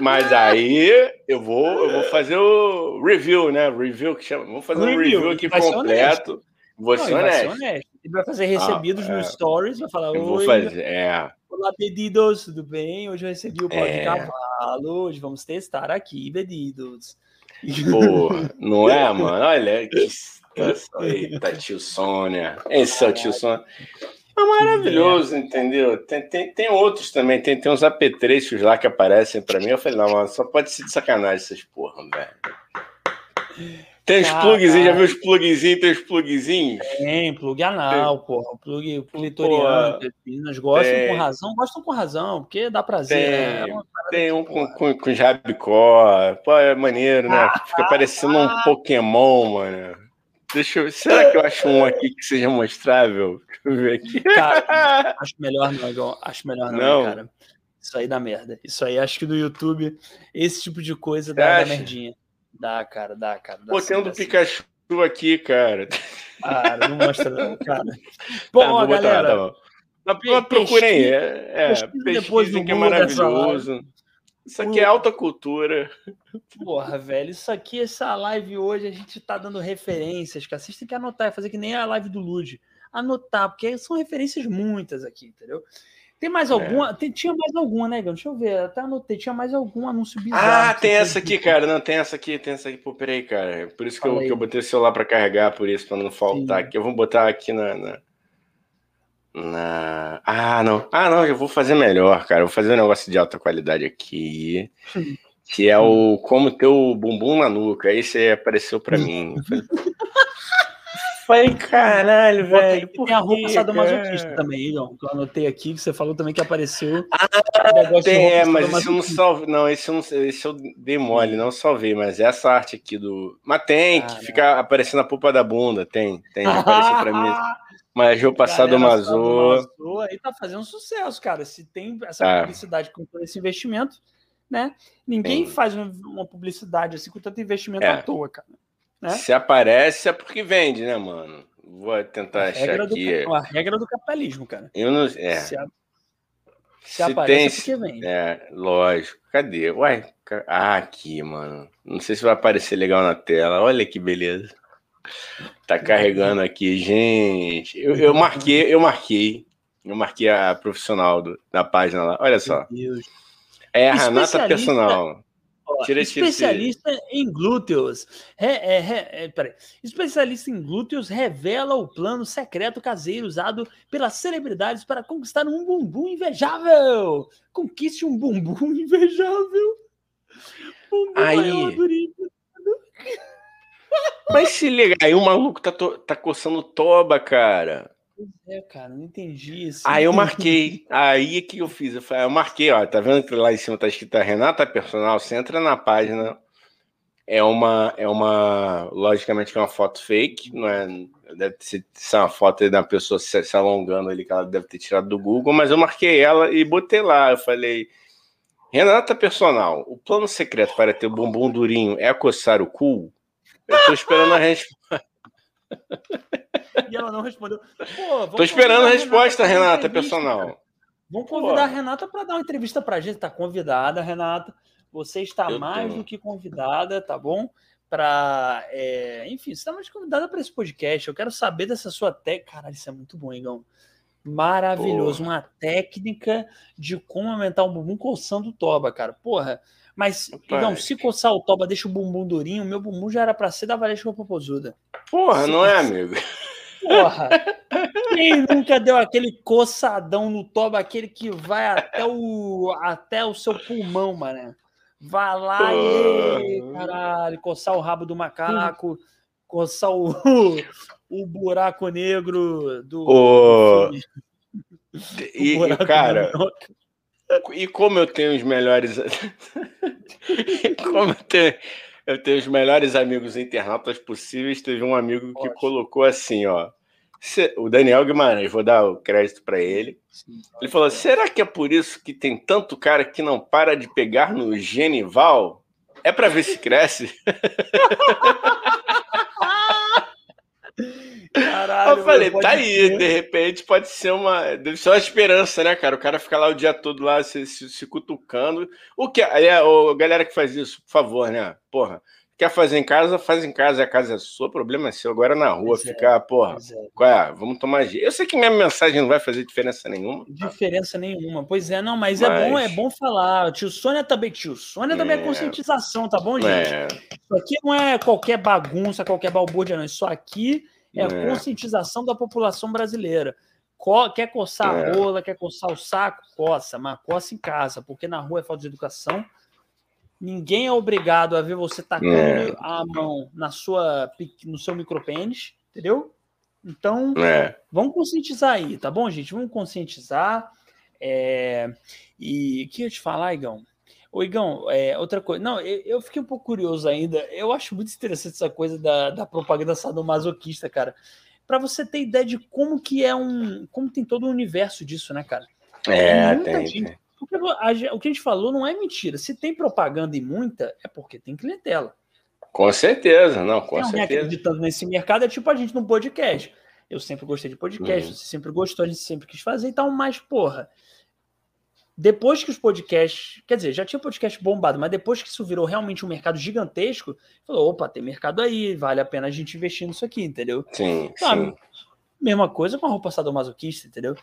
Mas aí eu vou, eu vou fazer o review, né? Review que chama. Vamos fazer um Review, review aqui completo. Vou Não, ser ele vai ser honesto. honesto. Ele vai fazer recebidos Ah, é. nos stories, vai falar, Eu vou oi, fazer. É. olá, pedidos, tudo bem? Hoje eu recebi o de É. cavalo, hoje vamos testar aqui, pedidos. Porra, não é, mano? Olha que situação. Eita, tio Sônia. Esse é o tio Sônia. É maravilhoso, entendeu? Tem, tem, tem outros também, tem, tem uns apetrechos lá que aparecem pra mim. Eu falei, não, mano, só pode ser de sacanagem essas porra, velho. Tem os Caralho. plugzinhos, já viu os plugzinhos? Tem os plugzinhos? Tem, plug anal, porra. O plug clitoriano, as meninas gostam Tem. com razão, gostam com razão, porque dá prazer. Tem. né? É Tem um com, com, com rabicó. Pô, é maneiro, né? Fica parecendo um Pokémon, mano. Deixa eu... Será que eu acho um aqui que seja mostrável? Deixa eu ver aqui. Cara, acho melhor não, Igor. Acho melhor não, Não. cara. Isso aí dá merda. Isso aí, acho que no YouTube, esse tipo de coisa dá, dá merdinha. Dá, cara, dá, cara. Dá Pô, sim, um do sim. Pikachu aqui, cara. Cara, não mostra não, cara. Bom, Tá, ó, vou botar, galera, tá bom. Pe- procurem aí. É, é, pesquisa depois do que é Google dessa maravilhoso. Isso aqui é alta cultura. porra, velho, isso aqui, essa live hoje, a gente tá dando referências. Vocês têm que anotar, fazer que nem a live do Lud. Anotar, porque são referências muitas aqui, entendeu? Tem É. mais alguma? Tem- tinha mais alguma, né, Gão? Deixa eu ver, até anotei. Tinha mais algum anúncio bizarro. Ah, que tem essa aqui, cara. Não, tem essa aqui, tem essa aqui. Pô, peraí, cara. Por isso que eu, que eu botei o celular pra carregar, por isso, pra não faltar Sim. aqui. Eu vou botar aqui na, na, na- Ah, não. Ah, não, eu vou fazer melhor, cara. Eu vou fazer um negócio de alta qualidade aqui. Que é o como ter o bumbum na nuca. Aí você apareceu pra mim. Falei, caralho, velho. tem a roupa sadomasoquista também, Igor, que eu anotei aqui, que você falou também que apareceu. Ah, Tem, é, mas esse eu não salvei. Não, esse eu, não, esse eu dei mole, não salvei, mas essa arte aqui do. Mas tem, que Caraca. fica aparecendo a polpa da bunda, tem, tem, apareceu pra mim. Mas o passado mazou. aí tá fazendo sucesso, cara. Se tem essa Tá. publicidade com todo esse investimento, né? Ninguém Sim. faz um- uma publicidade assim com tanto investimento É. à toa, cara. né? Se aparece é porque vende, né, mano? Vou tentar A achar regra, do, aqui. a regra do capitalismo, cara. Eu não. É. Se, a- se Se aparece tem. é porque vende. É, lógico. Cadê? Uai, ah, aqui, mano. Não sei se vai aparecer legal na tela. Olha que beleza. Tá carregando aqui, gente. Eu, eu marquei, eu marquei. Eu marquei a profissional do- da página lá. Olha só. É a Renata Personal. Ó, Tira, tira, especialista em glúteos. É, é, peraí. Especialista em glúteos revela o plano secreto caseiro usado pelas celebridades para conquistar um bumbum invejável. Conquiste um bumbum invejável. Bumbum Aí. Mas se liga, aí o maluco tá, to- tá coçando toba, cara. É, cara, não entendi isso. Aí eu marquei. Aí o que eu fiz? Eu, falei, eu marquei, ó. Tá vendo que lá em cima tá escrito Renata Personal? Você entra na página. É uma, é uma, logicamente que é uma foto fake, não é? Deve ser, ser uma foto da pessoa se, se alongando ali que ela deve ter tirado do Google, mas eu marquei ela e botei lá. Eu falei, Renata Personal, o plano secreto para ter o bumbum durinho é coçar o cu? Eu tô esperando a resposta. E ela não respondeu. Pô, Tô esperando a resposta, uma Renata entrevista, Personal. Vamos convidar Pô. a Renata para dar uma entrevista pra gente. Tá convidada, Renata. Você está Eu mais do que convidada, tá bom? Para, enfim, você está mais convidada para esse podcast. Eu quero saber dessa sua técnica. Caralho, isso é muito bom, Igão. Maravilhoso. Uma técnica de como aumentar um bumbum coçando o toba, cara. Porra. Mas. Igão, se coçar o toba deixa o bumbum durinho, meu bumbum já era para ser da Valesca Popozuda. Porra, não é, amigo? Porra! Quem nunca deu aquele coçadão no toba, aquele que vai até o, até o seu pulmão, mané? Vai lá e, caralho, coçar o rabo do macaco, coçar o, o buraco negro do. Ô, do E, e, cara, negro. E como eu tenho os melhores. como eu tenho, eu tenho os melhores amigos internautas possíveis, teve um amigo que Ótimo. colocou assim, ó. "Se- O Daniel Guimarães, vou dar o crédito para ele. Ele falou: será que é por isso que tem tanto cara que não para de pegar no Genival? É para ver se cresce? Caralho, eu falei, tá aí, de repente pode ser uma. Deve ser uma esperança, né, cara? O cara fica lá o dia todo lá se, se, se cutucando. O que. Aí, é, ô, galera que faz isso, por favor, né? Porra. Quer fazer em casa, faz em casa, a casa é sua, o problema é seu. Agora na rua, Pois é, ficar, porra, Pois é. qual é? Vamos tomar jeito. Eu sei que minha mensagem não vai fazer diferença nenhuma. Diferença nenhuma. Pois é, não, mas, é Mas- bom, é bom falar. Tio Sônia também, tio Sônia também é É. conscientização, tá bom, gente? É, Isso aqui não é qualquer bagunça, qualquer balbúrdia, não. Isso aqui é, É. conscientização da população brasileira. Co- quer coçar a É. rola, quer coçar o saco, coça, mas coça em casa, porque na rua é falta de educação. Ninguém é obrigado a ver você tacando É. a mão na sua, no seu micropênis, entendeu? Então, é. Vamos conscientizar aí, tá bom, gente? Vamos conscientizar. É, E o que eu ia te falar, Igão? Ô, Igão, é, outra coisa. Não, eu, eu fiquei um pouco curioso ainda. Eu acho muito interessante essa coisa da, da propaganda sadomasoquista, cara. Para você ter ideia de como que é um. Como tem todo o universo disso, né, cara? É, muita tem, gente. tem. Porque o que a gente falou não é mentira. Se tem propaganda e muita, é porque tem clientela. Com certeza, não, com alguém certeza. acreditando nesse mercado, é tipo a gente no podcast. Eu sempre gostei de podcast, Uhum. você sempre gostou, a gente sempre quis fazer, então, mas, porra, depois que os podcasts, quer dizer, já tinha podcast bombado, mas depois que isso virou realmente um mercado gigantesco, falou, opa, tem mercado aí, vale a pena a gente investir nisso aqui, entendeu? Sim, Sabe? sim. Mesma coisa com a roupa sadomasoquista, entendeu?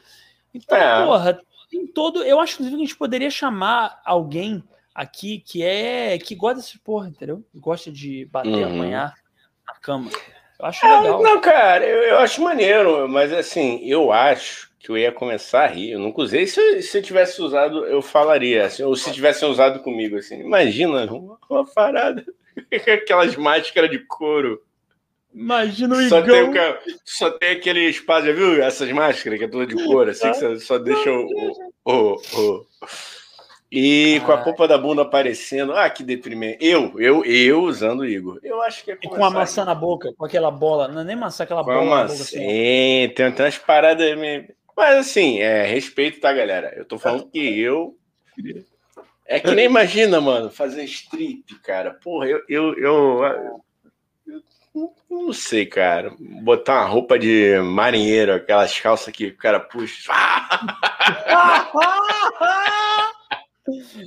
Então, É. porra, tem todo. Eu acho, inclusive, que a gente poderia chamar alguém aqui que é. que gosta desse porra, entendeu? Gosta de bater, Uhum. apanhar na cama. Eu acho É, legal. não, cara, eu, eu acho maneiro, mas assim, eu acho que eu ia começar a rir. Eu nunca usei. Se eu, se eu tivesse usado, eu falaria. assim, ou se tivessem usado comigo, assim. Imagina uma, uma parada. Aquelas máscaras de couro. Imagina o Só tem, Igão. o só tem aquele espaço, já viu essas máscaras que é toda de couro, assim, que só, só deixa o. o, o- E com a Ah. polpa da bunda aparecendo. Ah, que deprimente. Eu, eu, eu usando o Igor. Eu acho que é E com a maçã na boca, com aquela bola. Não é nem maçã, aquela Com bola na boca maçã. assim. Sim, tem, tem umas paradas meio. Mas assim, é respeito, tá, galera? Eu tô falando que eu. É que nem imagina, mano, fazer strip, cara. Porra, eu, eu- eu não sei, cara. Botar uma roupa de marinheiro, aquelas calças que o cara puxa.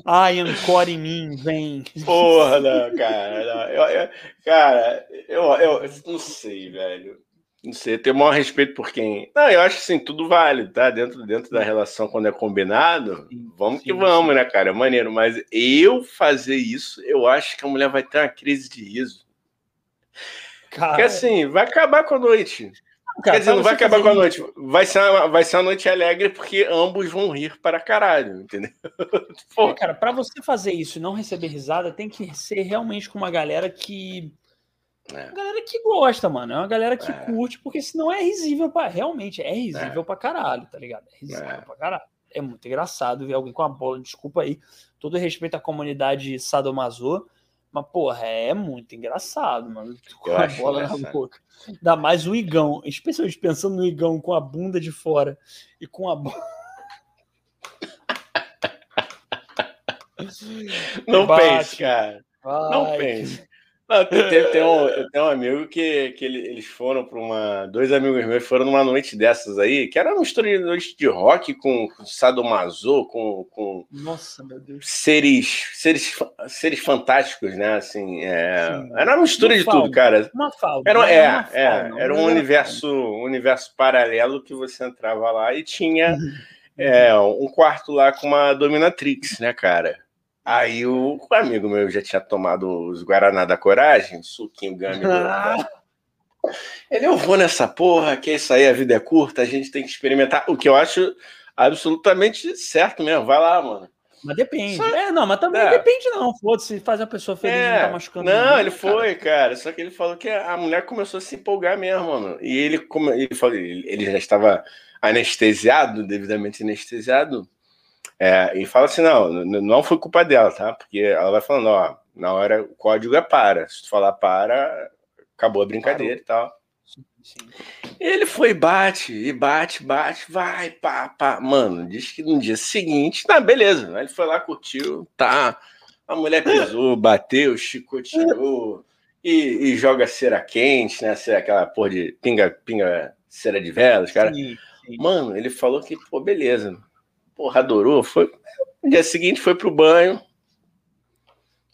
Ai, ancore em mim, vem. Porra, não, cara. não. Eu, eu- cara, eu, eu não sei, velho. Não sei, eu tenho o maior respeito por quem. Não, eu acho assim, tudo válido, tá? Dentro, dentro da relação, quando é combinado, vamos que Sim, vamos, né, cara? É maneiro. Mas eu fazer isso, eu acho que a mulher vai ter uma crise de riso. Cara, Porque assim, vai acabar com a noite. cara, Quer dizer, não vai acabar com a noite. Vai ser, uma, vai ser uma noite alegre porque ambos vão rir para caralho, entendeu? Pô, É, cara, pra você fazer isso e não receber risada, tem que ser realmente com uma galera que. É. Uma galera que gosta, mano. É uma galera que É. curte, porque senão é risível pra. Realmente, é risível pra caralho, tá ligado? É risível É. pra caralho. É muito engraçado ver alguém com a bola. Desculpa aí. Todo respeito à comunidade sadomaso. Mas, porra, é muito engraçado, mano. Com Eu a bola na boca. Ainda mais o Igão. Especialmente pensando no Igão com a bunda de fora e com a bola. não Bate. pense, cara. Não Vai. pense. Não, tem, tem- um, eu tenho um amigo que, que ele- eles foram para uma. Dois amigos meus foram numa noite dessas aí, que era uma mistura de noite de rock com, com sadomaso, com, com Nossa, meu Deus. seres, seres, seres fantásticos, né? Assim, é, era uma mistura Uma de fauna. tudo, cara. Uma falda. Era, é, uma é, fauna, era não um universo, um universo paralelo que você entrava lá e tinha é, um quarto lá com uma dominatrix, né, cara? Aí o, amigo meu já tinha tomado os Guaraná da Coragem, suquinho gami. do- Ele, eu vou nessa porra, que é isso aí, a vida é curta, a gente tem que experimentar. O que eu acho absolutamente certo mesmo. Vai lá, mano. Mas depende. Só- É, não, mas também É. depende, não. Foda-se, faz a pessoa feliz não tá É, machucando. não, ninguém, ele cara. foi, cara. Só que ele falou que a mulher começou a se empolgar mesmo, mano. E ele, como ele falou, ele já estava anestesiado, devidamente anestesiado. É, e fala assim: não, não foi culpa dela, tá? Porque ela vai falando: ó, na hora o código é para. Se tu falar para, acabou a brincadeira e tal. Sim. Ele foi, bate, e bate, bate, vai, pá, pá. Mano, diz que no dia seguinte, tá, beleza. Ele foi lá, curtiu, tá. A mulher pisou, bateu, chicoteou e, e joga cera quente, né? Cera, aquela porra de pinga, pinga cera de velas, cara. Sim, sim. Mano, ele falou que, pô, beleza. Porra, adorou. Foi. No dia seguinte foi pro banho.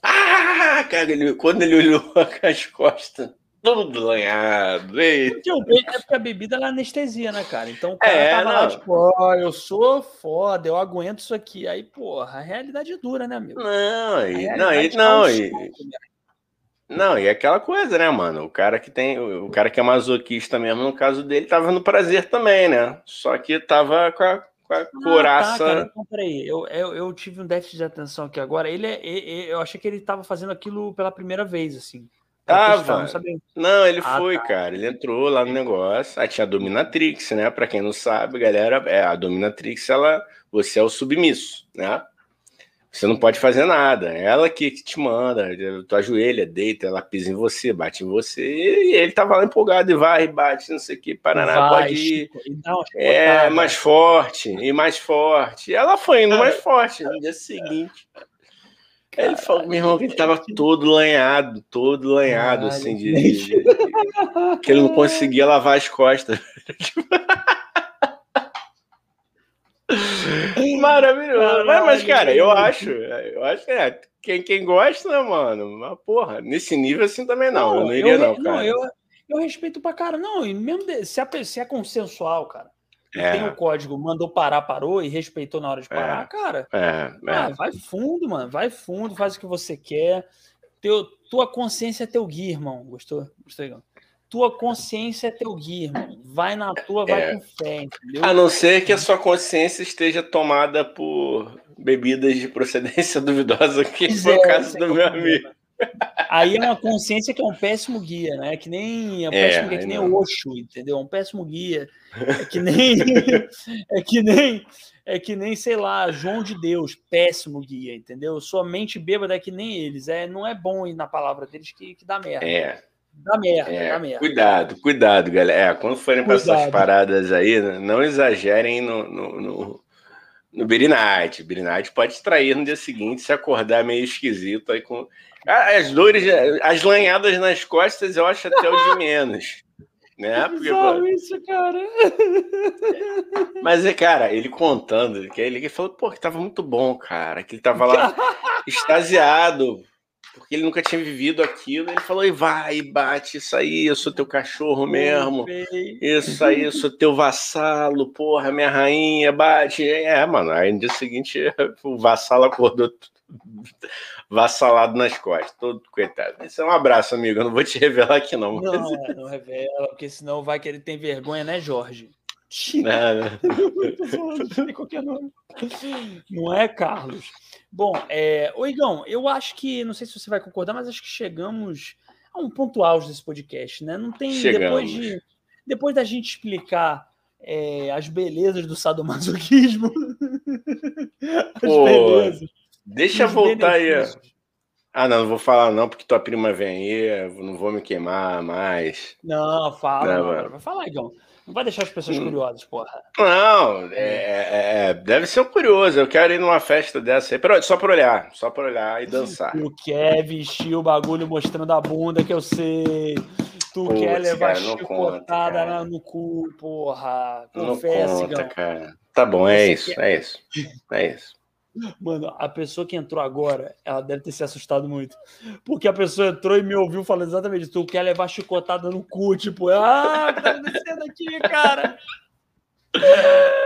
Ah, cara, ele, quando ele olhou as costas, tudo lanhado. Eita. Porque, o- é porque a bebida ela anestesia, né, cara? Então o cara É, tava lá, não. tipo, ó, eu sou foda, eu aguento isso aqui. Aí, porra, a realidade é dura, né, amigo? Não, e, não, e, tá não, um e, né? não, e aquela coisa, né, mano? O cara que tem, o cara que é masoquista mesmo, no caso dele, tava no prazer também, né? Só que tava com a, com a Ah, coraça. tá, cara. Então, peraí, eu, eu, eu tive um déficit de atenção aqui agora. Ele é, eu achei que ele tava fazendo aquilo pela primeira vez, assim. Pra Tava. testar, não. Não, ele Ah, foi, tá. cara. Ele entrou lá no negócio. Aí tinha a Dominatrix, né? Pra quem não sabe, galera, é, a Dominatrix, ela, você é o submisso, né? Você não pode fazer nada. É ela que te manda. Tu ajoelha, deita, ela pisa em você, bate em você. E ele tava lá empolgado e vai, bate, não sei o que, Paraná, Vai, pode ir. E uma É, chicotada. mais forte, e mais forte. E ela foi indo mais forte no dia seguinte. Ele falou, meu irmão, que ele tava todo lanhado, todo lanhado, Caralho, assim, de, de- de- que ele não conseguia lavar as costas. Maravilhoso. Mas, mas, cara, eu acho, eu acho que é, quem, quem gosta, né, mano? Mas, porra, nesse nível assim também não. eu não iria, não, cara. eu, eu respeito pra cara. Não, e mesmo de- se, a, pe- se é consensual, cara. É. Tem o código, mandou parar, parou e respeitou na hora de parar, É. cara. É, Ah, é. vai fundo, mano. Vai fundo, faz o que você quer. Teu, tua consciência é teu guia, irmão. Gostou? Gostou, Igão? Tua consciência é teu guia, irmão. Vai na tua, vai É. com fé, entendeu? A não ser que a sua consciência esteja tomada por bebidas de procedência duvidosa, que Pois foi é, o caso é do é meu amigo. Aí é uma consciência que é um péssimo guia, né? Que nem é um É, péssimo guia, que nem o Osho, entendeu? É um péssimo guia. É que nem é que nem é que nem, sei lá, João de Deus, péssimo guia, entendeu? Sua mente bêbada é que nem eles. É, não é bom ir na palavra deles que, que dá merda. É, Dá merda, é. dá merda. Cuidado, cuidado, galera. É, quando forem para essas paradas aí, né, não exagerem no, no, no, no. Beer Night pode te trair no dia seguinte se acordar meio esquisito aí com. Ah, As dores, as lanhadas nas costas, eu acho até o de menos. Né? Porque, pô, isso, cara. Mas é, cara, ele contando, que ele, ele falou, pô, que tava muito bom, cara, que ele tava lá extasiado, porque ele nunca tinha vivido aquilo. Ele falou, e vai, bate, isso aí, eu sou teu cachorro mesmo, isso aí, eu sou teu vassalo, porra, minha rainha, bate. É, mano, aí no dia seguinte o vassalo acordou vassalado nas costas, todo coitado. Isso é um abraço, amigo, eu não vou te revelar aqui não. mas- Não, é, não revela, porque senão vai que ele tem vergonha, né, Jorge? Né? Falando, tem qualquer nome. Não é, Carlos? Bom, é... Ô, Igão, eu acho que, não sei se você vai concordar, mas acho que chegamos a um ponto auge desse podcast, né? Não tem, depois, de, depois da gente explicar é, as belezas do sadomasoquismo, as Pô, belezas, Deixa voltar aí. benefícios. Ah, não, não vou falar não, porque tua prima vem aí, não vou me queimar mais. Não, fala, Não, vai falar, Igão. Não vai deixar as pessoas Hum. curiosas, porra. Não, é, é- é- deve ser um curioso. Eu quero ir numa festa dessa aí, pra- só para olhar, só para olhar e dançar. Tu quer vestir o bagulho mostrando a bunda que eu sei. Tu Putz, quer levar cara, não chicotada conta, cara. no cu, porra. Não Confessa, conta, Igão. cara. Tá bom, é isso, é isso, é isso. Mano, a pessoa que entrou agora, ela deve ter se assustado muito. Porque a pessoa entrou e me ouviu falando exatamente isso. Tu quer levar chicotada no cu, tipo, ah, o que tá acontecendo aqui, cara?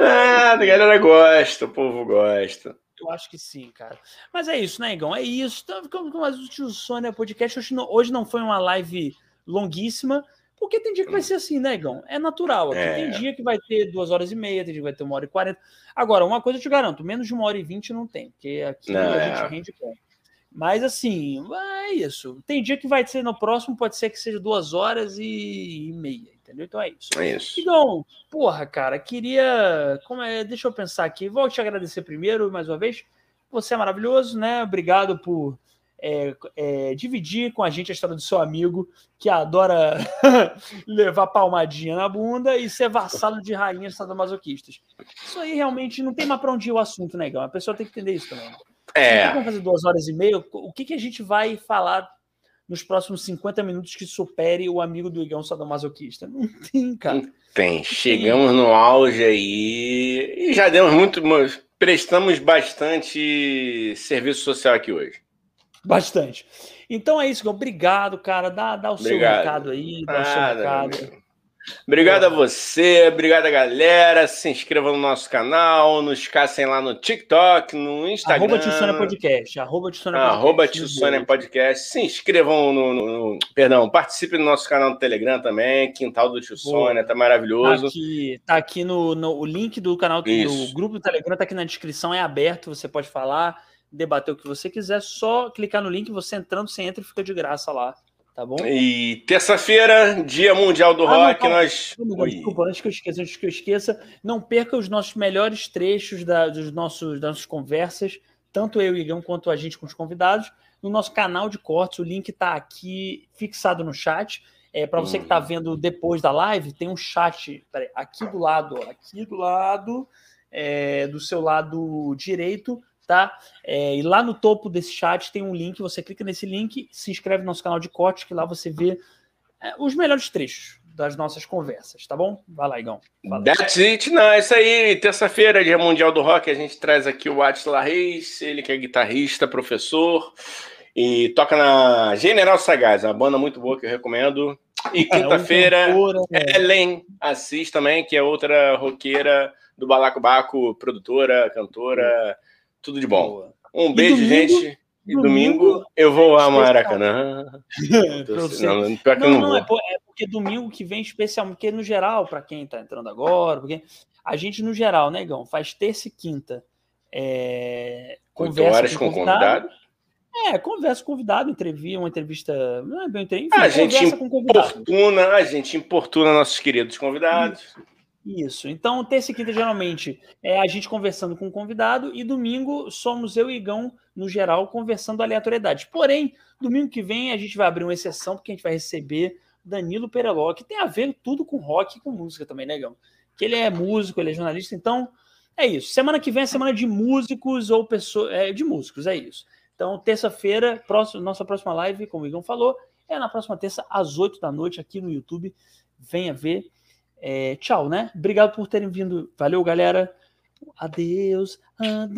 Ah, a galera gosta, o povo gosta. Eu acho que sim, cara. Mas é isso, né, Igão? É isso. Então, ficamos com mais o Tio Sônia Podcast. Hoje não, hoje não foi uma live longuíssima, porque tem dia que vai ser assim, né, Igão? É natural. Aqui É. tem dia que vai ter duas horas e meia, tem dia que vai ter uma hora e quarenta. Agora, uma coisa eu te garanto, menos de uma hora e vinte não tem, porque aqui Não, a é. gente rende bem. Mas assim, é isso. Tem dia que vai ser no próximo, pode ser que seja duas horas e, e meia, entendeu? Então é isso. É isso. Igão, porra, cara, queria. Como é, deixa eu pensar aqui. Vou te agradecer primeiro, mais uma vez. Você é maravilhoso, né? Obrigado por é, é, dividir com a gente a história do seu amigo que adora levar palmadinha na bunda e ser vassalo de rainhas sadomasoquistas. Isso aí realmente não tem mais pra onde ir o assunto, né, Igão? A pessoa tem que entender isso também. É, Vamos fazer duas horas e meia. O que, que a gente vai falar nos próximos 50 minutos que supere o amigo do Igão sadomasoquista? Não tem, cara. tem. Chegamos no auge aí e já demos muito. Prestamos bastante serviço social aqui hoje. Bastante. Então é isso. Obrigado, cara. Dá, dá o seu Obrigado. recado aí. Dá o seu Nada, recado. Obrigado a você, obrigado a galera. Se inscrevam no nosso canal, nos caçem lá no TikTok, no Instagram. Arroba Tio Sônia Podcast. Arroba Tio Sônia Ah, Podcast. Arroba nos Tio dois. Sônia Podcast. Se inscrevam no, no- no- Perdão, participe do nosso canal no Telegram também. Quintal do Tio Boa. Sônia, tá Tá maravilhoso. aqui, tá aqui no, no- o link do canal do Isso. grupo do Telegram, tá aqui na descrição, é aberto, você pode falar, debater o que você quiser, só clicar no link, você entrando, você entra e fica de graça lá, tá bom? E terça-feira, Dia Mundial do Ah, não, Rock, calma. nós. Desculpa, antes que eu esqueça, antes que eu esqueça, não perca os nossos melhores trechos da- dos nossos, das nossas conversas, tanto eu e Igão quanto a gente com os convidados, no nosso canal de cortes. O link está aqui fixado no chat. É, para você que está Uhum. vendo depois da live, tem um chat peraí, aqui do lado, ó, aqui do lado, é, do seu lado direito, tá? É, e lá no topo desse chat tem um link, você clica nesse link, se inscreve no nosso canal de corte, que lá você vê é, os melhores trechos das nossas conversas, tá bom? Vai lá, Igão. Fala. That's it, não, é isso aí. Terça-feira, dia mundial do rock, a gente traz aqui o Atila Reis, ele que é guitarrista, professor e toca na General Sagaz, uma banda muito boa que eu recomendo. E quinta-feira, É cantor, é. Ellen Assis também, que é outra roqueira do Balaco Baco, produtora, cantora, tudo de bom. Boa. Um beijo, domingo- gente. E domingo, domingo, eu vou a. Maracanã. Você. Não, pior que eu Não, não, não, vou. é, por- é porque domingo que vem especial, porque no geral, para quem tá entrando agora, porque a gente no geral, né, Igão, faz terça e quinta. É, conversa horas com convidado. É, conversa com convidado, entrevista, uma entrevista, não é bem entrevista, A gente com convidado. Importuna, a gente importuna nossos queridos convidados. Isso. Então, terça e quinta, geralmente, é a gente conversando com o convidado, e domingo somos eu e Igão, no geral, conversando aleatoriedade. Porém, domingo que vem a gente vai abrir uma exceção, porque a gente vai receber Danilo Pereló, que tem a ver tudo com rock e com música também, né, Igão? Que ele é músico, ele é jornalista, então é isso. Semana que vem é semana de músicos ou pessoas. É, de músicos, é isso. Então, terça-feira, nossa próxima live, como o Igão falou, é na próxima terça, às 8 da noite, aqui no YouTube. Venha ver. É, tchau, né? Obrigado por terem vindo. Valeu, galera. Adeus. Adeus.